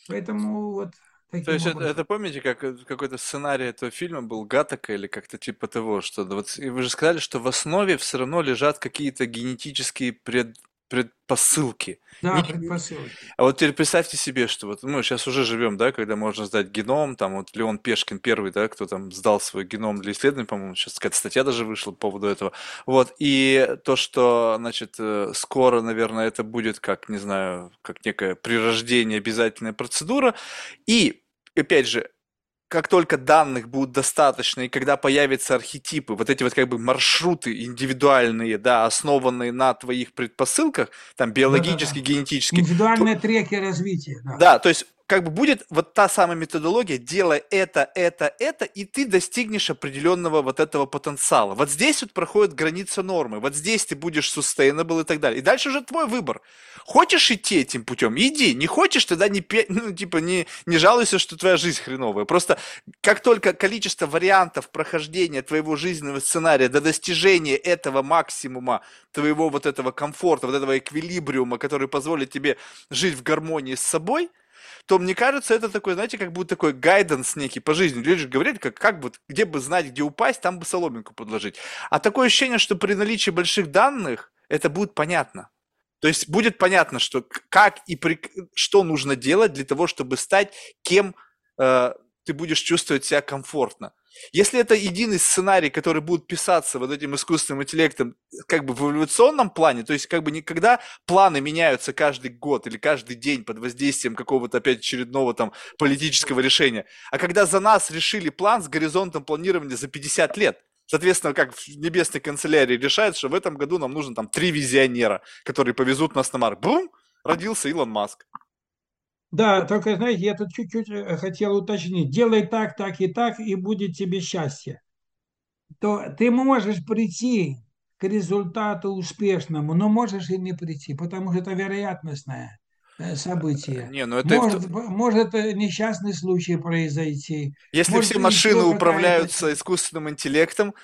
Поэтому вот То таким есть это, образом. это помните, как э, какой-то сценарий этого фильма был Гаттака или как-то типа того, что вот и вы же сказали, что в основе все равно лежат какие-то генетические пред- предпосылки. Да, Не- предпосылки. А вот теперь представьте себе, что вот мы сейчас уже живем, да, когда можно сдать геном, там вот Леон Пешкин первый, да, кто там сдал свой геном для исследований, по-моему, сейчас какая-то статья даже вышла по поводу этого. Вот, и то, что, значит, э, скоро, наверное, это будет как, не знаю, как некое при рождении обязательная процедура. И, опять же, как только данных будет достаточно, и когда появятся архетипы, вот эти вот как бы маршруты индивидуальные, да, основанные на твоих предпосылках, там биологически, Да-да-да. генетически, Индивидуальные треки развития. Да. да, то есть как бы будет вот та самая методология, делай это, это, это, и ты достигнешь определенного вот этого потенциала. Вот здесь вот проходит граница нормы, вот здесь ты будешь sustainable и так далее. И дальше уже твой выбор. Хочешь идти этим путем, иди. Не хочешь, тогда не, ну, типа, не, не жалуйся, что твоя жизнь хреновая. Просто как только количество вариантов прохождения твоего жизненного сценария до достижения этого максимума, твоего вот этого комфорта, вот этого эквилибриума, который позволит тебе жить в гармонии с собой, то мне кажется, это такой, знаете, как будто такой гайденс некий по жизни. Люди же говорят, как, как бы, где бы знать, где упасть, там бы соломинку подложить. А такое ощущение, что при наличии больших данных это будет понятно. То есть будет понятно, что как и при, что нужно делать для того, чтобы стать кем э, ты будешь чувствовать себя комфортно. Если это единый сценарий, который будет писаться вот этим искусственным интеллектом как бы в эволюционном плане, то есть как бы никогда планы меняются каждый год или каждый день под воздействием какого-то опять очередного там политического решения, а когда за нас решили план с горизонтом планирования за 50 лет, Соответственно, как в небесной канцелярии решают, что в этом году нам нужно там три визионера, которые повезут нас на Марс. Бум! Родился Илон Маск. Да, только, знаете, я тут чуть-чуть э, хотел уточнить. Делай так, так и так, и будет тебе счастье. То ты можешь прийти к результату успешному, но можешь и не прийти, потому что это вероятностное э, событие. Не, ну это... Может, может э, несчастный случай произойти. Если может, все машины управляются искусственным интеллектом,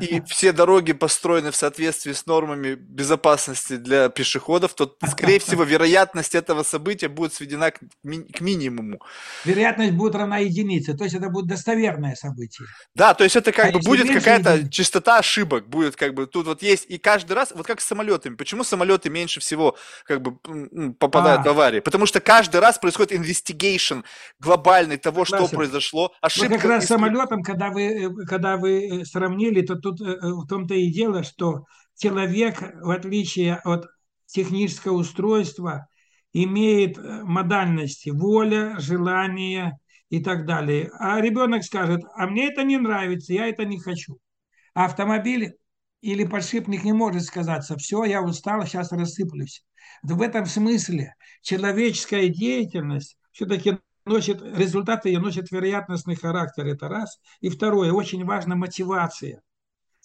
и все дороги построены в соответствии с нормами безопасности для пешеходов, то, скорее всего, вероятность этого события будет сведена к, ми- к минимуму. Вероятность будет равна единице, то есть это будет достоверное событие. Да, то есть это как А бы будет какая-то единиц? частота ошибок, будет как бы тут вот есть, и каждый раз, вот как с самолетами, почему самолеты меньше всего как бы м, попадают А. в аварии? Потому что каждый раз происходит investigation глобальный того, что Согласен. произошло, Вот ошибка. как раз из- самолетом, когда вы, э, когда вы э, сравнили, то тут э, э, в том-то и дело, что человек, в отличие от технического устройства, имеет э, модальности воля, желание и так далее. А ребенок скажет, а мне это не нравится, я это не хочу. А автомобиль или подшипник не может сказаться, все, я устал, сейчас рассыплюсь. В этом смысле человеческая деятельность все-таки носит, результаты ее носят вероятностный характер, это раз. И второе, очень важна мотивация,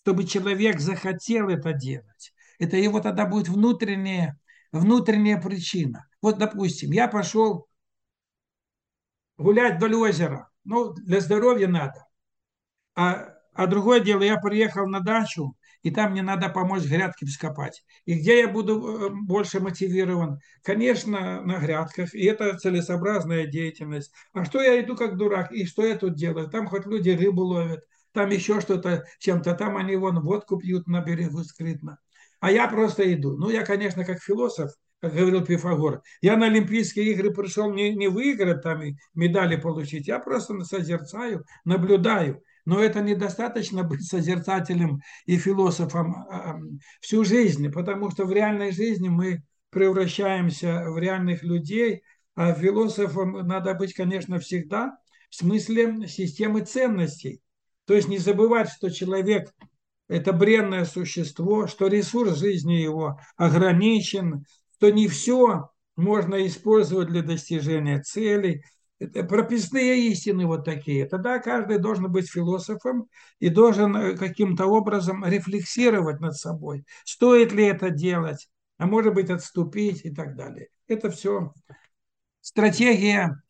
чтобы человек захотел это делать. Это его тогда будет внутренняя, внутренняя причина. Вот, допустим, я пошел гулять вдоль озера. Ну, для здоровья надо. А, а другое дело, я приехал на дачу, и там мне надо помочь грядки вскопать. И где я буду э, больше мотивирован? Конечно, на грядках, и это целесообразная деятельность. А что я иду как дурак, и что я тут делаю? Там хоть люди рыбу ловят, там еще что-то чем-то, там они вон водку пьют на берегу скрытно. А я просто иду. Ну, я, конечно, как философ, как говорил Пифагор, я на Олимпийские игры пришел не, не выиграть там и медали получить, я просто созерцаю, наблюдаю. Но это недостаточно быть созерцателем и философом а, всю жизнь, потому что в реальной жизни мы превращаемся в реальных людей, а философом надо быть, конечно, всегда в смысле системы ценностей. То есть не забывать, что человек – это бренное существо, что ресурс жизни его ограничен, что не все можно использовать для достижения целей – это прописные истины вот такие. Тогда каждый должен быть философом и должен каким-то образом рефлексировать над собой. Стоит ли это делать, а может быть отступить и так далее. Это все стратегия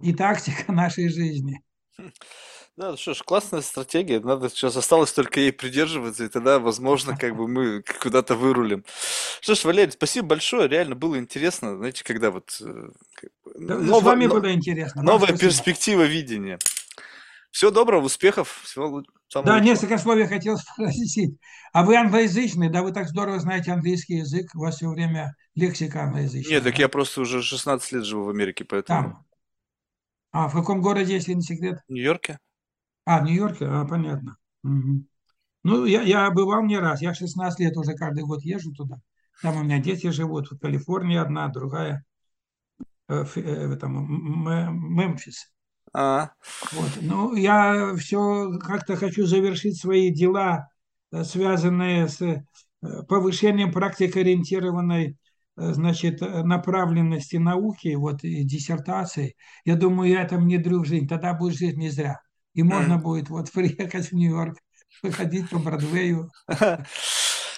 и тактика нашей жизни. Да, что ж, классная стратегия. Надо сейчас осталось только ей придерживаться, и тогда, возможно, как бы мы куда-то вырулим. Что ж, Валерий, спасибо большое. Реально было интересно. Знаете, когда вот э, Да, ново- с вами но- было интересно. Новая спасибо. перспектива видения. Всего доброго, успехов, всего самого Да, лучшего. несколько слов я хотел спросить. А вы англоязычный, да, вы так здорово знаете английский язык, у вас все время лексика англоязычная. Нет, так я просто уже 16 лет живу в Америке, поэтому Там. А, в каком городе, если не секрет? в Нью-Йорке. А, в Нью-Йорке? А, понятно. Мгм. Ну, я, я бывал не раз. Я 16 лет уже каждый год езжу туда. Там у меня дети живут. В Калифорнии одна, другая э, в, э, в этом, Мемфис. А, Вот. Ну, я все как-то хочу завершить свои дела, э, связанные с э, повышением практикоориентированной значит, направленности науки, вот и диссертации. Я думаю, я это внедрю в жизнь. Тогда будет жизнь не зря. И можно будет вот приехать в Нью-Йорк, выходить по Бродвею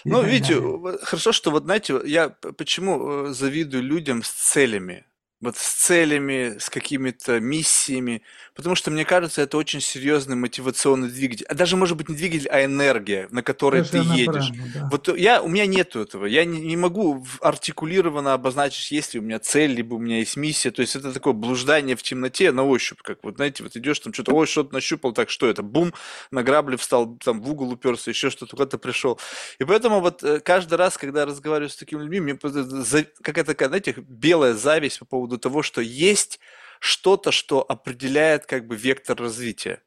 Ну, видите, хорошо, что вот, знаете, я почему э, завидую людям с целями. Вот с целями, с какими-то миссиями. Потому что, мне кажется, это очень серьезный мотивационный двигатель. А даже, может быть, не двигатель, а энергия, на которой ты Совершенно едешь. правильно, да. Вот я, у меня нету этого. Я не, не могу артикулированно обозначить, есть ли у меня цель, либо у меня есть миссия. То есть это такое блуждание в темноте на ощупь. Как вот, знаете, вот идешь там что-то, ой, что-то нащупал, так что это? Бум, на грабли встал, там в угол уперся, еще что-то, куда-то пришел. И поэтому вот э, каждый раз, когда я разговариваю с такими людьми, мне какая-то такая, знаете, белая зависть по поводу того, что есть что-то, что определяет как бы вектор развития.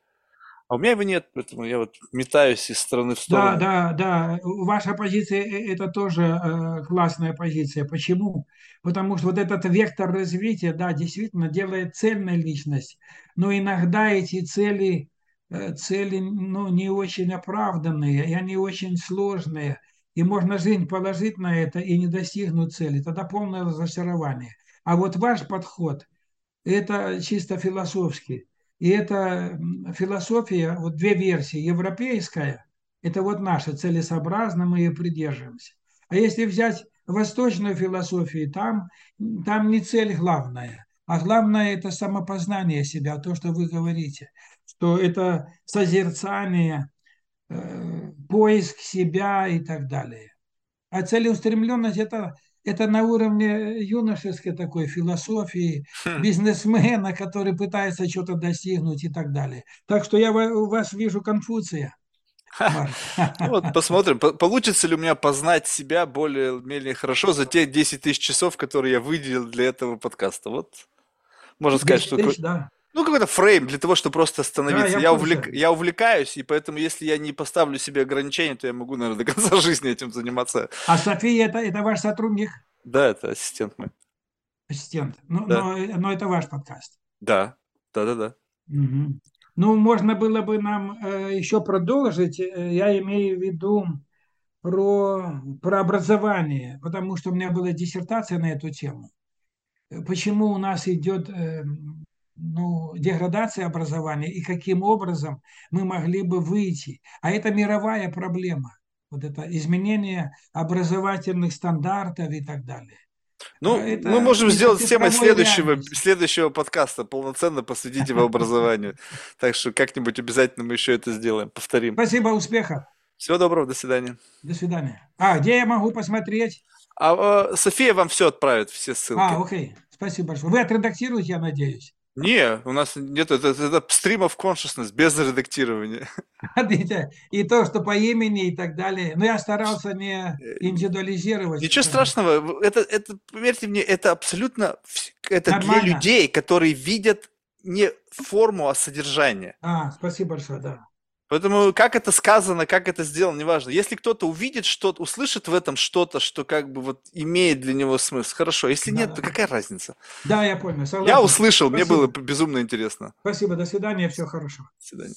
А у меня его нет, поэтому я вот метаюсь из стороны в Да, сторону. да, да. Ваша позиция это тоже э, классная позиция. Почему? Потому что вот этот вектор развития, да, действительно делает цельной личность, но иногда эти цели, э, цели, ну, не очень оправданные, и они очень сложные, и можно жизнь положить на это и не достигнуть цели, тогда полное разочарование. А вот ваш подход – это чисто философски. И это философия, вот две версии. Европейская, это вот наша, целесообразно мы ее придерживаемся. А если взять восточную философию, там, там не цель главная, а главное это самопознание себя, то, что вы говорите, что это созерцание, э, поиск себя и так далее. А целеустремленность это, это на уровне юношеской такой философии, Хм. бизнесмена, который пытается что-то достигнуть и так далее. Так что я у вас вижу Конфуция. Ну вот посмотрим, по- получится ли у меня познать себя более-менее хорошо за те 10 тысяч часов, которые я выделил для этого подкаста. Вот можно сказать, 10 что да. Ну какой-то фрейм для того, чтобы просто Да, остановиться. я в Я, увлек- я увлекаюсь, и поэтому если я не поставлю себе ограничения, то я могу, наверное, до конца жизни этим заниматься. А София это, это ваш сотрудник, Да, это ассистент мой. ассистент. Ну, Да, но, но это ваш подкаст. да, да, да, да. Мгм. Ну, можно было бы нам э, еще продолжить. Э, Я имею в виду про, про образование, потому что у меня была диссертация на эту тему. Э, Почему у нас идет э, ну, деградация образования и каким образом мы могли бы выйти. А это мировая проблема. Вот это изменение образовательных стандартов и так далее. А Ну, мы Это можем из-за сделать темой следующего, реальности. следующего подкаста, полноценно посвятить его образованию. Так что как-нибудь обязательно мы еще это сделаем, повторим. Спасибо, успехов. Всего доброго, до свидания. До свидания. А, где я могу посмотреть? А, э, София вам все отправит, все А, ссылки. окей. Спасибо большое. Вы отредактируете, я надеюсь. Не, у нас нет, это, это stream of consciousness, без редактирования. И то, что по имени и так далее. Но я старался не Э, индивидуализировать. Ничего страшного, это, это, поверьте мне, это абсолютно, это для Нормально. людей, которые видят не форму, а содержание. А, спасибо большое, да. Поэтому как это сказано, как это сделано, неважно. Если кто-то увидит что-то, услышит в этом что-то, что как бы вот имеет для него смысл, хорошо. Если Да, нет, да. то какая разница? Да, я понял. Я Согласен. услышал, мне было Спасибо. безумно интересно. Спасибо. До свидания. Всего хорошего. До свидания.